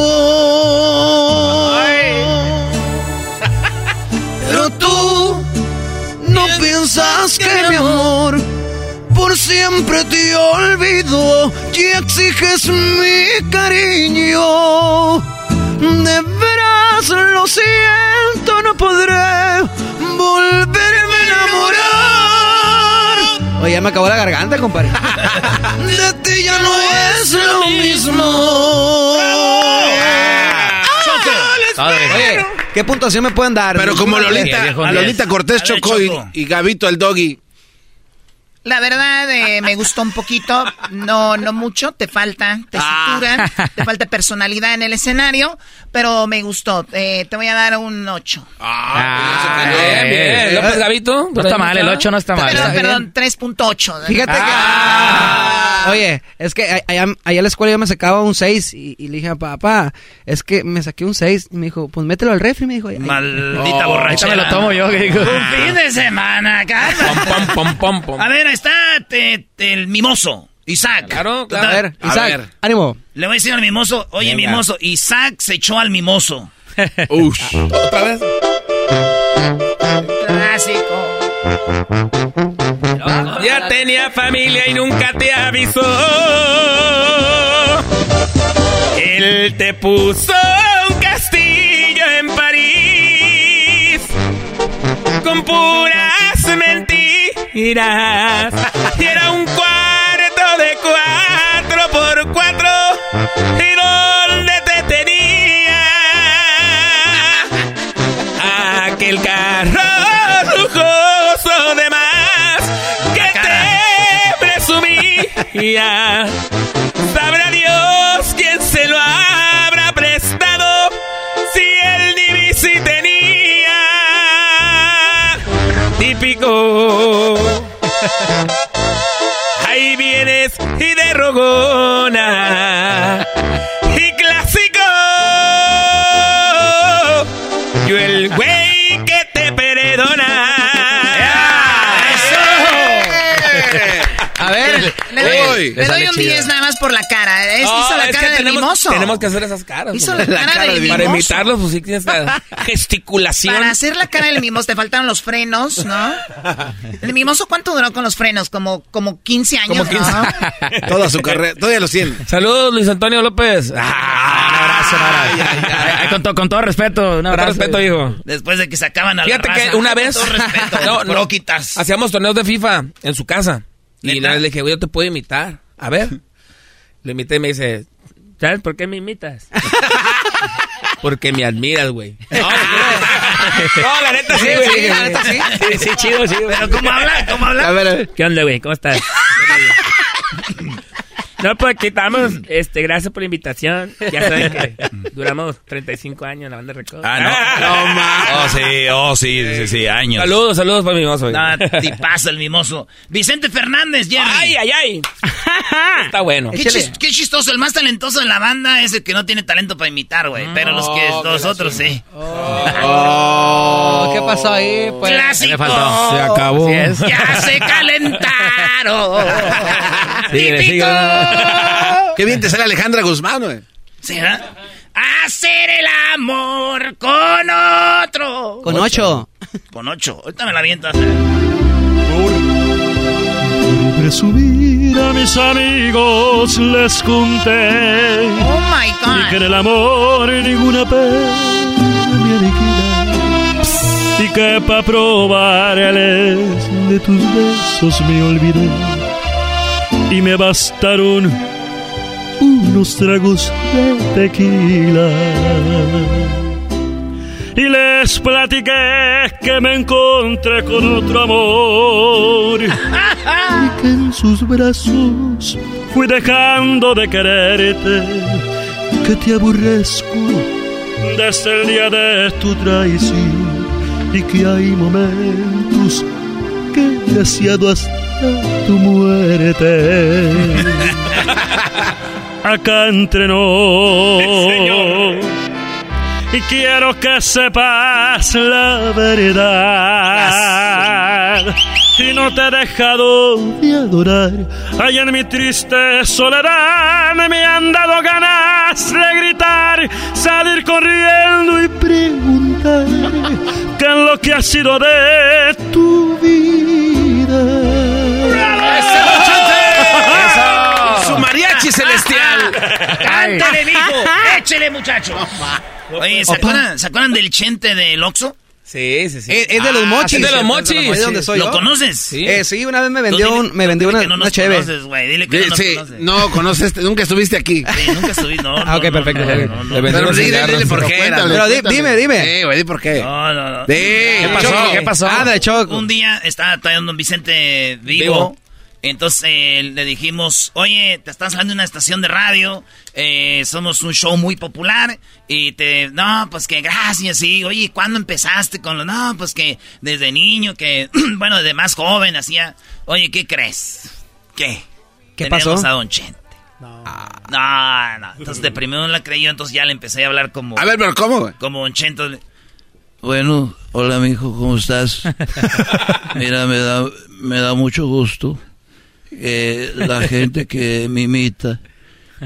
Pero tú no piensas que mi amor por siempre te olvido y exiges mi cariño. De veras lo siento, no podré volverme a enamorar. Oye, ya me acabó la garganta, compadre. De ti ya no es lo mismo. ¿qué puntuación me pueden dar? Pero como Lolita, Lolita Cortés A ver, chocó y, Choco. y Gabito el doggy. La verdad, eh, me gustó un poquito, no, no mucho, te falta tesitura, te falta personalidad en el escenario, pero me gustó. Eh, te voy a dar un 8. Ah, bien, bien. López Gavito. No está mal, el 8 no está mal. Perdón, perdón, 3.8. Fíjate que... Ah. Oye, es que a- allá, allá en la escuela yo me sacaba un 6 y, y le dije a papá, es que me saqué un 6 y me dijo, pues mételo al refri, me dijo. Maldita Oh, ahorita me lo tomo yo, que digo. Un fin de semana, calma. Pom, pom, pom, pom. A ver, ahí está te- te- el mimoso. Isaac. Claro, claro. A ver, A Isaac, ver. ánimo. Le voy a decir al mimoso, oye, Venga. mimoso, Isaac se echó al mimoso. Ush. ¿Otra vez? Clásico. Ya tenía familia y nunca te avisó. Él te puso un castillo en París con puras mentiras. Y era un cuarto de cuatro por cuatro. ¿Y dónde te tenía? Aquel carro lujoso de más que te presumía. Sabrá Dios quién se lo habrá prestado si el divisi tenía. Típico. Ahí vienes y de. Le doy, un 10 nada más por la cara. Es, No, hizo la es cara del tenemos, mimoso. Tenemos que hacer esas caras. Hizo la cara del Para mimoso. imitarlos, pues sí tienes la gesticulación. Para hacer la cara del mimoso te faltaron los frenos, ¿no? El mimoso, ¿cuánto duró con los frenos? Como, como 15 años, Como 15. ¿no? Toda su carrera, todavía lo tiene. Saludos, Luis Antonio López. Ah, Un abrazo, un abrazo. Ay, con, to- con todo respeto, un Con todo abrazo. respeto, hijo. Después de que sacaban a la Fíjate raza. que una Con vez. todo respeto, no, no, broquitas. hacíamos torneos de FIFA en su casa. Y una vez le dije, güey, yo te puedo imitar. A ver. Le imité y me dice, ¿sabes por qué me imitas? Porque me admiras, güey. No, no, la neta sí, Sí, güey. sí, la neta sí. Sí, sí, chido, chido. Pero ¿cómo habla? ¿Cómo habla? A ver, a ver. ¿Qué onda, güey? ¿Cómo estás? No, pues aquí estamos. Este, gracias por la invitación. Ya saben que duramos 35 años en la banda de Recodo. Ah, no. No, ma. Oh, sí, oh, sí, sí, sí, años. Saludos, saludos para mi mozo. No, tipazo el mimoso. Vicente Fernández, Jerry. Ay, ay, ay. Está bueno. Qué, chis- qué chistoso, el más talentoso de la banda es el que no tiene talento para imitar, güey. Pero los que Oh, los otros sí. Oh, ¿Qué pasó ahí? Pues? Clásico. Se acabó. Ya se calentaron. Síguele, Típico. Qué bien te sale Alejandra Guzmán, güey. ¿Será? Hacer el amor con otro. Con ocho. Con ocho. Ahorita me la avientas. Presumir a mis amigos les conté Oh my y que en God. el amor ninguna pena que para probarles de tus besos me olvidé. Y me bastaron unos tragos de tequila. Y les platiqué que me encontré con otro amor. Y que en sus brazos fui dejando de quererte, que te aborrezco desde el día de tu traición y que hay momentos que he deseado hasta tu muerte. Acá entre nos. Y quiero que sepas la verdad. Y no te he dejado de adorar. Allá en mi triste soledad me han dado ganas de gritar, salir corriendo y preguntar lo que ha sido de tu vida. Su mariachi celestial. ¡Cántale, mijo! ¡Échele, muchacho! Oye, ¿se acuerdan, ¿se acuerdan del chente del Oxxo? Sí, sí, sí. Es, es de los Ah, mochis. es de los mochis. ¿Es de donde soy ¿Lo yo? conoces? Sí. Eh, sí, una vez me vendió, dile- un, me vendió una, que no una nos cheve. conoces, güey. Dile que no nos Sí, conoces. no conoces, nunca estuviste aquí. Sí, nunca estuviste, no. Ah, ok, no, perfecto. no, no, Pero dile, dile por qué. cuéntale. Pero cuéntale. dime, dime. Eh, güey, di por qué. No, no, no. ¿Qué pasó? ¿Qué pasó? Ah, de Choco. Un día estaba todavía don Vicente vivo. Entonces eh, le dijimos, oye, te estás saliendo de una estación de radio, eh, somos un show muy popular y te, no, pues que gracias, sí, oye, ¿cuándo empezaste con lo, no, pues que desde niño, que, bueno, desde más joven hacía, oye, ¿qué crees? ¿Qué? ¿Qué Tenemos pasó? a Don Chente. No. no, no, entonces de primero no la creyó, entonces ya le empecé a hablar como, A ver, pero ¿cómo, güey? como Don Chente. Bueno, hola mijo, ¿cómo estás? Mira, me da, me da mucho gusto eh, la gente que me imita,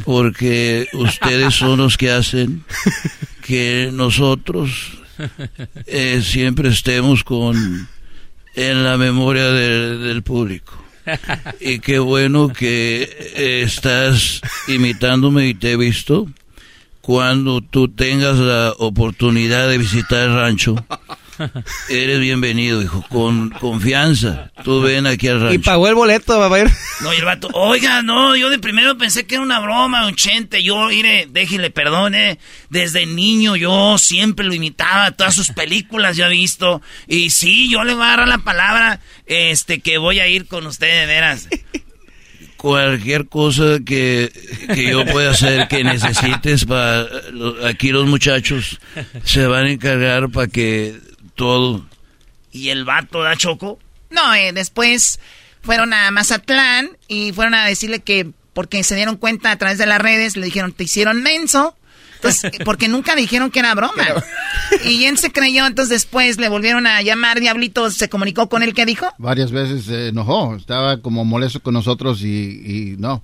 porque ustedes son los que hacen que nosotros eh, siempre estemos con en la memoria de- del público. Y qué bueno que eh, estás imitándome y te he visto. Cuando tú tengas la oportunidad de visitar el rancho, eres bienvenido, hijo, con confianza. Tú ven aquí al Y rancho. pagó el boleto, va a ir. No, y el vato, oiga, no, yo de primero pensé que era una broma, un chente. Yo, mire, déjele, perdone. Desde niño yo siempre lo imitaba, todas sus películas yo he visto. Y sí, yo le voy a dar la palabra, este, que voy a ir con usted, de veras. Cualquier cosa que, que yo pueda hacer que necesites para aquí los muchachos se van a encargar para que todo Y el vato da choco. No, eh, después fueron a Mazatlán y fueron a decirle que porque se dieron cuenta a través de las redes, le dijeron, te hicieron menso. Entonces, porque nunca dijeron que era broma. Y él se creyó, entonces después le volvieron a llamar, Diablito se comunicó con él, ¿qué dijo? Varias veces se enojó, estaba como molesto con nosotros y, y no,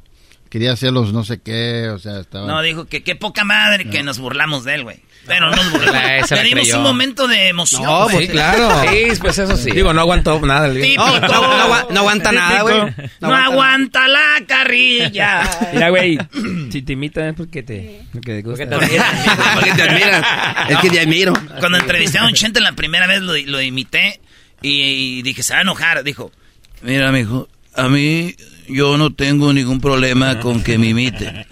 quería hacerlos no sé qué, o sea, estaba... No, dijo que qué poca madre que nos burlamos de él, güey. Pero nos burlamos. Tenemos un momento de emoción. No, pues claro. Sí, pues eso sí. Digo, no aguantó nada. el Típico. No, no agua- no aguanta nada, güey. No, aguanta la carrilla. Mira, güey, si te imitan es porque te, porque te gusta. Porque te admiran. Es que te admiro. Cuando entrevisté a un Chente la primera vez lo, lo imité y, y dije, se va a enojar. Dijo, Mira, mijo, a mí yo no tengo ningún problema con que me imiten.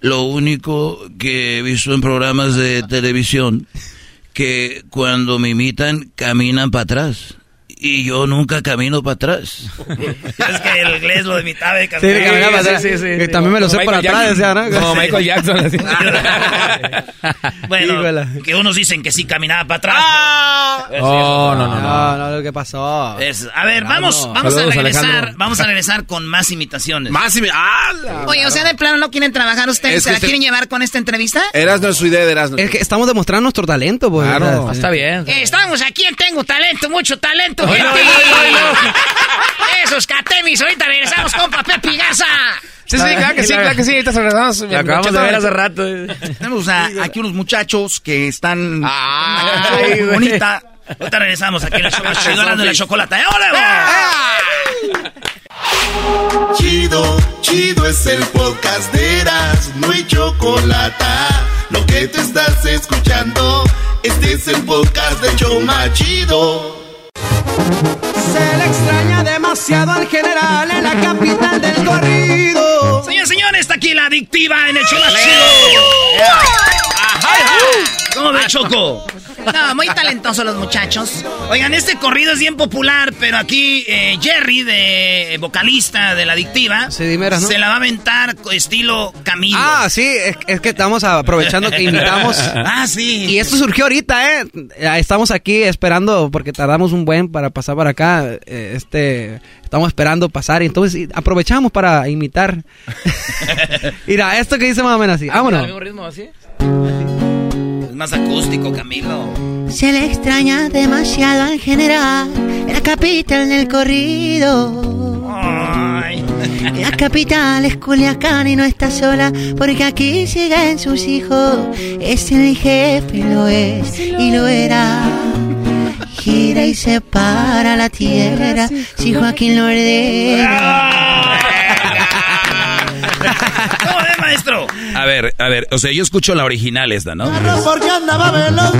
Lo único que he visto en programas de televisión, que cuando me imitan caminan para atrás. Y yo nunca camino para atrás. es que el inglés lo imitaba de Sí, de caminar para atrás. Que también me lo sé por atrás, decía, ¿no? Como Michael Jackson. así. Bueno, Híjole. que unos dicen que sí caminaba para atrás. pero- Oh, no, no, no. No, no, lo que pasó. Es- a ver, No, vamos, no. vamos Saludos, a regresar, Alejandro. vamos a regresar con más imitaciones. Más me- ¡Ah! Oye, o sea, de plano no quieren trabajar ustedes, Es ¿se la usted- quieren llevar con esta entrevista? Erasno es su idea de Erasno. Es que estamos demostrando nuestro talento, pues. Claro. ¿verdad? Está bien. Eh, estamos aquí en Tengo Talento, mucho talento, Ay, gente. no, no, Esos catemis, ahorita regresamos con Pepe Garza. Sí, sí, claro que sí, claro que sí. Ahorita se regresamos. Lo acabamos de ver hace rato. Tenemos a- aquí unos muchachos que están... Ay, muy güey. bonita. Ahorita regresamos aquí en la Erasmo y la chocolata. ¡Ya volvemos! Chido, chido es el podcast de Eras, no hay chocolate. Lo que te estás escuchando, este es el podcast de Choma Chido. Se le extraña demasiado al general en la capital del corrido. Señores, señores, está aquí la adictiva en el show más chido. ¿Cómo ve, Choco? No, muy talentosos los muchachos. Oigan, este corrido es bien popular, pero aquí eh, Jerry, de vocalista de la adictiva, se la va a aventar estilo Camilo. Ah, sí, es, es que estamos aprovechando que invitamos. Ah, sí. Y esto surgió ahorita, ¿eh? Estamos aquí esperando, porque tardamos un buen para pasar para acá. eh, Este, estamos esperando pasar, y entonces aprovechamos para imitar. Mira, esto que dice más o menos así. ¿Al Vámonos. mismo ritmo así? Más acústico, Camilo. Se le extraña demasiado al general en la capital del corrido. Ay. La capital es Culiacán y no está sola porque aquí siguen sus hijos. Es el jefe, lo es y lo era. Gira y separa la tierra si Joaquín lo ordena. ¿Cómo ve, maestro? A ver, a ver, o sea, yo escucho la original esta, ¿no? Porque andaba veloz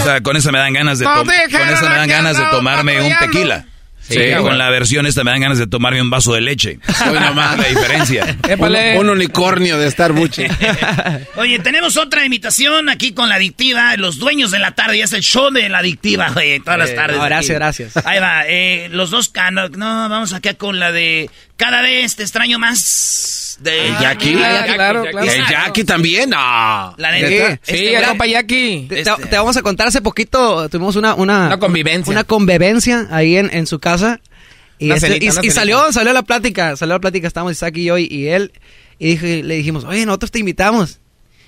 O sea, con esa me dan ganas de No con esa me dan ganas de tomarme un tequila. Sí, con la versión esta me dan ganas de tomarme un vaso de leche. Hoy nomás. la diferencia. Épale. Un, un unicornio de Starbucks. Oye, tenemos otra imitación aquí con la adictiva, los dueños de la tarde, ya es el show de la adictiva, güey, todas las Eh, tardes. no, aquí. gracias, gracias. Ahí va, eh, los dos, no, no, vamos acá con la de cada vez te extraño más. De ¿El Jackie? Ah, claro, claro. El Jackie también, no. La Sí, neta. Sí, este ya güey- compa Jackie. Te, te- te vamos a contar hace poquito, tuvimos una, una, Una convivencia. una convivencia ahí en, en su casa. Y, este- cenita, y- una y cenita. salió, salió la plática, salió la plática, estábamos Isaac y yo y, y él. Y dije- le dijimos, oye, nosotros te invitamos.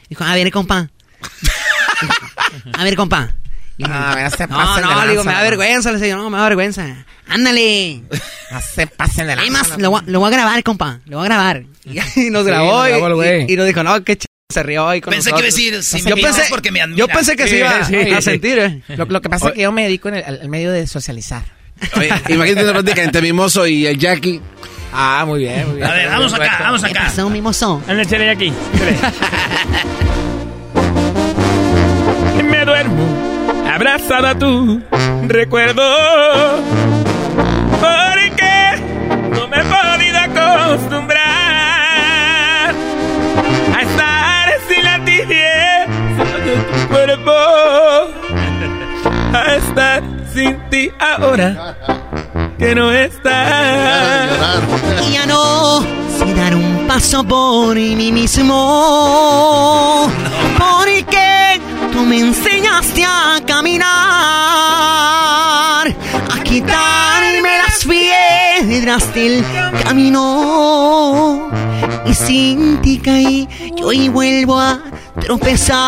Dijo, a ver, compa. a ver, compa. Y Ah, ya se no, no, le digo, me da vergüenza. Le dije, no, me da vergüenza. Ándale. No se pasen de Hay lanza, más, ¿no? lo, voy a- lo voy a grabar, compa. Lo voy a grabar. Y, nos Sí, grabó y, grabó y- y nos dijo, no, qué ch... se rió ahí con Pensé que iba a nosotros. decir, si yo me pensé, porque me admira. yo pensé que se iba Sí, a sí. sentir, ¿eh? Lo, lo que pasa es que yo me dedico en el, al- medio de socializar. Oye, imagínate una plática entre Mimoso y el Jackie. Ah, muy bien, muy bien. A ver, vamos acá, vamos ¿Qué acá. pasó, mimoso? Anda, aquí. échale. Me duermo abrazado a tu recuerdo. Acostumbrar a estar sin la tibieza tu cuerpo. A estar sin ti ahora que no estás. Y ya no dar un paso por mí mismo. Porque tú me enseñaste a caminar, a quitarme las empedraste el camino y sin ti caí, yo hoy vuelvo a tropezar.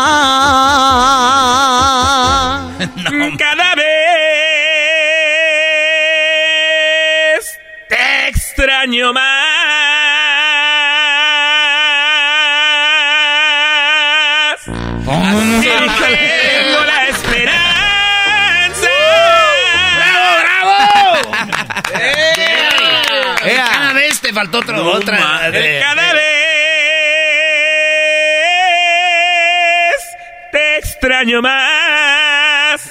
Cada vez te extraño más. Así Faltó otro, otra. de- Cada vez te extraño más.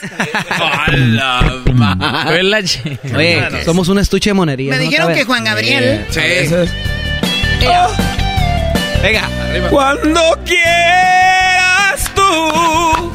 Oye, somos un estuche de monerías. Me ¿no? dijeron que Juan Gabriel. Sí. Venga. Cuando quieras tú.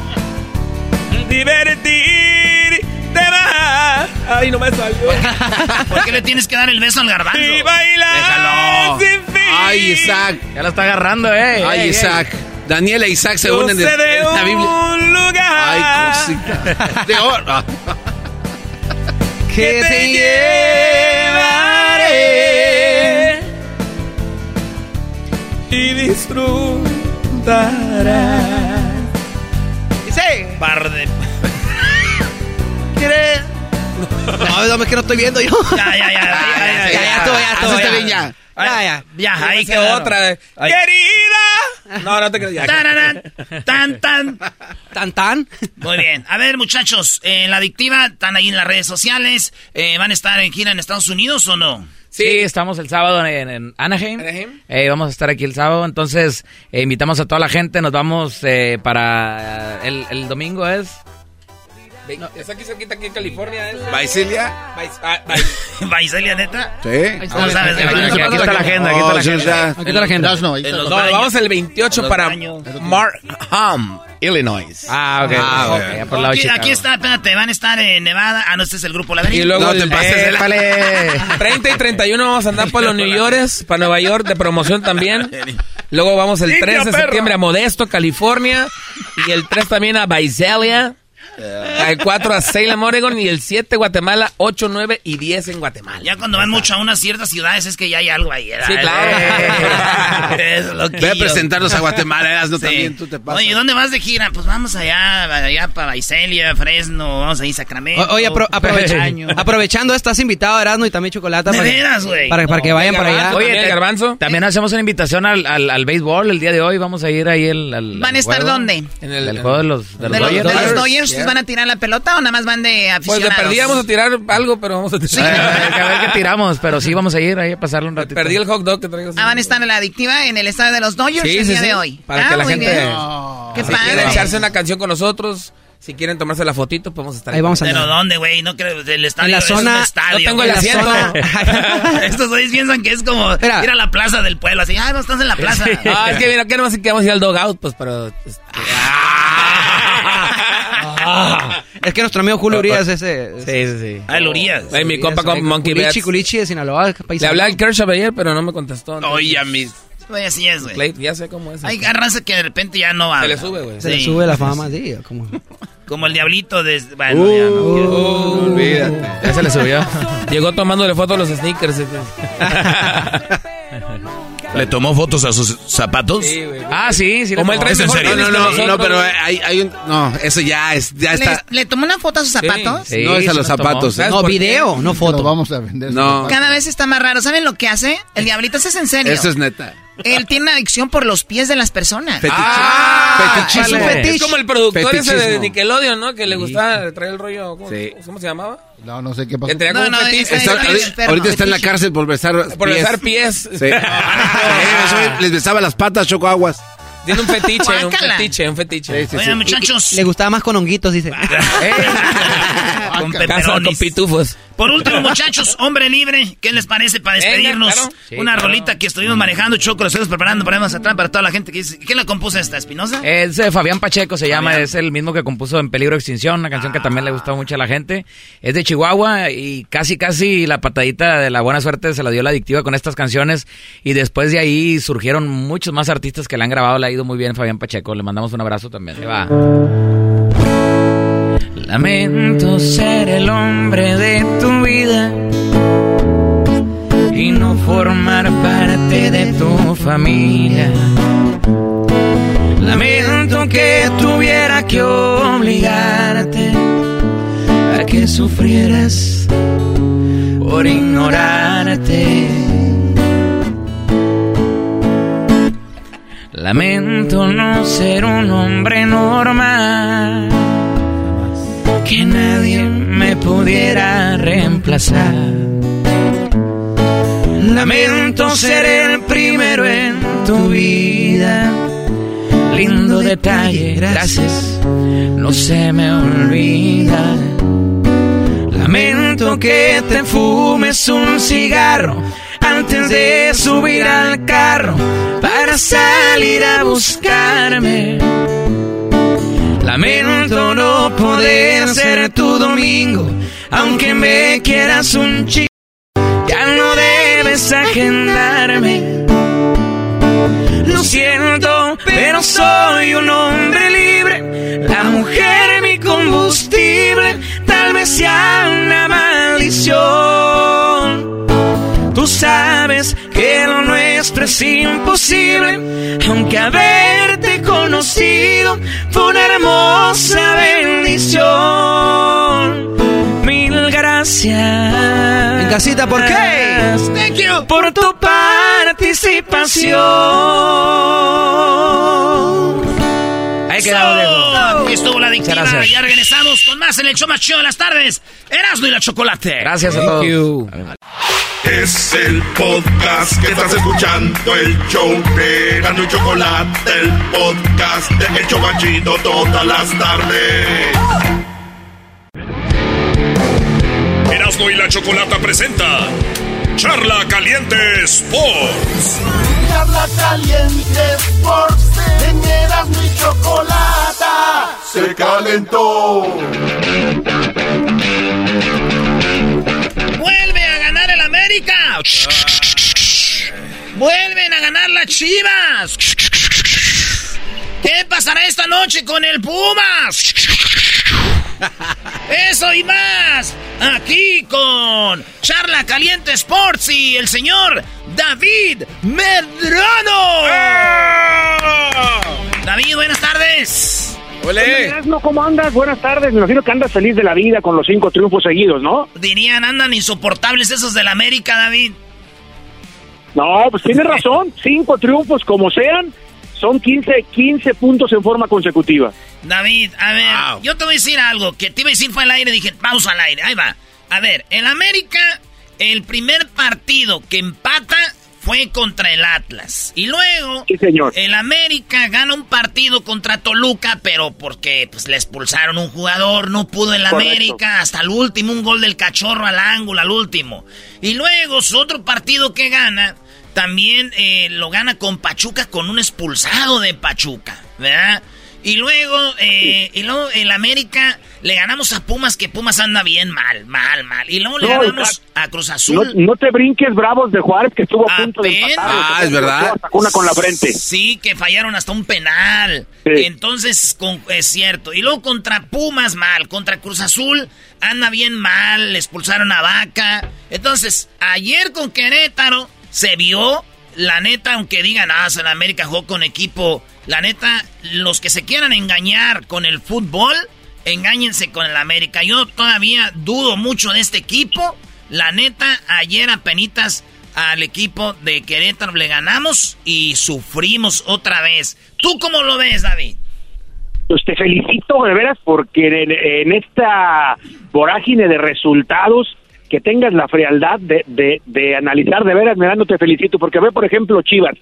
Ay, no me salió. ¿Por qué le tienes que dar el beso al garbanzo? Y bailar sin fin. Ay, Isaac. Ya lo está agarrando, eh. Ay, Ey, Isaac. Daniel e Isaac se Yo unen de en la Biblia. un lugar Ay, cosita. De oro. que te llevaré y disfrutarás. Dice. Par de. ¿Quieres? No, no, es que no estoy viendo yo. Ya, ya, ya. Ya, ya, ya. Ya, ya ya ya. bien ya. Ya, ya. Ya, ahí quedaron. otra. Querida. No, no te creas. tan, tan. Tan, tan. Muy bien. A ver, muchachos, eh, la adictiva, están ahí en las redes sociales. Eh, ¿Van a estar en gira en Estados Unidos o no? Sí, estamos el sábado en, en Anaheim. Anaheim. Eh, vamos a estar aquí el sábado, entonces eh, invitamos a toda la gente. Nos vamos eh, para el, el domingo es. Ve- Es aquí cerquita, aquí en California. ¿es? ¿Vaisilia? Vais- ah, vais- ¿Vaiselia, neta? Sí. ¿Cómo sabes de Aquí, está la agenda, aquí está la Oh, agenda. Aquí está la No, vamos el 28 Los para. Markham, Illinois. Ah, ok. Ah, ok, ok. ya por el lado de Aquí, aquí está, espérate, van a estar en Nevada. Ah, no, este es el grupo Ladrillo. Y luego No el te pases de la- ¡Épale! 30 y 31 vamos a andar por los New York, para Nueva York de promoción también. Luego vamos el 3 de septiembre a Modesto, California. Y el 3 también a Visalia. El 4 a Salem, Oregon. Y el 7 Guatemala, 8, 9 y 10 en Guatemala. Ya cuando van mucho a unas ciertas ciudades es que ya hay algo ahí. ¿verdad? Sí, claro. Es lo Ve a presentarnos a Guatemala, Erasno, Sí. también. Tú te pasas. Oye, ¿dónde vas de gira? Pues vamos allá, allá para Vaiselia, Fresno, vamos ahí a Sacramento. O- Oye, apro- aprovecha- Año. aprovechando, estás invitado a Erasmo y también Chocolata. ¿De para, veras, güey? para, para que vayan para allá. Oye, te- garbanzo. También hacemos una invitación al, al, al béisbol el día de hoy. Vamos a ir ahí el, al, ¿Van a estar juego. dónde? En el, El juego de los, de los ¿De los, de Dodgers. los Dodgers van a tirar la pelota o nada más van de Pues de aficionados? perdí vamos a tirar algo, pero vamos a Eh, a ver qué tiramos, pero sí vamos a ir ahí a pasarle un ratito. Perdí el hot dog que traigo. Ah, van a estar en la adictiva en el estadio de los Dodgers Sí, el sí, día sí. de hoy. Para Ah, que la muy gente, bien. Qué si padre. quieren echarse una canción con nosotros, si quieren tomarse la fotito, podemos estar Ahí vamos a ¿Pero dónde, güey? No creo, el estadio En la es zona- un estadio. Tengo el asiento. Estos güeyes piensan que es como Mira. ir a la plaza del pueblo, así, ah, no estás en la plaza. Ah, es que mira, que no que vamos a ir al dogout, pues, pero... este, Es que nuestro amigo Julio Urias ese... Sí, sí, sí. Ah, el Urias. Ay, mi compa con Monkey Bats. Culichi de Sinaloa. Le hablé al Kershaw ayer, pero no me contestó. Oye, a mis. Así es, güey. Clay, ya sé cómo es. Hay raza que de repente ya no va. Se le sube, güey. Se le sube la fama, sí. Como... Como el diablito de... Bueno, ya no. Uh, olvídate. Ya se le subió. Llegó tomándole fotos a los sneakers. ¿Le tomó fotos a sus zapatos? Sí, güey. Ah, sí, sí. Como le él trae ¿Es en serio? No, no, no, pero hay, hay un. No, eso ya es. Ya ¿Le, está. le tomó una foto a sus zapatos? Sí, no es a sí los zapatos. ¿eh? ¿Sabes No, video, no Lo foto. vamos a vender. No. Cada vez está más raro. ¿Saben lo que hace? El diablito ese es en serio. Eso es neta. Él tiene una adicción por los pies de las personas. Fetiche. Ah, Fetichismo. es un fetiche. Es como el productor ese de Fetichismo. Nickelodeon, ¿no? Que le gustaba traer el rollo. ¿Cómo, Sí. ¿cómo se llamaba? No, no sé qué pasó. Que tenía No, como no, Está- ahorita, enfermo, ahorita está en la cárcel por besar Por pies. besar pies. Sí. Sí, eso, les besaba las patas, choco aguas. Tiene un fetiche, un fetiche, un fetiche. Sí, sí, Oigan, sí. muchachos. Le gustaba más con honguitos, dice. con Casa pepperonis. con pitufos. Por último, muchachos, hombre libre, ¿qué les parece para Venga, despedirnos? claro. Sí, Una claro. rolita que estuvimos manejando, Choco, lo estuvimos preparando, ponemos atrás para toda la gente que dice, ¿quién la compuso esta, Espinosa? Es de Fabián Pacheco, se llama, es el mismo que compuso En Peligro de Extinción, una canción que también le gustó mucho a la gente. Es de Chihuahua y casi, casi la patadita de la buena suerte se la dio la adictiva con estas canciones. Y después de ahí surgieron muchos más artistas que le han grabado, le ha muy bien Fabián Pacheco. Le mandamos un abrazo también. Va. Lamento ser el hombre de tu vida. y no formar parte de tu familia. Lamento que tuviera que obligarte a que sufrieras por ignorarte. Lamento no ser un hombre normal, que nadie me pudiera reemplazar. Lamento ser el primero en tu vida. Lindo detalle, gracias, no se me olvida. Lamento que te fumes un cigarro antes de subir al carro para salir a buscarme. Lamento no poder ser tu domingo, aunque me quieras un chico, ya no debes agendarme. Lo siento, pero soy un hombre libre, la mujer mi combustible, tal vez sea una maldición. Tú sabes que lo nuestro es imposible, aunque haberte conocido fue una hermosa bendición. Mil gracias. En casita, ¿por qué? Thank you. Por tu participación. Ahí quedó. Aquí estuvo la gracias. Ya regresamos con más en el show más chido de las tardes. Erasmo y la chocolate. Gracias a Thank todos. you. Es el podcast que estás escuchando, el show de Gano y Chocolate, el podcast de El Chobachito todas las tardes. Erasmo y la Chocolata presenta Charla Caliente Sports. Charla caliente Sports, en Erasmo y Chocolata se calentó. América. Vuelven a ganar las Chivas. ¿Qué pasará esta noche con el Pumas? Eso y más. Aquí con Charla Caliente Sports y el señor David Medrano. David, buenas tardes. Erasmo, ¿cómo andas? Buenas tardes. Me imagino que andas feliz de la vida con los cinco triunfos seguidos, ¿no? Dirían, andan insoportables esos del América, David. No, pues tienes razón. Cinco triunfos como sean, son 15, 15 puntos en forma consecutiva. David, a ver, yo te voy a decir algo que te iba a decir fue al aire, dije, vamos al aire, ahí va. A ver, el América, el primer partido que empata fue contra el Atlas. Y luego, el América gana un partido contra Toluca, pero porque pues, le expulsaron un jugador, no pudo el Correcto. América, hasta el último, un gol del cachorro al ángulo, al último. Y luego su otro partido que gana, también eh, lo gana con Pachuca, con un expulsado de Pachuca, ¿verdad? Y luego, eh, y luego el América le ganamos a Pumas, que Pumas anda bien mal, mal, mal. Y luego le No, ganamos a Cruz Azul. no te brinques bravos de Juárez, que estuvo a punto de empatar. Ah, es verdad. Una con la frente. Sí, que fallaron hasta un penal. Entonces, con- es cierto. Y luego contra Pumas mal, contra Cruz Azul anda bien mal, le expulsaron a Vaca. Entonces, ayer con Querétaro se vio, la neta, aunque digan, ah, en América jugó con equipo, la neta, los que se quieran engañar con el fútbol, engáñense con el América. Yo todavía dudo mucho de este equipo. La neta, ayer apenitas al equipo de Querétaro le ganamos y sufrimos otra vez. ¿Tú cómo lo ves, David? Pues te felicito de veras porque en, esta vorágine de resultados que tengas la frialdad de, de, de analizar de veras, Mirando, te felicito porque ve, por ejemplo, Chivas.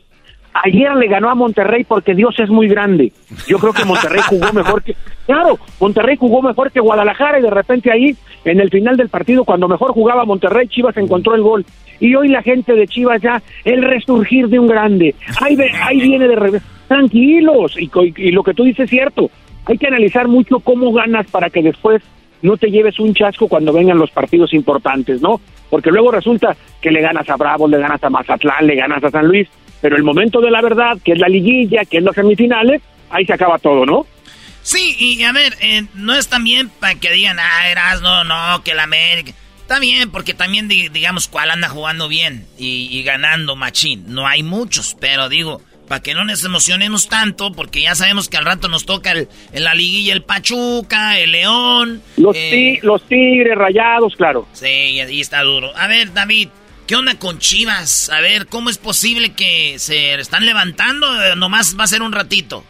Ayer le ganó a Monterrey porque Dios es muy grande. Yo creo que Monterrey jugó mejor que... Claro, Monterrey jugó mejor que Guadalajara y de repente ahí, en el final del partido, cuando mejor jugaba Monterrey, Chivas encontró el gol. Y hoy la gente de Chivas ya, el resurgir de un grande. Ahí, ve- ahí viene de revés. Tranquilos. Y, y lo que tú dices es cierto. Hay que analizar mucho cómo ganas para que después no te lleves un chasco cuando vengan los partidos importantes, ¿no? Porque luego resulta que le ganas a Bravos, le ganas a Mazatlán, le ganas a San Luis, pero el momento de la verdad, que es la liguilla, que es las semifinales, ahí se acaba todo, ¿no? Sí, y a ver, eh, no es también para que digan, ah, eras, no, no, que la América. Está bien, porque también, di- digamos, cuál anda jugando bien y, y ganando machín. No hay muchos, pero digo, para que no nos emocionemos tanto, porque ya sabemos que al rato nos toca el, en la liguilla el Pachuca, el León. Los, eh, ti- los tigres rayados, claro. Sí, y ahí está duro. A ver, David, ¿qué onda con Chivas? A ver, ¿cómo es posible que se están levantando? Eh, Nomás va a ser un ratito.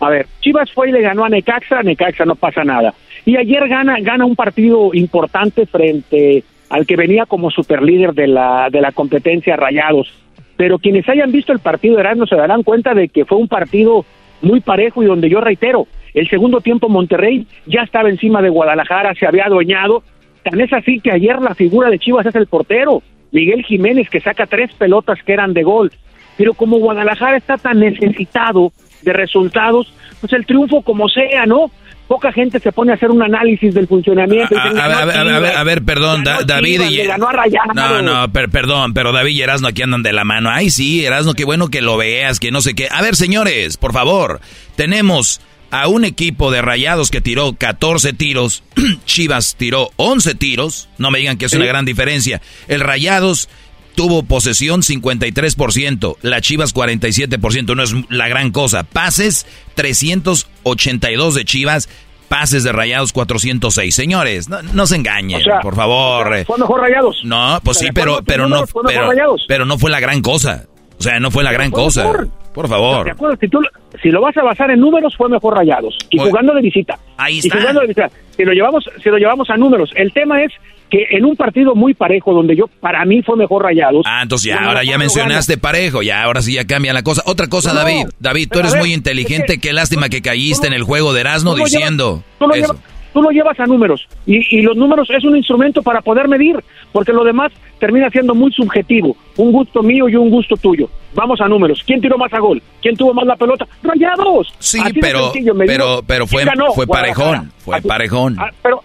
A ver, Chivas fue y le ganó a Necaxa, Necaxa no pasa nada. Y ayer gana, gana un partido importante frente al que venía como superlíder de la, de la competencia Rayados. Pero quienes hayan visto el partido de Erasmo se darán cuenta de que fue un partido muy parejo y donde yo reitero, el segundo tiempo Monterrey ya estaba encima de Guadalajara, se había adueñado. Tan es así que ayer la figura de Chivas es el portero, Miguel Jiménez, que saca tres pelotas que eran de gol. Pero como Guadalajara está tan necesitado de resultados, pues el triunfo como sea, ¿no? Poca gente se pone a hacer un análisis del funcionamiento. A, a ver, a ver, a ver, Chivas, a ver, perdón, Da- David Chivas, y... ganó a. No, no, per- perdón, pero David y Erasno aquí andan de la mano. Ay, sí, Erasno, qué bueno que lo veas, que no sé qué. A ver, señores, por favor, tenemos a un equipo de rayados que tiró 14 tiros, Chivas tiró 11 tiros, no me digan que es una gran diferencia. El Rayados tuvo posesión 53%, la Chivas 47%, no es la gran cosa. Pases 382 de Chivas, pases de Rayados 406. Señores, no, no se engañen, O sea, por favor. Fue mejor Rayados. No, pues O sea, sí, pero, pero no, pero, pero no fue la gran cosa. O sea, no fue la gran Fue cosa. mejor. Por favor. De acuerdo, si, tú, si lo vas a basar en números, fue mejor Rayados. Y Oye. jugando de visita. Ahí Y está. jugando de visita. Si lo, llevamos, si lo llevamos a números, el tema es que en un partido muy parejo, donde yo, para mí, fue mejor Rayados. Ah, entonces ya, ahora ya mencionaste parejo, ya, ahora sí ya cambia la cosa. Otra cosa, No, David. David, tú eres ver, muy inteligente, es qué lástima que caíste en el juego de Erasmo diciendo llevas- eso. Tú lo llevas a números y, y los números es un instrumento para poder medir, porque lo demás termina siendo muy subjetivo, un gusto mío y un gusto tuyo. Vamos a números. ¿Quién tiró más a gol? ¿Quién tuvo más la pelota? Rayados. Sí, Así pero, sencillo, pero, pero fue, ¿quién ganó? fue parejón, fue Así- parejón. Ah, pero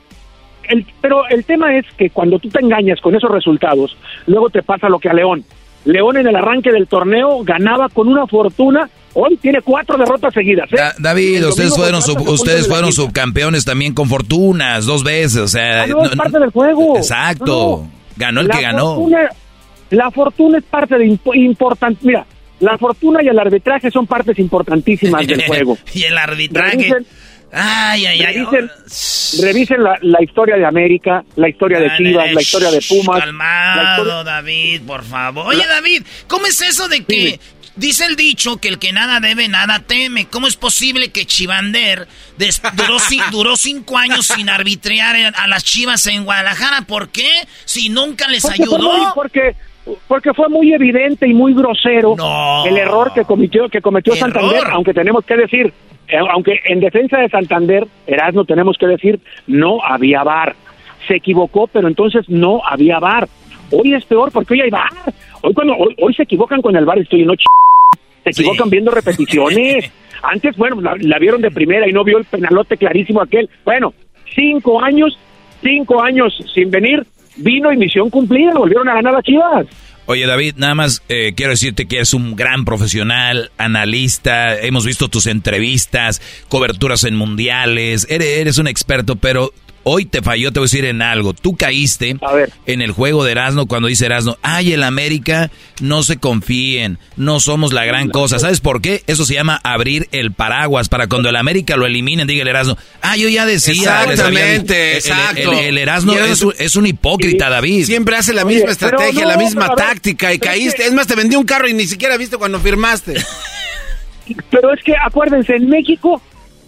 el, pero el tema es que cuando tú te engañas con esos resultados, luego te pasa lo que a León. León en el arranque del torneo ganaba con una fortuna, hoy tiene cuatro derrotas seguidas. ¿eh? Da- David, ustedes fueron, sub- ustedes fueron subcampeones también con fortunas, dos veces, o sea... Ah, no, es parte del juego. Exacto, No, ganó el La que ganó. fortuna- la fortuna es parte de importante. Mira, la fortuna y el arbitraje son partes importantísimas del juego. y el arbitraje. Revisen, Ay, ay, ay. revisen, revisen la, la historia de América, la historia de Dale, Chivas, la historia de Pumas. la Calmado, historia- David, por favor. Oye, David, ¿cómo es eso de que dice el dicho que el que nada debe, nada teme? ¿Cómo es posible que Chivander des- duró, duró cinco años sin arbitrar a las Chivas en Guadalajara? ¿Por qué? Si nunca les Porque fue muy- ayudó. porque, porque fue muy evidente y muy grosero el error que cometió, que cometió Error. Santander, aunque tenemos que decir, aunque en defensa de Santander, Erasmo, tenemos que decir, no había VAR. Se equivocó, pero entonces no había VAR. Hoy es peor porque hoy hay VAR. Hoy, cuando, hoy, hoy se equivocan con el VAR, estoy no ch... se equivocan viendo repeticiones. Antes, bueno, la, la vieron de primera y no vio el penalote clarísimo aquel. Bueno, cinco años, cinco años sin venir, vino y misión cumplida, volvieron a ganar a Chivas. Oye David, nada más eh, quiero decirte que eres un gran profesional, analista, hemos visto tus entrevistas, coberturas en mundiales, eres, eres un experto, pero hoy te falló, te voy a decir en algo. Tú caíste en el juego de Erasmo cuando dice Erasmo, ay, el América, no se confíen, no somos la gran cosa. ¿Sabes por qué? Eso se llama abrir el paraguas para cuando el América lo eliminen, diga el Erasmo, ah, yo ya decía. les había dicho". Exactamente, El- el- exacto. El, el Erasmo es, un- es un hipócrita, David. Siempre hace la misma estrategia, no, la misma táctica y caíste. que- Es más, te vendí un carro y ni siquiera viste cuando firmaste. Pero es que acuérdense, en México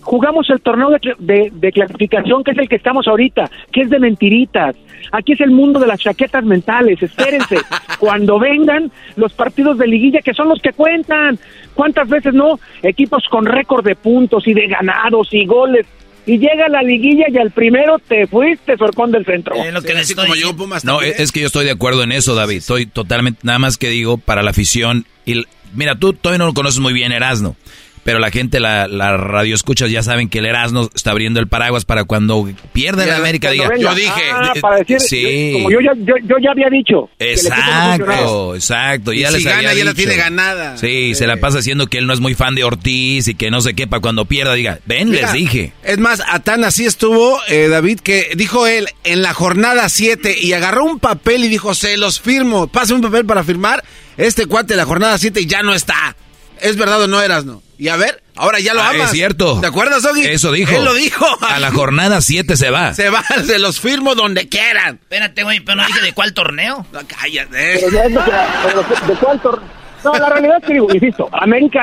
jugamos el torneo de, de- de clasificación, que es el que estamos ahorita, que es de mentiritas. Aquí es el mundo de las chaquetas mentales. Espérense, cuando vengan los partidos de liguilla, que son los que cuentan. ¿Cuántas veces no? Equipos con récord de puntos y de ganados y goles. Y llega la liguilla y al primero te fuiste, Sorcón del Centro. Es lo que les estoy diciendo. No, es es que yo estoy de acuerdo en eso, David. Estoy totalmente, nada más que digo, para la afición. Y, mira, tú todavía no lo conoces muy bien, Erasno. Pero la gente, la, la radio escuchas, ya saben que el Erasmo está abriendo el paraguas para cuando pierde la América diga, yo dije, Ah, eh, para decir, sí. como yo ya, yo, yo ya había dicho. Exacto, exacto. Y Ya si les gana, había ya la tiene ganada. Sí, se la pasa diciendo que él no es muy fan de Ortiz y que no sé qué, para cuando pierda diga, ven, Mira, les dije. Es más, a tan así estuvo eh, David que dijo él en la jornada 7 y agarró un papel y dijo, se los firmo, pasa un papel para firmar. Este cuate de la jornada 7 ya no está. ¿Es verdad o no eras, no? Y a ver, ahora ya lo Ah, amas. es cierto. ¿Te acuerdas, Doggy? Eso dijo. Él lo dijo. A la jornada 7 se va. Se va, se los firmo donde quieran. Espérate, güey, pero no dije de cuál torneo. cállate. Pero ya es lo que- pero ¿De cuál tor- No, la realidad es que digo, insisto, América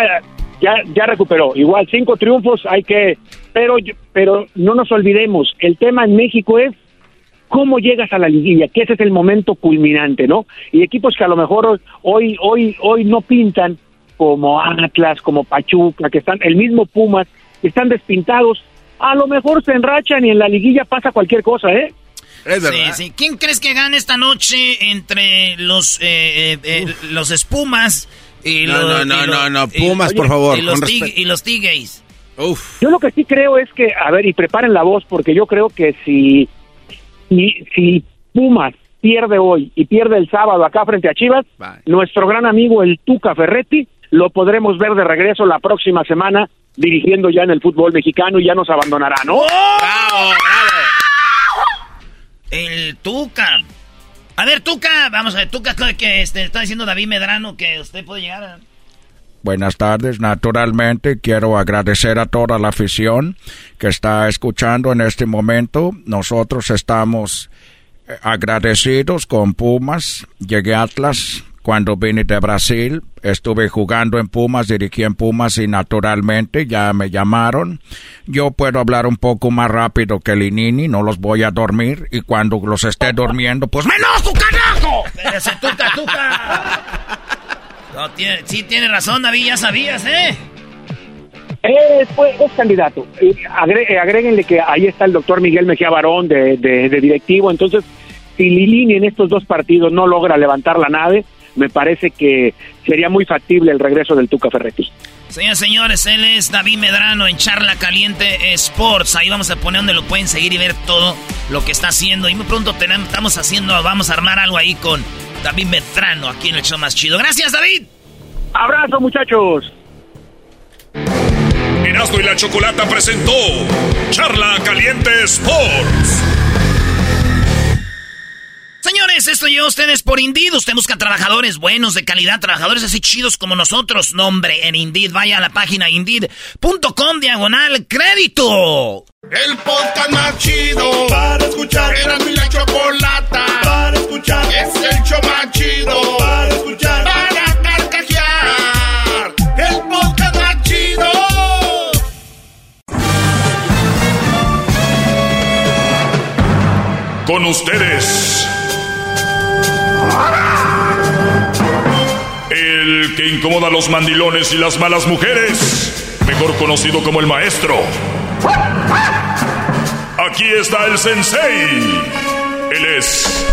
ya, ya recuperó. Igual cinco triunfos hay que... Pero, pero no nos olvidemos, el tema en México es cómo llegas a la liguilla, que ese es el momento culminante, ¿no? Y equipos que a lo mejor hoy, hoy, hoy no pintan, como Atlas, como Pachuca, que están, el mismo Pumas, que están despintados, a lo mejor se enrachan y en la liguilla pasa cualquier cosa, ¿eh? Sí, sí. ¿Quién crees que gane esta noche entre los eh, eh, eh, los espumas y No, los no, no, los- no, no, y- Pumas, por favor, y los, tig- respeto. y los Tigres? Yo lo que sí creo es que, a ver, y preparen la voz, porque yo creo que si, si, si Pumas pierde hoy y pierde el sábado acá frente a Chivas, nuestro gran amigo el Tuca Ferretti lo podremos ver de regreso la próxima semana dirigiendo ya en el fútbol mexicano y ya nos abandonará, ¿no? El Tuca. A ver, Tuca, vamos a ver, Tuca, que este, está diciendo David Medrano que usted puede llegar a... Buenas tardes, naturalmente quiero agradecer a toda la afición que está escuchando en este momento. Nosotros estamos eh, agradecidos con Pumas. Llegué a Atlas cuando vine de Brasil. Estuve jugando en Pumas, dirigí en Pumas y naturalmente ya me llamaron. Yo puedo hablar un poco más rápido que Linini, no los voy a dormir y cuando los esté durmiendo, pues me enojo, carajo. Espérese, Tuca, Tuca. No, tiene, sí, tiene razón, David, ya sabías, ¿eh? Es, pues, es candidato. Eh, agre- eh, agréguenle que ahí está el doctor Miguel Mejía Barón de, de- de directivo. Entonces, si Lilini en estos dos partidos no logra levantar la nave, me parece que sería muy factible el regreso del Tuca Ferretti. Señores, señores, él es David Medrano en Charla Caliente Sports. Ahí vamos a poner donde lo pueden seguir y ver todo lo que está haciendo. Y muy pronto tenemos, estamos haciendo, vamos a armar algo ahí con David Medrano aquí en el show más chido. Gracias, David. Abrazo, muchachos. Erasmo y la Chocolata presentó Charla Caliente Sports. Señores, esto llegó a ustedes por Indeed. Usted busca trabajadores buenos, de calidad, trabajadores así chidos como nosotros. Nombre en Indeed. Vaya a la página indeed.com diagonal crédito. El podcast más chido para escuchar. Era mi la chocolata para escuchar. Es el show más chido para escuchar. Para carcajear. El podcast más chido. Con ustedes. El que incomoda a los mandilones y las malas mujeres. Mejor conocido como el maestro. Aquí está el sensei. Él es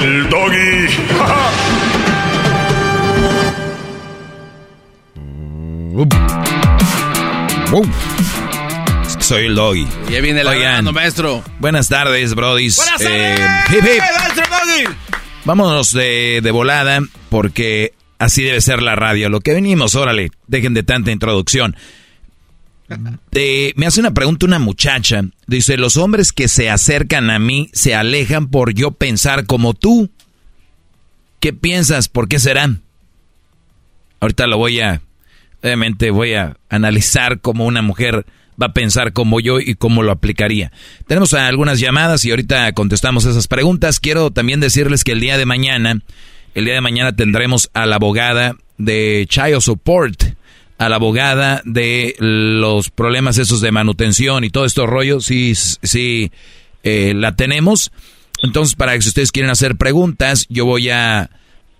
el doggy. Soy el doggy. Ya viene el maestro. Buenas tardes, brodis. Buenas Eh, tardes. hip, hip. maestro Doggy! Vámonos de, de volada porque así debe ser la radio. Lo que venimos, órale, dejen de tanta introducción. Me hace una pregunta una muchacha. Dice, los hombres que se acercan a mí se alejan por yo pensar como tú. ¿Qué piensas? ¿Por qué serán? Ahorita lo voy a, obviamente voy a analizar cómo una mujer va a pensar como yo y cómo lo aplicaría. Tenemos algunas llamadas y ahorita contestamos esas preguntas. Quiero también decirles que el día de mañana, el día de mañana tendremos a la abogada de Child Support, a la abogada de los problemas esos de manutención y todo estos rollos, sí, sí, eh, la tenemos. Entonces, para que si ustedes quieren hacer preguntas, yo voy a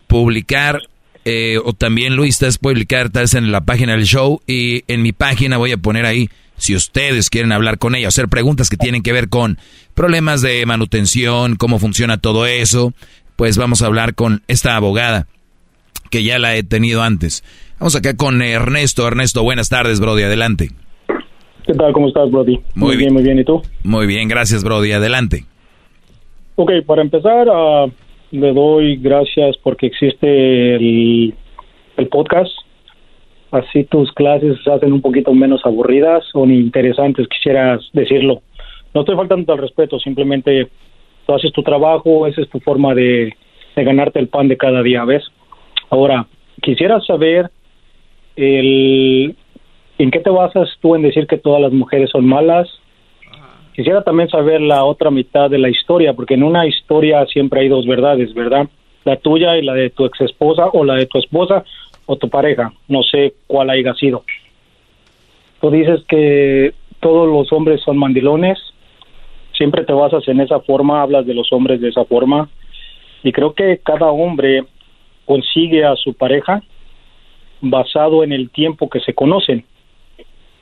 publicar, eh, o también Luis, estás publicar vez en la página del show, y en mi página voy a poner ahí, si ustedes quieren hablar con ella, hacer preguntas que tienen que ver con problemas de manutención, cómo funciona todo eso, pues vamos a hablar con esta abogada. que ya la he tenido antes. Vamos acá con Ernesto. Ernesto, buenas tardes, Brody. Adelante. ¿Qué tal? ¿Cómo estás, Brody? Muy bien, muy bien. ¿Y tú? Muy bien, gracias, Brody. Adelante. Ok, para empezar, ah, le doy gracias porque existe el, el podcast. Así tus clases se hacen un poquito menos aburridas o ni interesantes, quisieras decirlo. No estoy faltando al respeto, simplemente tú haces tu trabajo, esa es tu forma de, ganarte el pan de cada día, ¿ves? Ahora, quisiera saber en qué te basas tú en decir que todas las mujeres son malas. Quisiera también saber la otra mitad de la historia, porque en una historia siempre hay dos verdades, ¿verdad? La tuya y la de tu ex esposa o la de tu esposa o tu pareja. No sé cuál haya sido. Tú dices que todos los hombres son mandilones. Siempre te basas en esa forma, hablas de los hombres de esa forma. Y creo que cada hombre consigue a su pareja basado en el tiempo que se conocen.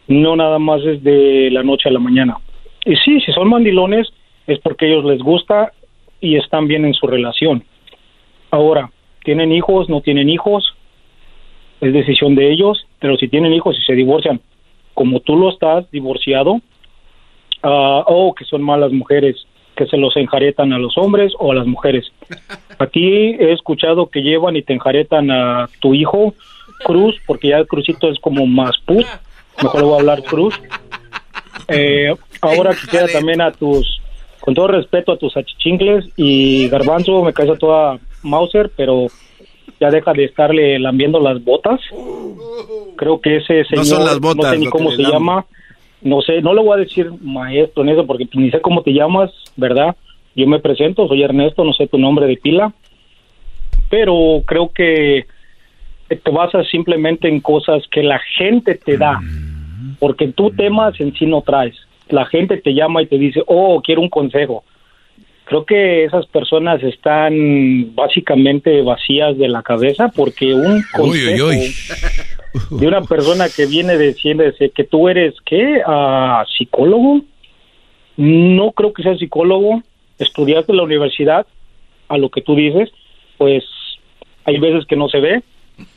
No nada más es de la noche a la mañana. Y sí, si son mandilones es porque ellos les gusta y están bien en su relación. Ahora, ¿tienen hijos? ¿No tienen hijos? Es decisión de ellos, pero si tienen hijos y se divorcian, como tú lo estás, divorciado, ah, o que son malas mujeres, que se los enjaretan a los hombres o a las mujeres. Aquí he escuchado que llevan y te enjaretan a tu hijo Cruz, porque ya el Cruzito es como más pu, mejor le voy a hablar Cruz. Eh, ahora quisiera también a tus, con todo respeto a tus achichingles y Garbanzo, me cae a toda Mauser, pero ya deja de estarle lambiendo las botas. Creo que ese señor, No son las botas, no sé ni cómo se llama, no sé, no le voy a decir maestro en eso porque ni sé cómo te llamas, ¿verdad? Yo me presento, soy Ernesto, no sé tu nombre de pila, pero creo que te basas simplemente en cosas que la gente te da, porque tú temas en sí no traes. La gente te llama y te dice, oh, quiero un consejo. Creo que esas personas están básicamente vacías de la cabeza porque un consejo de una persona que viene diciendo que tú eres, ¿qué? Ah, ¿Psicólogo? No creo que seas psicólogo. Estudiaste en la universidad, a lo que tú dices, pues hay veces que no se ve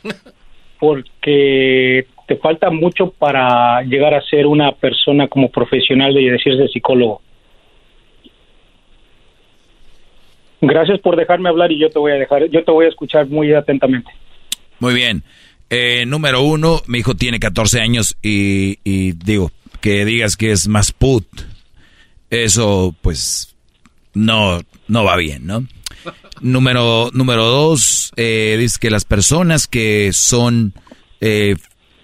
porque te falta mucho para llegar a ser una persona como profesional y decirse psicólogo. Gracias por dejarme hablar y yo te voy a dejar, yo te voy a escuchar muy atentamente. Muy bien. Eh, número uno, mi hijo tiene 14 años y, y digo, que digas que es más put, eso pues no, no va bien, ¿no? Número, número dos, eh, dice que las personas que son eh,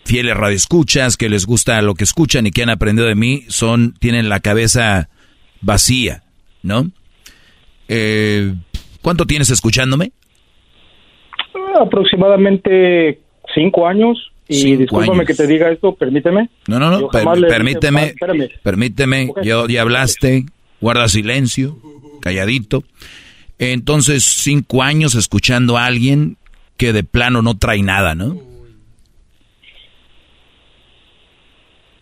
fieles radioescuchas, que les gusta lo que escuchan y que han aprendido de mí, son, tienen la cabeza vacía, ¿no? Eh, ¿Cuánto tienes escuchándome? Aproximadamente cinco años. Y Cinco discúlpame años. que te diga esto, permíteme. No, no, no, per- dije- permíteme, Ah, permíteme, yo ya hablaste, guarda silencio, calladito. Entonces, cinco años escuchando a alguien que de plano no trae nada, ¿no?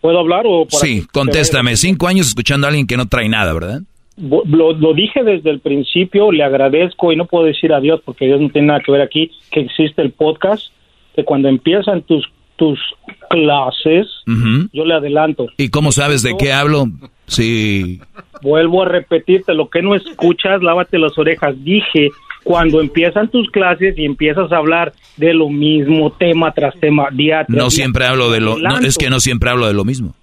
¿Puedo hablar o por Sí, contéstame, cinco años escuchando a alguien que no trae nada, ¿verdad? Lo, lo dije desde el principio, le agradezco y no puedo decir adiós porque Dios no tiene nada que ver aquí, que existe el podcast, que cuando empiezan tus, tus clases, yo le adelanto. ¿Y cómo sabes de qué hablo? Sí. Vuelvo a repetirte, lo que no escuchas, lávate las orejas. Dije, cuando empiezan tus clases y empiezas a hablar de lo mismo, tema tras tema, día tras No día, siempre hablo de lo... No, es que no siempre hablo de lo mismo.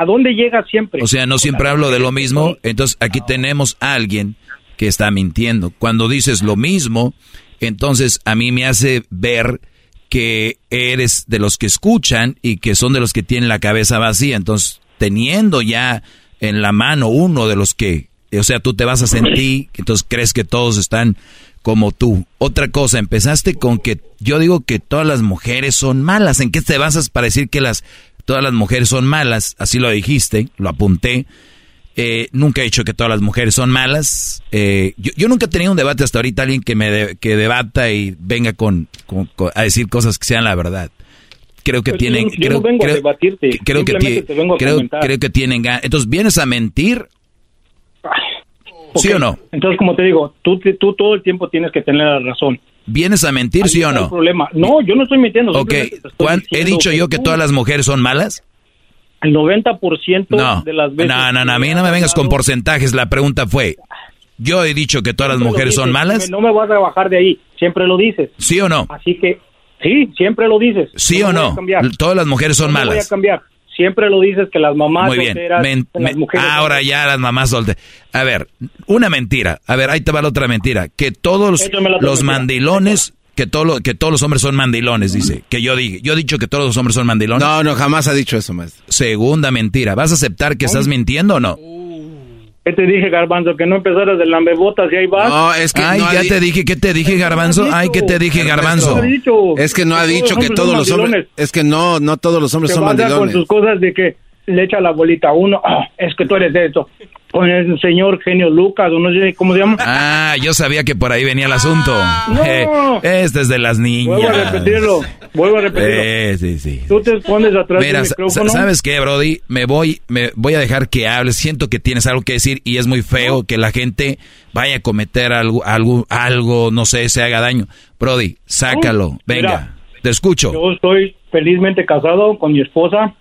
¿A dónde llega siempre? O sea, no siempre hablo de lo mismo. Entonces, aquí tenemos a alguien que está mintiendo. Cuando dices lo mismo, entonces a mí me hace ver que eres de los que escuchan y que son de los que tienen la cabeza vacía. Entonces, teniendo ya en la mano uno de los que, o sea, tú te vas a sentir, entonces crees que todos están como tú. Otra cosa, empezaste con que yo digo que todas las mujeres son malas. ¿En qué te basas para decir que las todas las mujeres son malas? Así lo dijiste, lo apunté. Eh, nunca he dicho que todas las mujeres son malas. Eh, yo, yo nunca he tenido un debate hasta ahorita alguien que me de- que debata y venga con, con- con- a decir cosas que sean la verdad. Creo que Pues tienen, yo, yo creo, no vengo creo- a debatirte, creo que te vengo a creo, creo que tienen ganas. Entonces, ¿vienes a mentir? ¿Sí o no? Entonces, como te digo, tú, tú todo el tiempo tienes que tener la razón. ¿Vienes a mentir, sí o Ahí no? problema. No, yo no estoy mintiendo. Ok, estoy ¿cuán- ¿he dicho yo que todas las mujeres son malas? El 90% No, de las veces... no, no, no, a mí no me vengas con porcentajes. La pregunta fue, ¿yo he dicho que todas las Siempre lo mujeres son malas? No me vas a bajar de ahí, siempre lo dices. ¿Sí o no? Así que, sí, siempre lo dices. ¿Sí No o no? Todas las mujeres son No me voy a malas. cambiar. Siempre lo dices que las mamás Muy bien. solteras, Men- que las mujeres... ahora ya las mamás solteras. A ver, una mentira. A ver, ahí te va la otra mentira. Que todos Échame los mandilones, que, todo lo- que todos los hombres son mandilones, dice. Que yo dije. Yo he dicho que todos los hombres son mandilones. No, no, jamás ha dicho eso, maestro. Segunda mentira. ¿Vas a aceptar que estás mintiendo o no? ¿Qué te dije, Garbanzo? Que no empezaras de lambebotas y ahí vas. No, es que Ay, no ha ya te dije, ¿qué te dije, Garbanzo? Ay, ¿qué te dije, Garbanzo? Es que no ha Todos dicho que todos los hombres... mandilones. Es que no, no todos los hombres Se son basa con mandilones. sus cosas de que le echa la bolita a uno. Ah, es que tú eres de esto. Con el señor Genio Lucas, o no sé cómo se llama. Ah, yo sabía que por ahí venía el asunto. No. Eh, este es de las niñas. Vuelvo a repetirlo. Vuelvo a repetirlo. Eh, sí, sí. Tú te pones atrás Mira, del sa- micrófono. ¿sabes qué, Brody? Me voy, me voy a dejar que hables. Siento que tienes algo que decir y es muy feo que la gente vaya a cometer algo, algo, algo, no sé, se haga daño. Brody, sácalo. No, Venga, mira, te escucho. Yo estoy felizmente casado con mi esposa.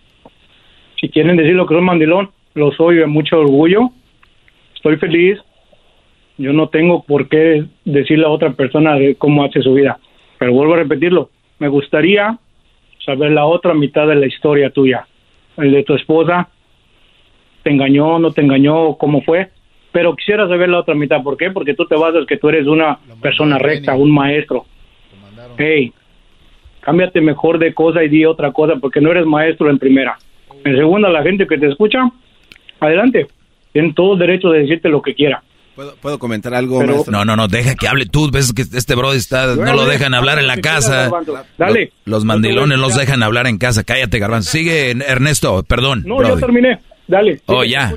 Si quieren decir lo que soy mandilón, lo soy de mucho orgullo. Estoy feliz. Yo no tengo por qué decirle a otra persona de cómo hace su vida. Pero vuelvo a repetirlo. Me gustaría saber la otra mitad de la historia tuya. El de tu esposa. ¿Te engañó, no te engañó, cómo fue? Pero quisiera saber la otra mitad. ¿Por qué? Porque tú te basas que tú eres una persona recta, un maestro. Hey, cámbiate mejor de cosa y di otra cosa porque no eres maestro en primera. En segunda, la gente que te escucha, adelante. Tienen todo el derecho de decirte lo que quiera. ¿Puedo, puedo comentar algo, Pero-? No, no, no, deja que hable tú. Ves que este Brody está, no lo dejan hablar en la casa. Dale. Los, los mandilones los dejan hablar en casa. Cállate, Garbanzo. Sigue, Ernesto, perdón. No, Brody. yo terminé. Dale. Oh, ya.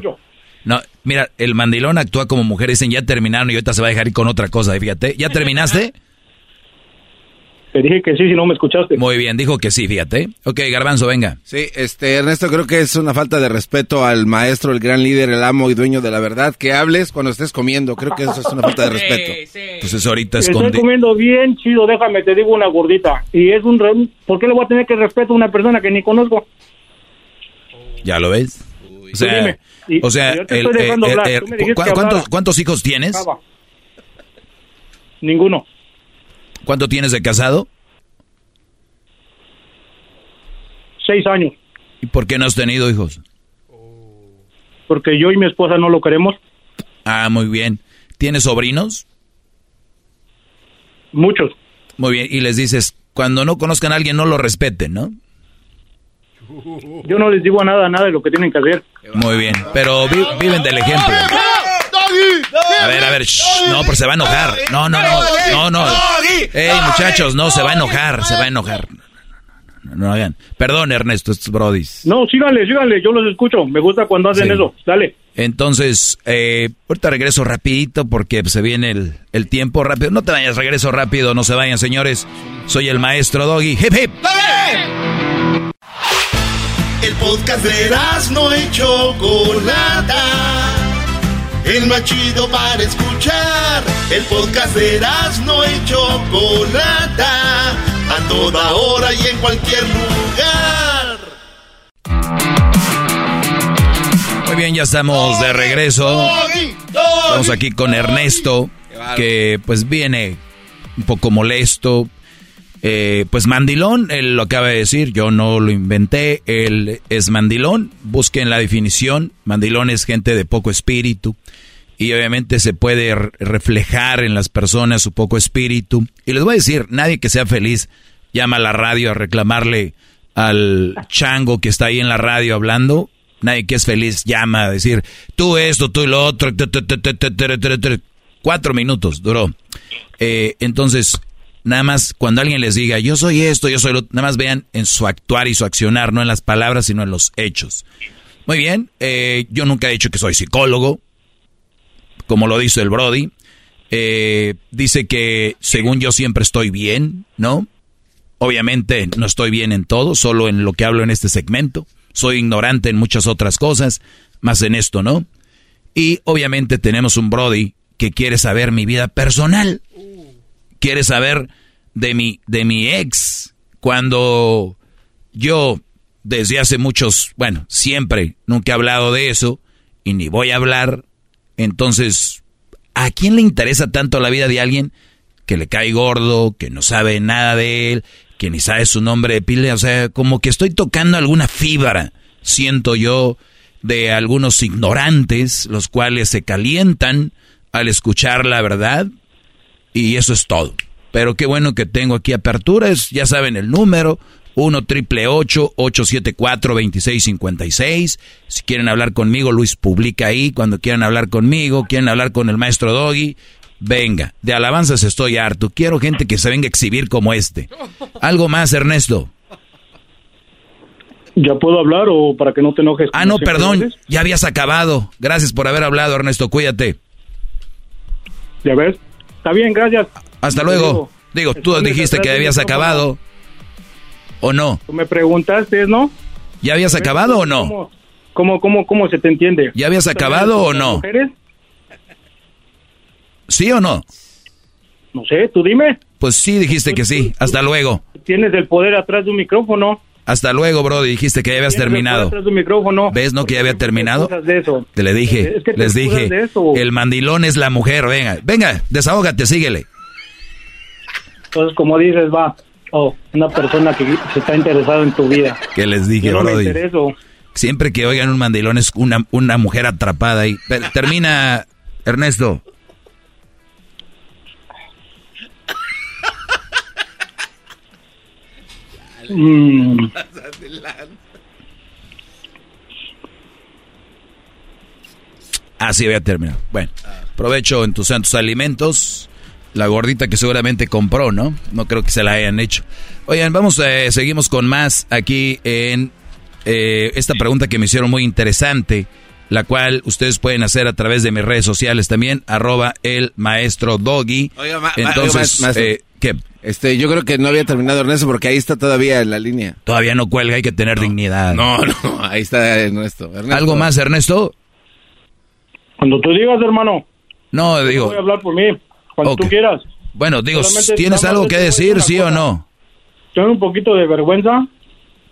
No, mira, el mandilón actúa como mujer. Dicen, ya terminaron y ahorita se va a dejar ir con otra cosa. Fíjate, ¿ya terminaste? Te dije que sí, si no me escuchaste. Muy bien, dijo que sí, fíjate. Ok, Garbanzo, venga. Sí, este, Ernesto, creo que es una falta de respeto al maestro, el gran líder, el amo y dueño de la verdad, que hables cuando estés comiendo. Creo que eso es una falta de respeto. Pues eso ahorita Estoy escondi. comiendo bien chido, déjame, te digo una gordita. Y es un... re- ¿Por qué le voy a tener que respeto a una persona que ni conozco? ¿Ya lo ves? O sea, dime. Y- o sea, el- estoy el- el- Tú me dijiste ¿cu- ¿cuántos. ¿Cuántos hijos tienes? Ninguno. ¿Cuánto tienes de casado? Seis años. ¿Y por qué no has tenido hijos? Porque yo y mi esposa no lo queremos. Ah, muy bien. ¿Tienes sobrinos? Muchos. Muy bien. Y les dices, cuando no conozcan a alguien, no lo respeten, ¿no? Yo no les digo nada, nada de lo que tienen que hacer. Muy bien. Pero vi- viven del ejemplo. A ver, a ver, shh, no, pero se va a enojar. No, no, no, no, no. Ey, muchachos, no, se va a enojar, se va a enojar. No, no hagan. Perdón, Ernesto, estos brodis. No, síganle, síganle, yo los escucho. Me gusta cuando hacen Sí. eso. Dale. Entonces, eh, ahorita regreso rapidito porque se viene el, el tiempo rápido. No te vayas, regreso rápido, no se vayan, señores. Soy el maestro Doggy. Hip, hip. El podcast de no y Chocolata. El más chido para escuchar. El podcast de no y Chocolata. A toda hora y en cualquier lugar. Muy bien, ya estamos de regreso. Estamos aquí con Ernesto, que pues viene un poco molesto eh, pues mandilón, él lo acaba de decir, yo no lo inventé, él es mandilón, busquen la definición, mandilón es gente de poco espíritu y obviamente se puede reflejar en las personas su poco espíritu. Y les voy a decir, nadie que sea feliz llama a la radio a reclamarle al chango que está ahí en la radio hablando, nadie que es feliz llama a decir, tú esto, tú lo otro, cuatro minutos duró. Eh, entonces, nada más cuando alguien les diga, yo soy esto, yo soy lo, nada más vean en su actuar y su accionar, no en las palabras, sino en los hechos. Muy bien, eh, yo nunca he dicho que soy psicólogo, como lo dice el Brody. Eh, dice que según yo siempre estoy bien, ¿no? Obviamente no estoy bien en todo, solo en lo que hablo en este segmento. Soy ignorante en muchas otras cosas, más en esto, ¿no? Y obviamente tenemos un Brody que quiere saber mi vida personal. Quiere saber de mi, de mi ex, cuando yo desde hace muchos, bueno, siempre, nunca he hablado de eso y ni voy a hablar, entonces, ¿a quién le interesa tanto la vida de alguien que le cae gordo, que no sabe nada de él, que ni sabe su nombre de pila? O sea, como que estoy tocando alguna fibra, siento yo, de algunos ignorantes, los cuales se calientan al escuchar la verdad y eso es todo. Pero qué bueno que tengo aquí aperturas, ya saben el número, 1 triple 874 2656. Si quieren hablar conmigo, Luis publica ahí. Cuando quieran hablar conmigo, quieren hablar con el maestro Doggy, venga. De alabanzas estoy harto. Quiero gente que se venga a exhibir como este. ¿Algo más, Ernesto? ¿Ya puedo hablar o para que no te enojes? Ah, no, perdón. Ya habías acabado. Gracias por haber hablado, Ernesto. Cuídate. Ya ves. Está bien, gracias. Hasta luego. Digo, tú dijiste que habías acabado. ¿O no? Tú me preguntaste, ¿no? ¿Ya habías acabado o no? ¿Cómo, cómo, cómo, se te entiende? ¿Ya habías acabado o no? Mujeres? ¿Sí o no? No sé, tú dime. Pues sí, dijiste que sí. Hasta luego. ¿Tienes el poder atrás de un micrófono? Hasta luego, bro. Dijiste que ya habías terminado. ¿Ves, no, que ya había terminado? Te le dije, Es que te les dije, el mandilón es la mujer. Venga, venga, desahógate, síguele. Entonces, como dices, va. Oh, una persona que se está interesada en tu vida. Que les dije, Yo no me Brody. intereso. Siempre que oigan un mandilón es una, una mujer atrapada ahí. Termina, Ernesto. Mm, Así había terminado. Bueno, provecho en tus santos alimentos. La gordita que seguramente compró, ¿no? No creo que se la hayan hecho. Oigan, vamos, eh, seguimos con más aquí en eh, esta pregunta que me hicieron muy interesante, la cual ustedes pueden hacer a través de mis redes sociales también, arroba el maestro Doggy. Oiga, ma- ma- Entonces, oiga, maestro. eh, ¿qué? Este, yo creo que no había terminado Ernesto porque ahí está todavía en la línea. Todavía no cuelga, hay que tener dignidad. No, no, ahí está Ernesto. Ernesto. ¿Algo más, Ernesto? Cuando tú digas, hermano. No, digo, voy a hablar por mí. Cuando tú quieras. bueno, digo, Solamente ¿tienes algo que decir sí o no? Tengo un poquito de vergüenza.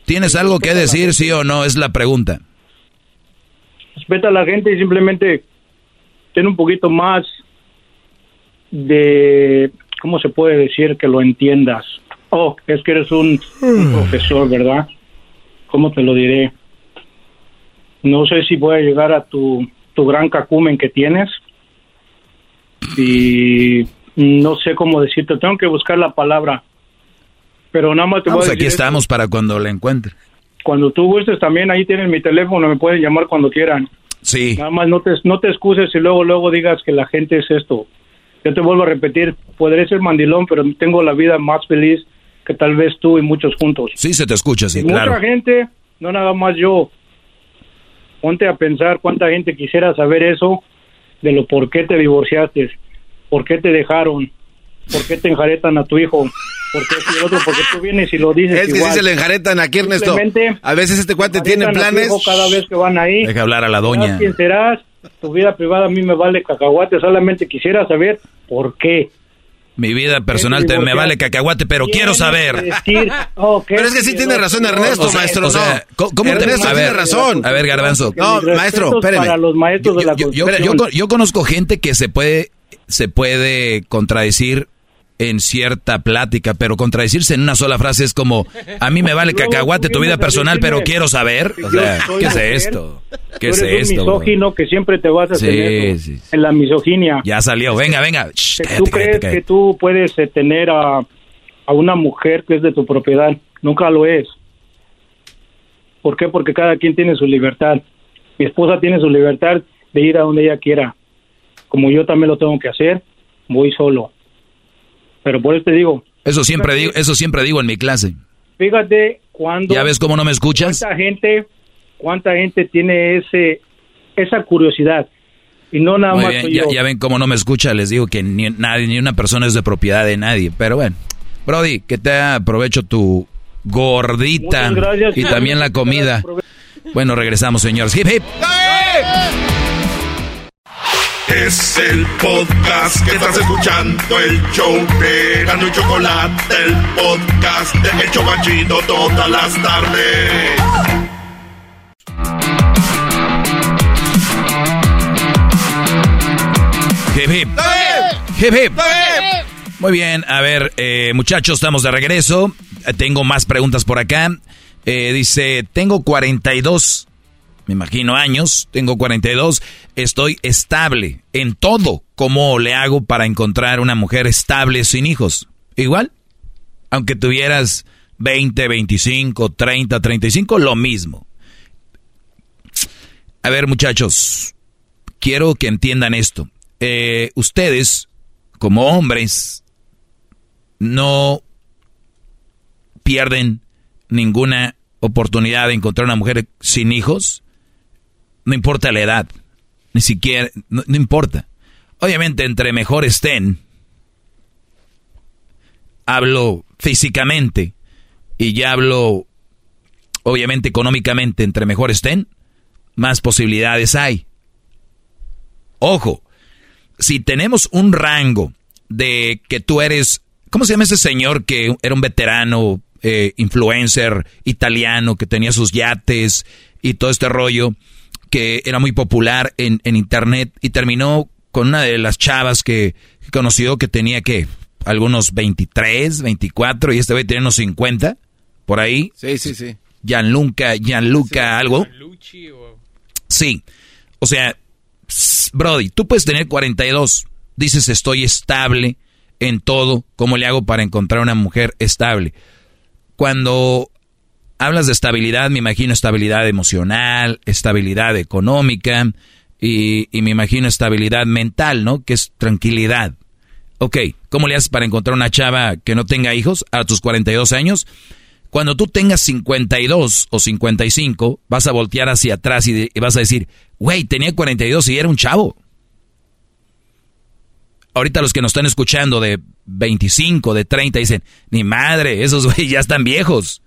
¿Tienes algo que decir, sí o no? Es la pregunta. Respeta a la gente y simplemente ten un poquito más de, ¿cómo se puede decir que lo entiendas? Oh, es que eres un, un profesor, ¿verdad? ¿Cómo te lo diré? No sé si voy a llegar a tu, tu gran cacumen que tienes y no sé cómo decirte, tengo que buscar la palabra, pero nada más te voy a aquí decir esto. estamos para cuando la encuentre. Cuando tú gustes también, ahí tienes mi teléfono, me pueden llamar cuando quieran. Sí. Nada más no te, no te excuses y luego luego digas que la gente es esto. Yo te vuelvo a repetir, podré ser mandilón, pero tengo la vida más feliz que tal vez tú y muchos juntos. Sí, se te escucha, sí, Y claro. Mucha gente, no nada más yo. Ponte a pensar cuánta gente quisiera saber eso de lo por qué te divorciaste, por qué te dejaron, por qué te enjaretan a tu hijo, por qué y lo otro, porque tú vienes y lo dices Es que igual. sí se le enjaretan aquí, Ernesto. A veces este cuate tiene planes. cada vez que van ahí. Deja hablar a la doña. quien serás, tu vida privada a mí me vale cacahuate, solamente quisiera saber por qué. Mi vida personal te, me vale cacahuate, pero quiero saber. Decir, oh, ¿qué? Pero es que sí tiene razón Ernesto, O maestro. o sea, no. ¿cómo- cómo Ernesto a tiene ver, razón. A ver, Garbanzo. No, maestro, espéreme. Para los maestros de la Yo, yo, construcción. yo- yo conozco gente que se puede, se puede contradecir en cierta plática, pero contradecirse en una sola frase es como, a mí me vale cacahuate tu vida personal, pero quiero saber. O sea, ¿qué es esto? ¿Qué es esto? misógino que siempre te vas a tener en la misoginia. Ya salió, venga, venga. Tú crees que tú puedes eh, tener a, a una mujer que es de tu propiedad. Nunca lo es. ¿Por qué? Porque cada quien tiene su libertad. Mi esposa tiene su libertad de ir a donde ella quiera. Como yo también lo tengo que hacer, voy solo. Pero por eso te digo, Eso siempre digo, eso siempre digo en mi clase. fíjate cuando... ¿Ya ves cómo no me escuchas? ¿Cuánta gente, cuánta gente tiene ese esa curiosidad? Y no nada Muy más bien, ya, yo. ya ven cómo no me escucha, les digo que ni nadie, ni una persona es de propiedad de nadie. Pero bueno, Brody, que te aprovecho tu gordita y también la comida. Bueno, regresamos, señores. Hip hip. Es el podcast que estás escuchando, el show de Gano y Chocolate, el podcast de El Chocachito todas las tardes. Hip, hip. Hip, hip. Muy bien, a ver, eh, muchachos, estamos de regreso. Eh, Tengo más preguntas por acá. Eh, dice, tengo 42, me imagino años, tengo 42, estoy estable en todo. ¿Cómo le hago para encontrar una mujer estable sin hijos? Igual, aunque tuvieras 20, 25, 30, 35, lo mismo. A ver, muchachos, quiero que entiendan esto. Eh, ustedes, como hombres, no pierden ninguna oportunidad de encontrar una mujer sin hijos. No importa la edad, ni siquiera, no, importa. Obviamente, entre mejor estén, hablo físicamente y ya hablo, obviamente, económicamente, entre mejor estén, más posibilidades hay. Ojo, si tenemos un rango de que tú eres, ¿cómo se llama ese señor que era un veterano, eh, influencer italiano, que tenía sus yates y todo este rollo, que era muy popular en, en internet y terminó con una de las chavas que, que conoció que tenía que algunos 23, 24 y este güey tenía unos 50 por ahí. Sí, sí, sí. Gianluca, Gianluca algo. Sí. O sea, pss, Brody, tú puedes tener 42. Dices, estoy estable en todo. ¿Cómo le hago para encontrar una mujer estable? Cuando hablas de estabilidad, me imagino estabilidad emocional, estabilidad económica y, y me imagino estabilidad mental, ¿no? Que es tranquilidad. Ok, ¿cómo le haces para encontrar una chava que no tenga hijos a tus 42 años? Cuando tú tengas 52 o 55, vas a voltear hacia atrás y, vas a decir, güey, tenía 42 y era un chavo. Ahorita los que nos están escuchando de 25, de 30, dicen, ni madre, esos güey ya están viejos.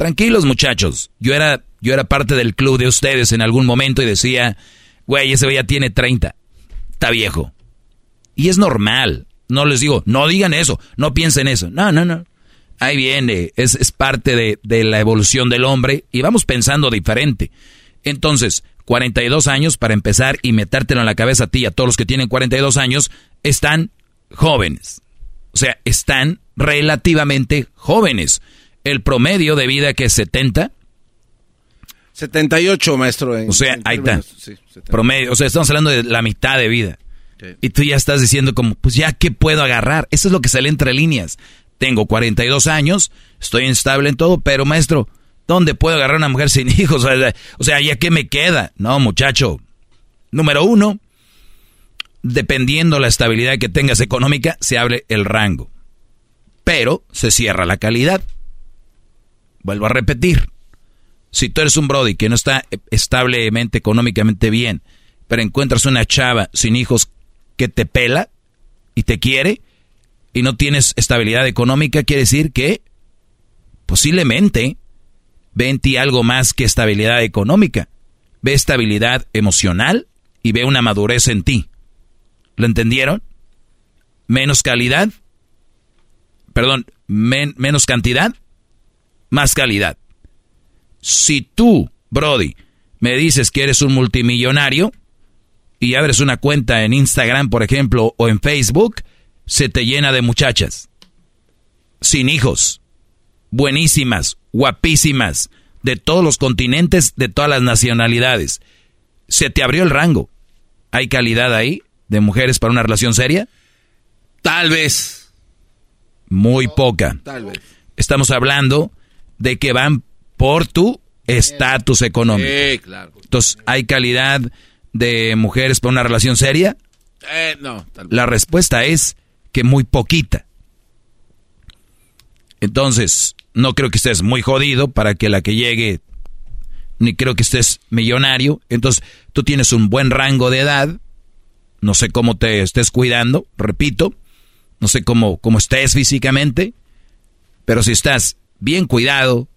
Tranquilos muchachos, yo era, yo era parte del club de ustedes en algún momento y decía, güey, ese ya tiene 30, está viejo. Y es normal, no les digo, no digan eso, no piensen eso, no, no, no. Ahí viene, es, es parte de, de la evolución del hombre y vamos pensando diferente. Entonces, 42 años para empezar y metértelo en la cabeza a ti y a todos los que tienen 42 años, están jóvenes. O sea, están relativamente jóvenes. El promedio de vida que es 70. 78, maestro. en- O sea, en ahí está. términos, sí, 70. Promedio. O sea, estamos hablando de la mitad de vida. Y tú ya estás diciendo como, pues ya, ¿qué puedo agarrar? Eso es lo que sale entre líneas. Tengo 42 años, estoy estable en todo, pero maestro, ¿dónde puedo agarrar una mujer sin hijos? O sea, o sea, ¿ya qué me queda? No, muchacho. Número uno, dependiendo la estabilidad que tengas económica, se abre el rango. Pero se cierra la calidad. Vuelvo a repetir. Si tú eres un Brody que no está establemente, económicamente bien, pero encuentras una chava sin hijos que te pela y te quiere y no tienes estabilidad económica, quiere decir que posiblemente ve en ti algo más que estabilidad económica. Ve estabilidad emocional y ve una madurez en ti. ¿Lo entendieron? Menos calidad, perdón, men- menos cantidad, más calidad. Si tú, Brody, me dices que eres un multimillonario y abres una cuenta en Instagram, por ejemplo, o en Facebook, se te llena de muchachas. Sin hijos. Buenísimas, guapísimas, de todos los continentes, de todas las nacionalidades. Se te abrió el rango. ¿Hay calidad ahí de mujeres para una relación seria? Tal vez. Muy poca. Tal vez. Estamos hablando de que van por tu estatus económico. Sí, claro. Entonces, ¿hay calidad de mujeres para una relación seria? Eh, no, tal vez. La respuesta es que muy poquita. Entonces, no creo que estés muy jodido para que la que llegue, ni creo que estés millonario. Entonces, tú tienes un buen rango de edad. No sé cómo te estés cuidando, repito. No sé cómo, cómo estés físicamente. Pero si estás bien cuidado,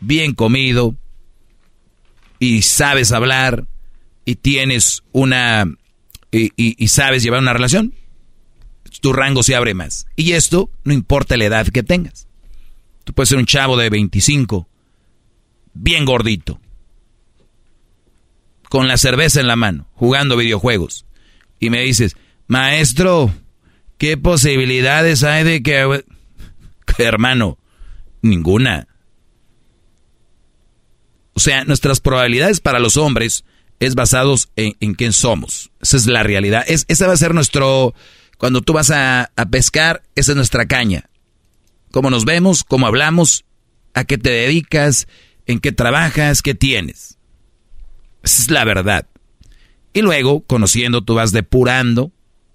bien comido, y sabes hablar, y tienes una y, sabes llevar una relación, tu rango se abre más. Y esto no importa la edad que tengas. Tú puedes ser un chavo de 25, bien gordito, con la cerveza en la mano, jugando videojuegos. Y me dices, maestro, ¿qué posibilidades hay de que... Hermano, ninguna. O sea, nuestras probabilidades para los hombres es basados en, en quién somos. Esa es la realidad. Es, esa va a ser nuestro... Cuando tú vas a, a pescar, esa es nuestra caña. Cómo nos vemos, cómo hablamos, a qué te dedicas, en qué trabajas, qué tienes. Esa es la verdad. Y luego, conociendo, tú vas depurando.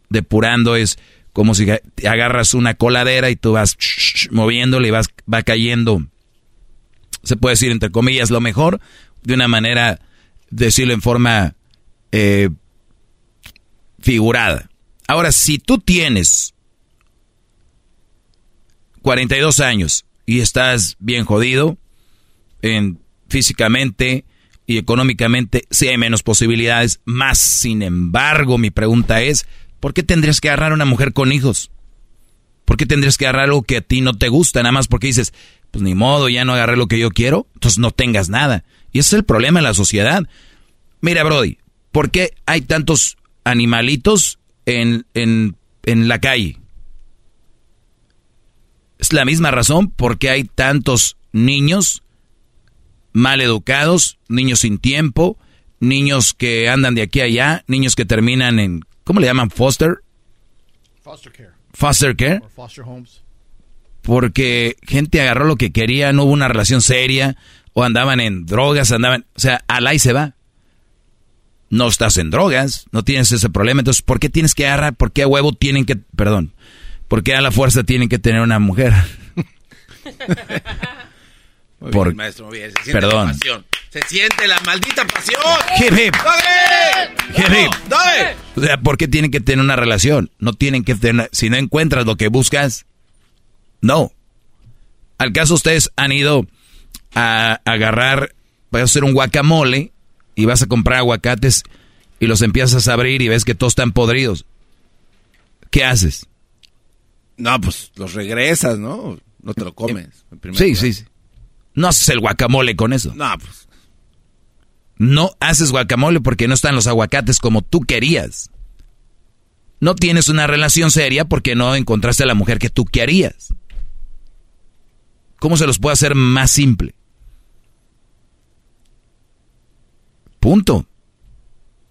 Depurando es como si agarras una coladera y tú vas moviéndole y vas, va cayendo, se puede decir entre comillas, lo mejor, de una manera, decirlo en forma eh, figurada. Ahora, si tú tienes 42 años y estás bien jodido, en, físicamente y económicamente, sí hay menos posibilidades, más sin embargo, mi pregunta es, ¿por qué tendrías que agarrar a una mujer con hijos? ¿Por qué tendrías que agarrar algo que a ti no te gusta? Nada más porque dices, pues ni modo, ya no agarré lo que yo quiero, entonces no tengas nada. Y ese es el problema de la sociedad. Mira, Brody, ¿por qué hay tantos animalitos en, en, en la calle? Es la misma razón por qué hay tantos niños mal educados, niños sin tiempo, niños que andan de aquí a allá, niños que terminan en, ¿cómo le llaman? Foster. Foster care. Foster care. Or foster homes. Porque gente agarró lo que quería, no hubo una relación seria, o andaban en drogas, andaban, o sea, al ahí se va. No estás en drogas, no tienes ese problema, entonces, ¿por qué tienes que agarrar? ¿Por qué a huevo tienen que, perdón, por qué a la fuerza tienen que tener una mujer? Muy Por- bien, maestro, muy bien. Perdón. Se siente la maldita pasión. Hip, hip. ¡Dale! Hip, hip. O sea, ¿por qué tienen que tener una relación? No tienen que tener, si no encuentras lo que buscas, no. ¿Al caso ustedes han ido a agarrar, vas a hacer un guacamole y vas a comprar aguacates y los empiezas a abrir y ves que todos están podridos? ¿Qué haces? No, pues los regresas, ¿no? No te lo comes. en Sí, lugar. sí, sí. No haces el guacamole con eso. No, pues. No haces guacamole porque no están los aguacates como tú querías. No tienes una relación seria porque no encontraste a la mujer que tú querías. ¿Cómo se los puede hacer más simple? Punto.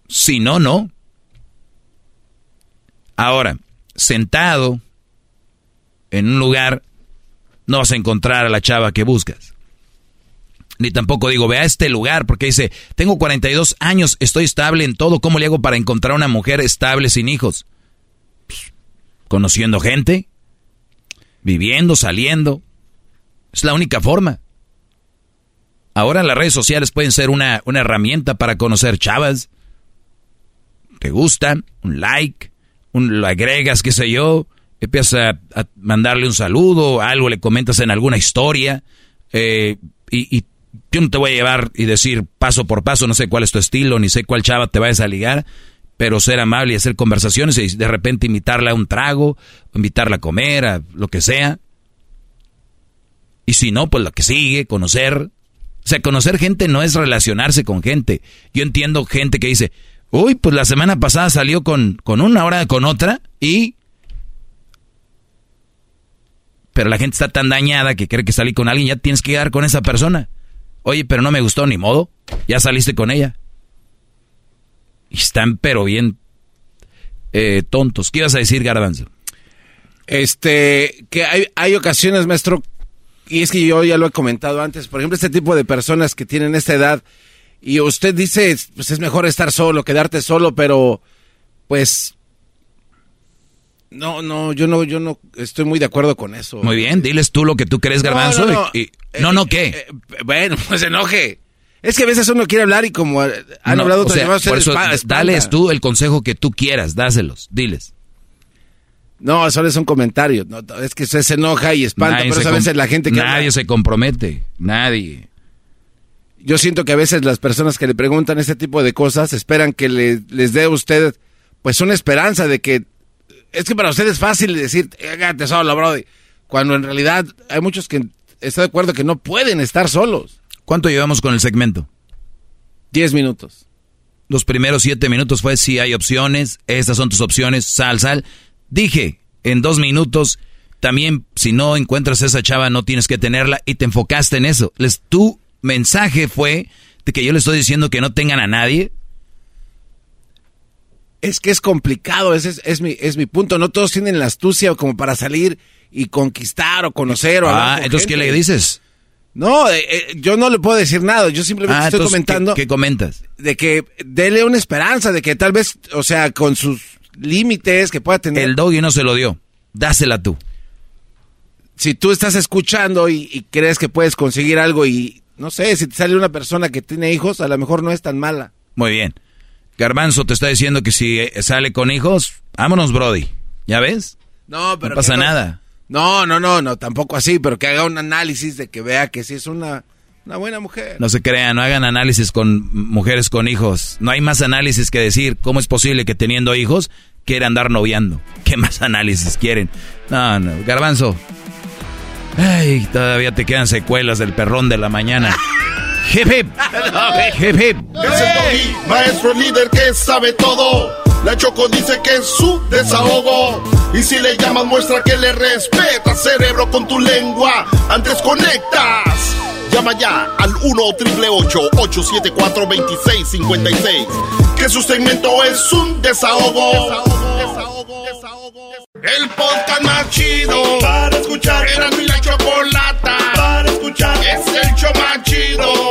Si no, no. Ahora, sentado en un lugar, no vas a encontrar a la chava que buscas. Ni tampoco digo, ve a este lugar, porque dice, tengo 42 años, estoy estable en todo, ¿cómo le hago para encontrar una mujer estable sin hijos? Pues, conociendo gente, viviendo, saliendo. Es la única forma. Ahora las redes sociales pueden ser una, una herramienta para conocer chavas. Te gustan, un like, un, lo agregas, qué sé yo, empiezas a, mandarle un saludo, algo le comentas en alguna historia, eh, y yo no te voy a llevar y decir paso por paso, no sé cuál es tu estilo, ni sé cuál chava te vayas a ligar, pero ser amable y hacer conversaciones y de repente invitarla a un trago, invitarla a comer, a lo que sea. Y si no, pues lo que sigue, conocer. O sea, conocer gente no es relacionarse con gente. Yo entiendo gente que dice, uy, pues la semana pasada salió con, con una, ahora con otra, y... Pero la gente está tan dañada que cree que salí con alguien, ya tienes que quedar con esa persona. Oye, pero no me gustó ni modo, ya saliste con ella. Y están pero bien eh, tontos. ¿Qué ibas a decir, Garbanzo? Este, que hay, hay ocasiones, maestro, y es que yo ya lo he comentado antes, por ejemplo, este tipo de personas que tienen esta edad, y usted dice, pues es mejor estar solo, quedarte solo, pero, pues, no, no, yo no, yo no estoy muy de acuerdo con eso. Muy bien, diles tú lo que tú crees, Garbanzo. no, no. y- y- no, no, ¿qué? Eh, bueno, pues enoje. Es que a veces uno quiere hablar y como eh, han hablado otros sea, por eso, dales tú el consejo que tú quieras, dáselos, diles. No, solo es un comentario. No, es que se enoja y espanta, Nadie pero a veces la gente que Nadie habla- se compromete, nadie. Yo siento que a veces las personas que le preguntan este tipo de cosas esperan que le- les dé usted pues una esperanza de que es que para ustedes es fácil decir, hágate solo, Brody, cuando en realidad hay muchos que están de acuerdo que no pueden estar solos. ¿Cuánto llevamos con el segmento? Diez minutos. Los primeros siete minutos fue si hay opciones, estas son tus opciones, sal, sal. Dije, en dos minutos, también si no encuentras a esa chava no tienes que tenerla y te enfocaste en eso. Les, tu mensaje fue de que yo le estoy diciendo que no tengan a nadie. Es que es complicado, ese es, es mi, es mi punto. No todos tienen la astucia como para salir y conquistar o conocer o Ah, entonces ¿qué le dices? No, eh, eh, yo no le puedo decir nada, yo simplemente Ah, estoy entonces, comentando ¿qué, qué comentas? de que dele una esperanza, de que tal vez, o sea, con sus límites que pueda tener. El doggy no se lo dio. Dásela tú. Si tú estás escuchando y, y crees que puedes conseguir algo y, no sé, si te sale una persona que tiene hijos, a lo mejor no es tan mala. Muy bien. Garbanzo te está diciendo que si eh, sale con hijos, vámonos, Brody. ¿Ya ves? No, pero No pasa nada. No, no, no, no, tampoco así, pero que haga un análisis de que vea que sí es una, una buena mujer. No se crean, no hagan análisis con mujeres con hijos. No hay más análisis que decir cómo es posible que teniendo hijos quiera andar noviando. ¿Qué más análisis quieren? No, no, garbanzo. Ay, todavía te quedan secuelas del perrón de la mañana. Hip hip. Hip hip. Es el doggy, maestro líder que sabe todo. La Choco dice que es su desahogo. Y si le llamas, muestra que le respeta, cerebro, con tu lengua. Antes conectas. Llama ya al 1-888-874-2656. Que su segmento es un desahogo. El podcast más chido para escuchar. Era mi la chocolata para escuchar. Es el show más chido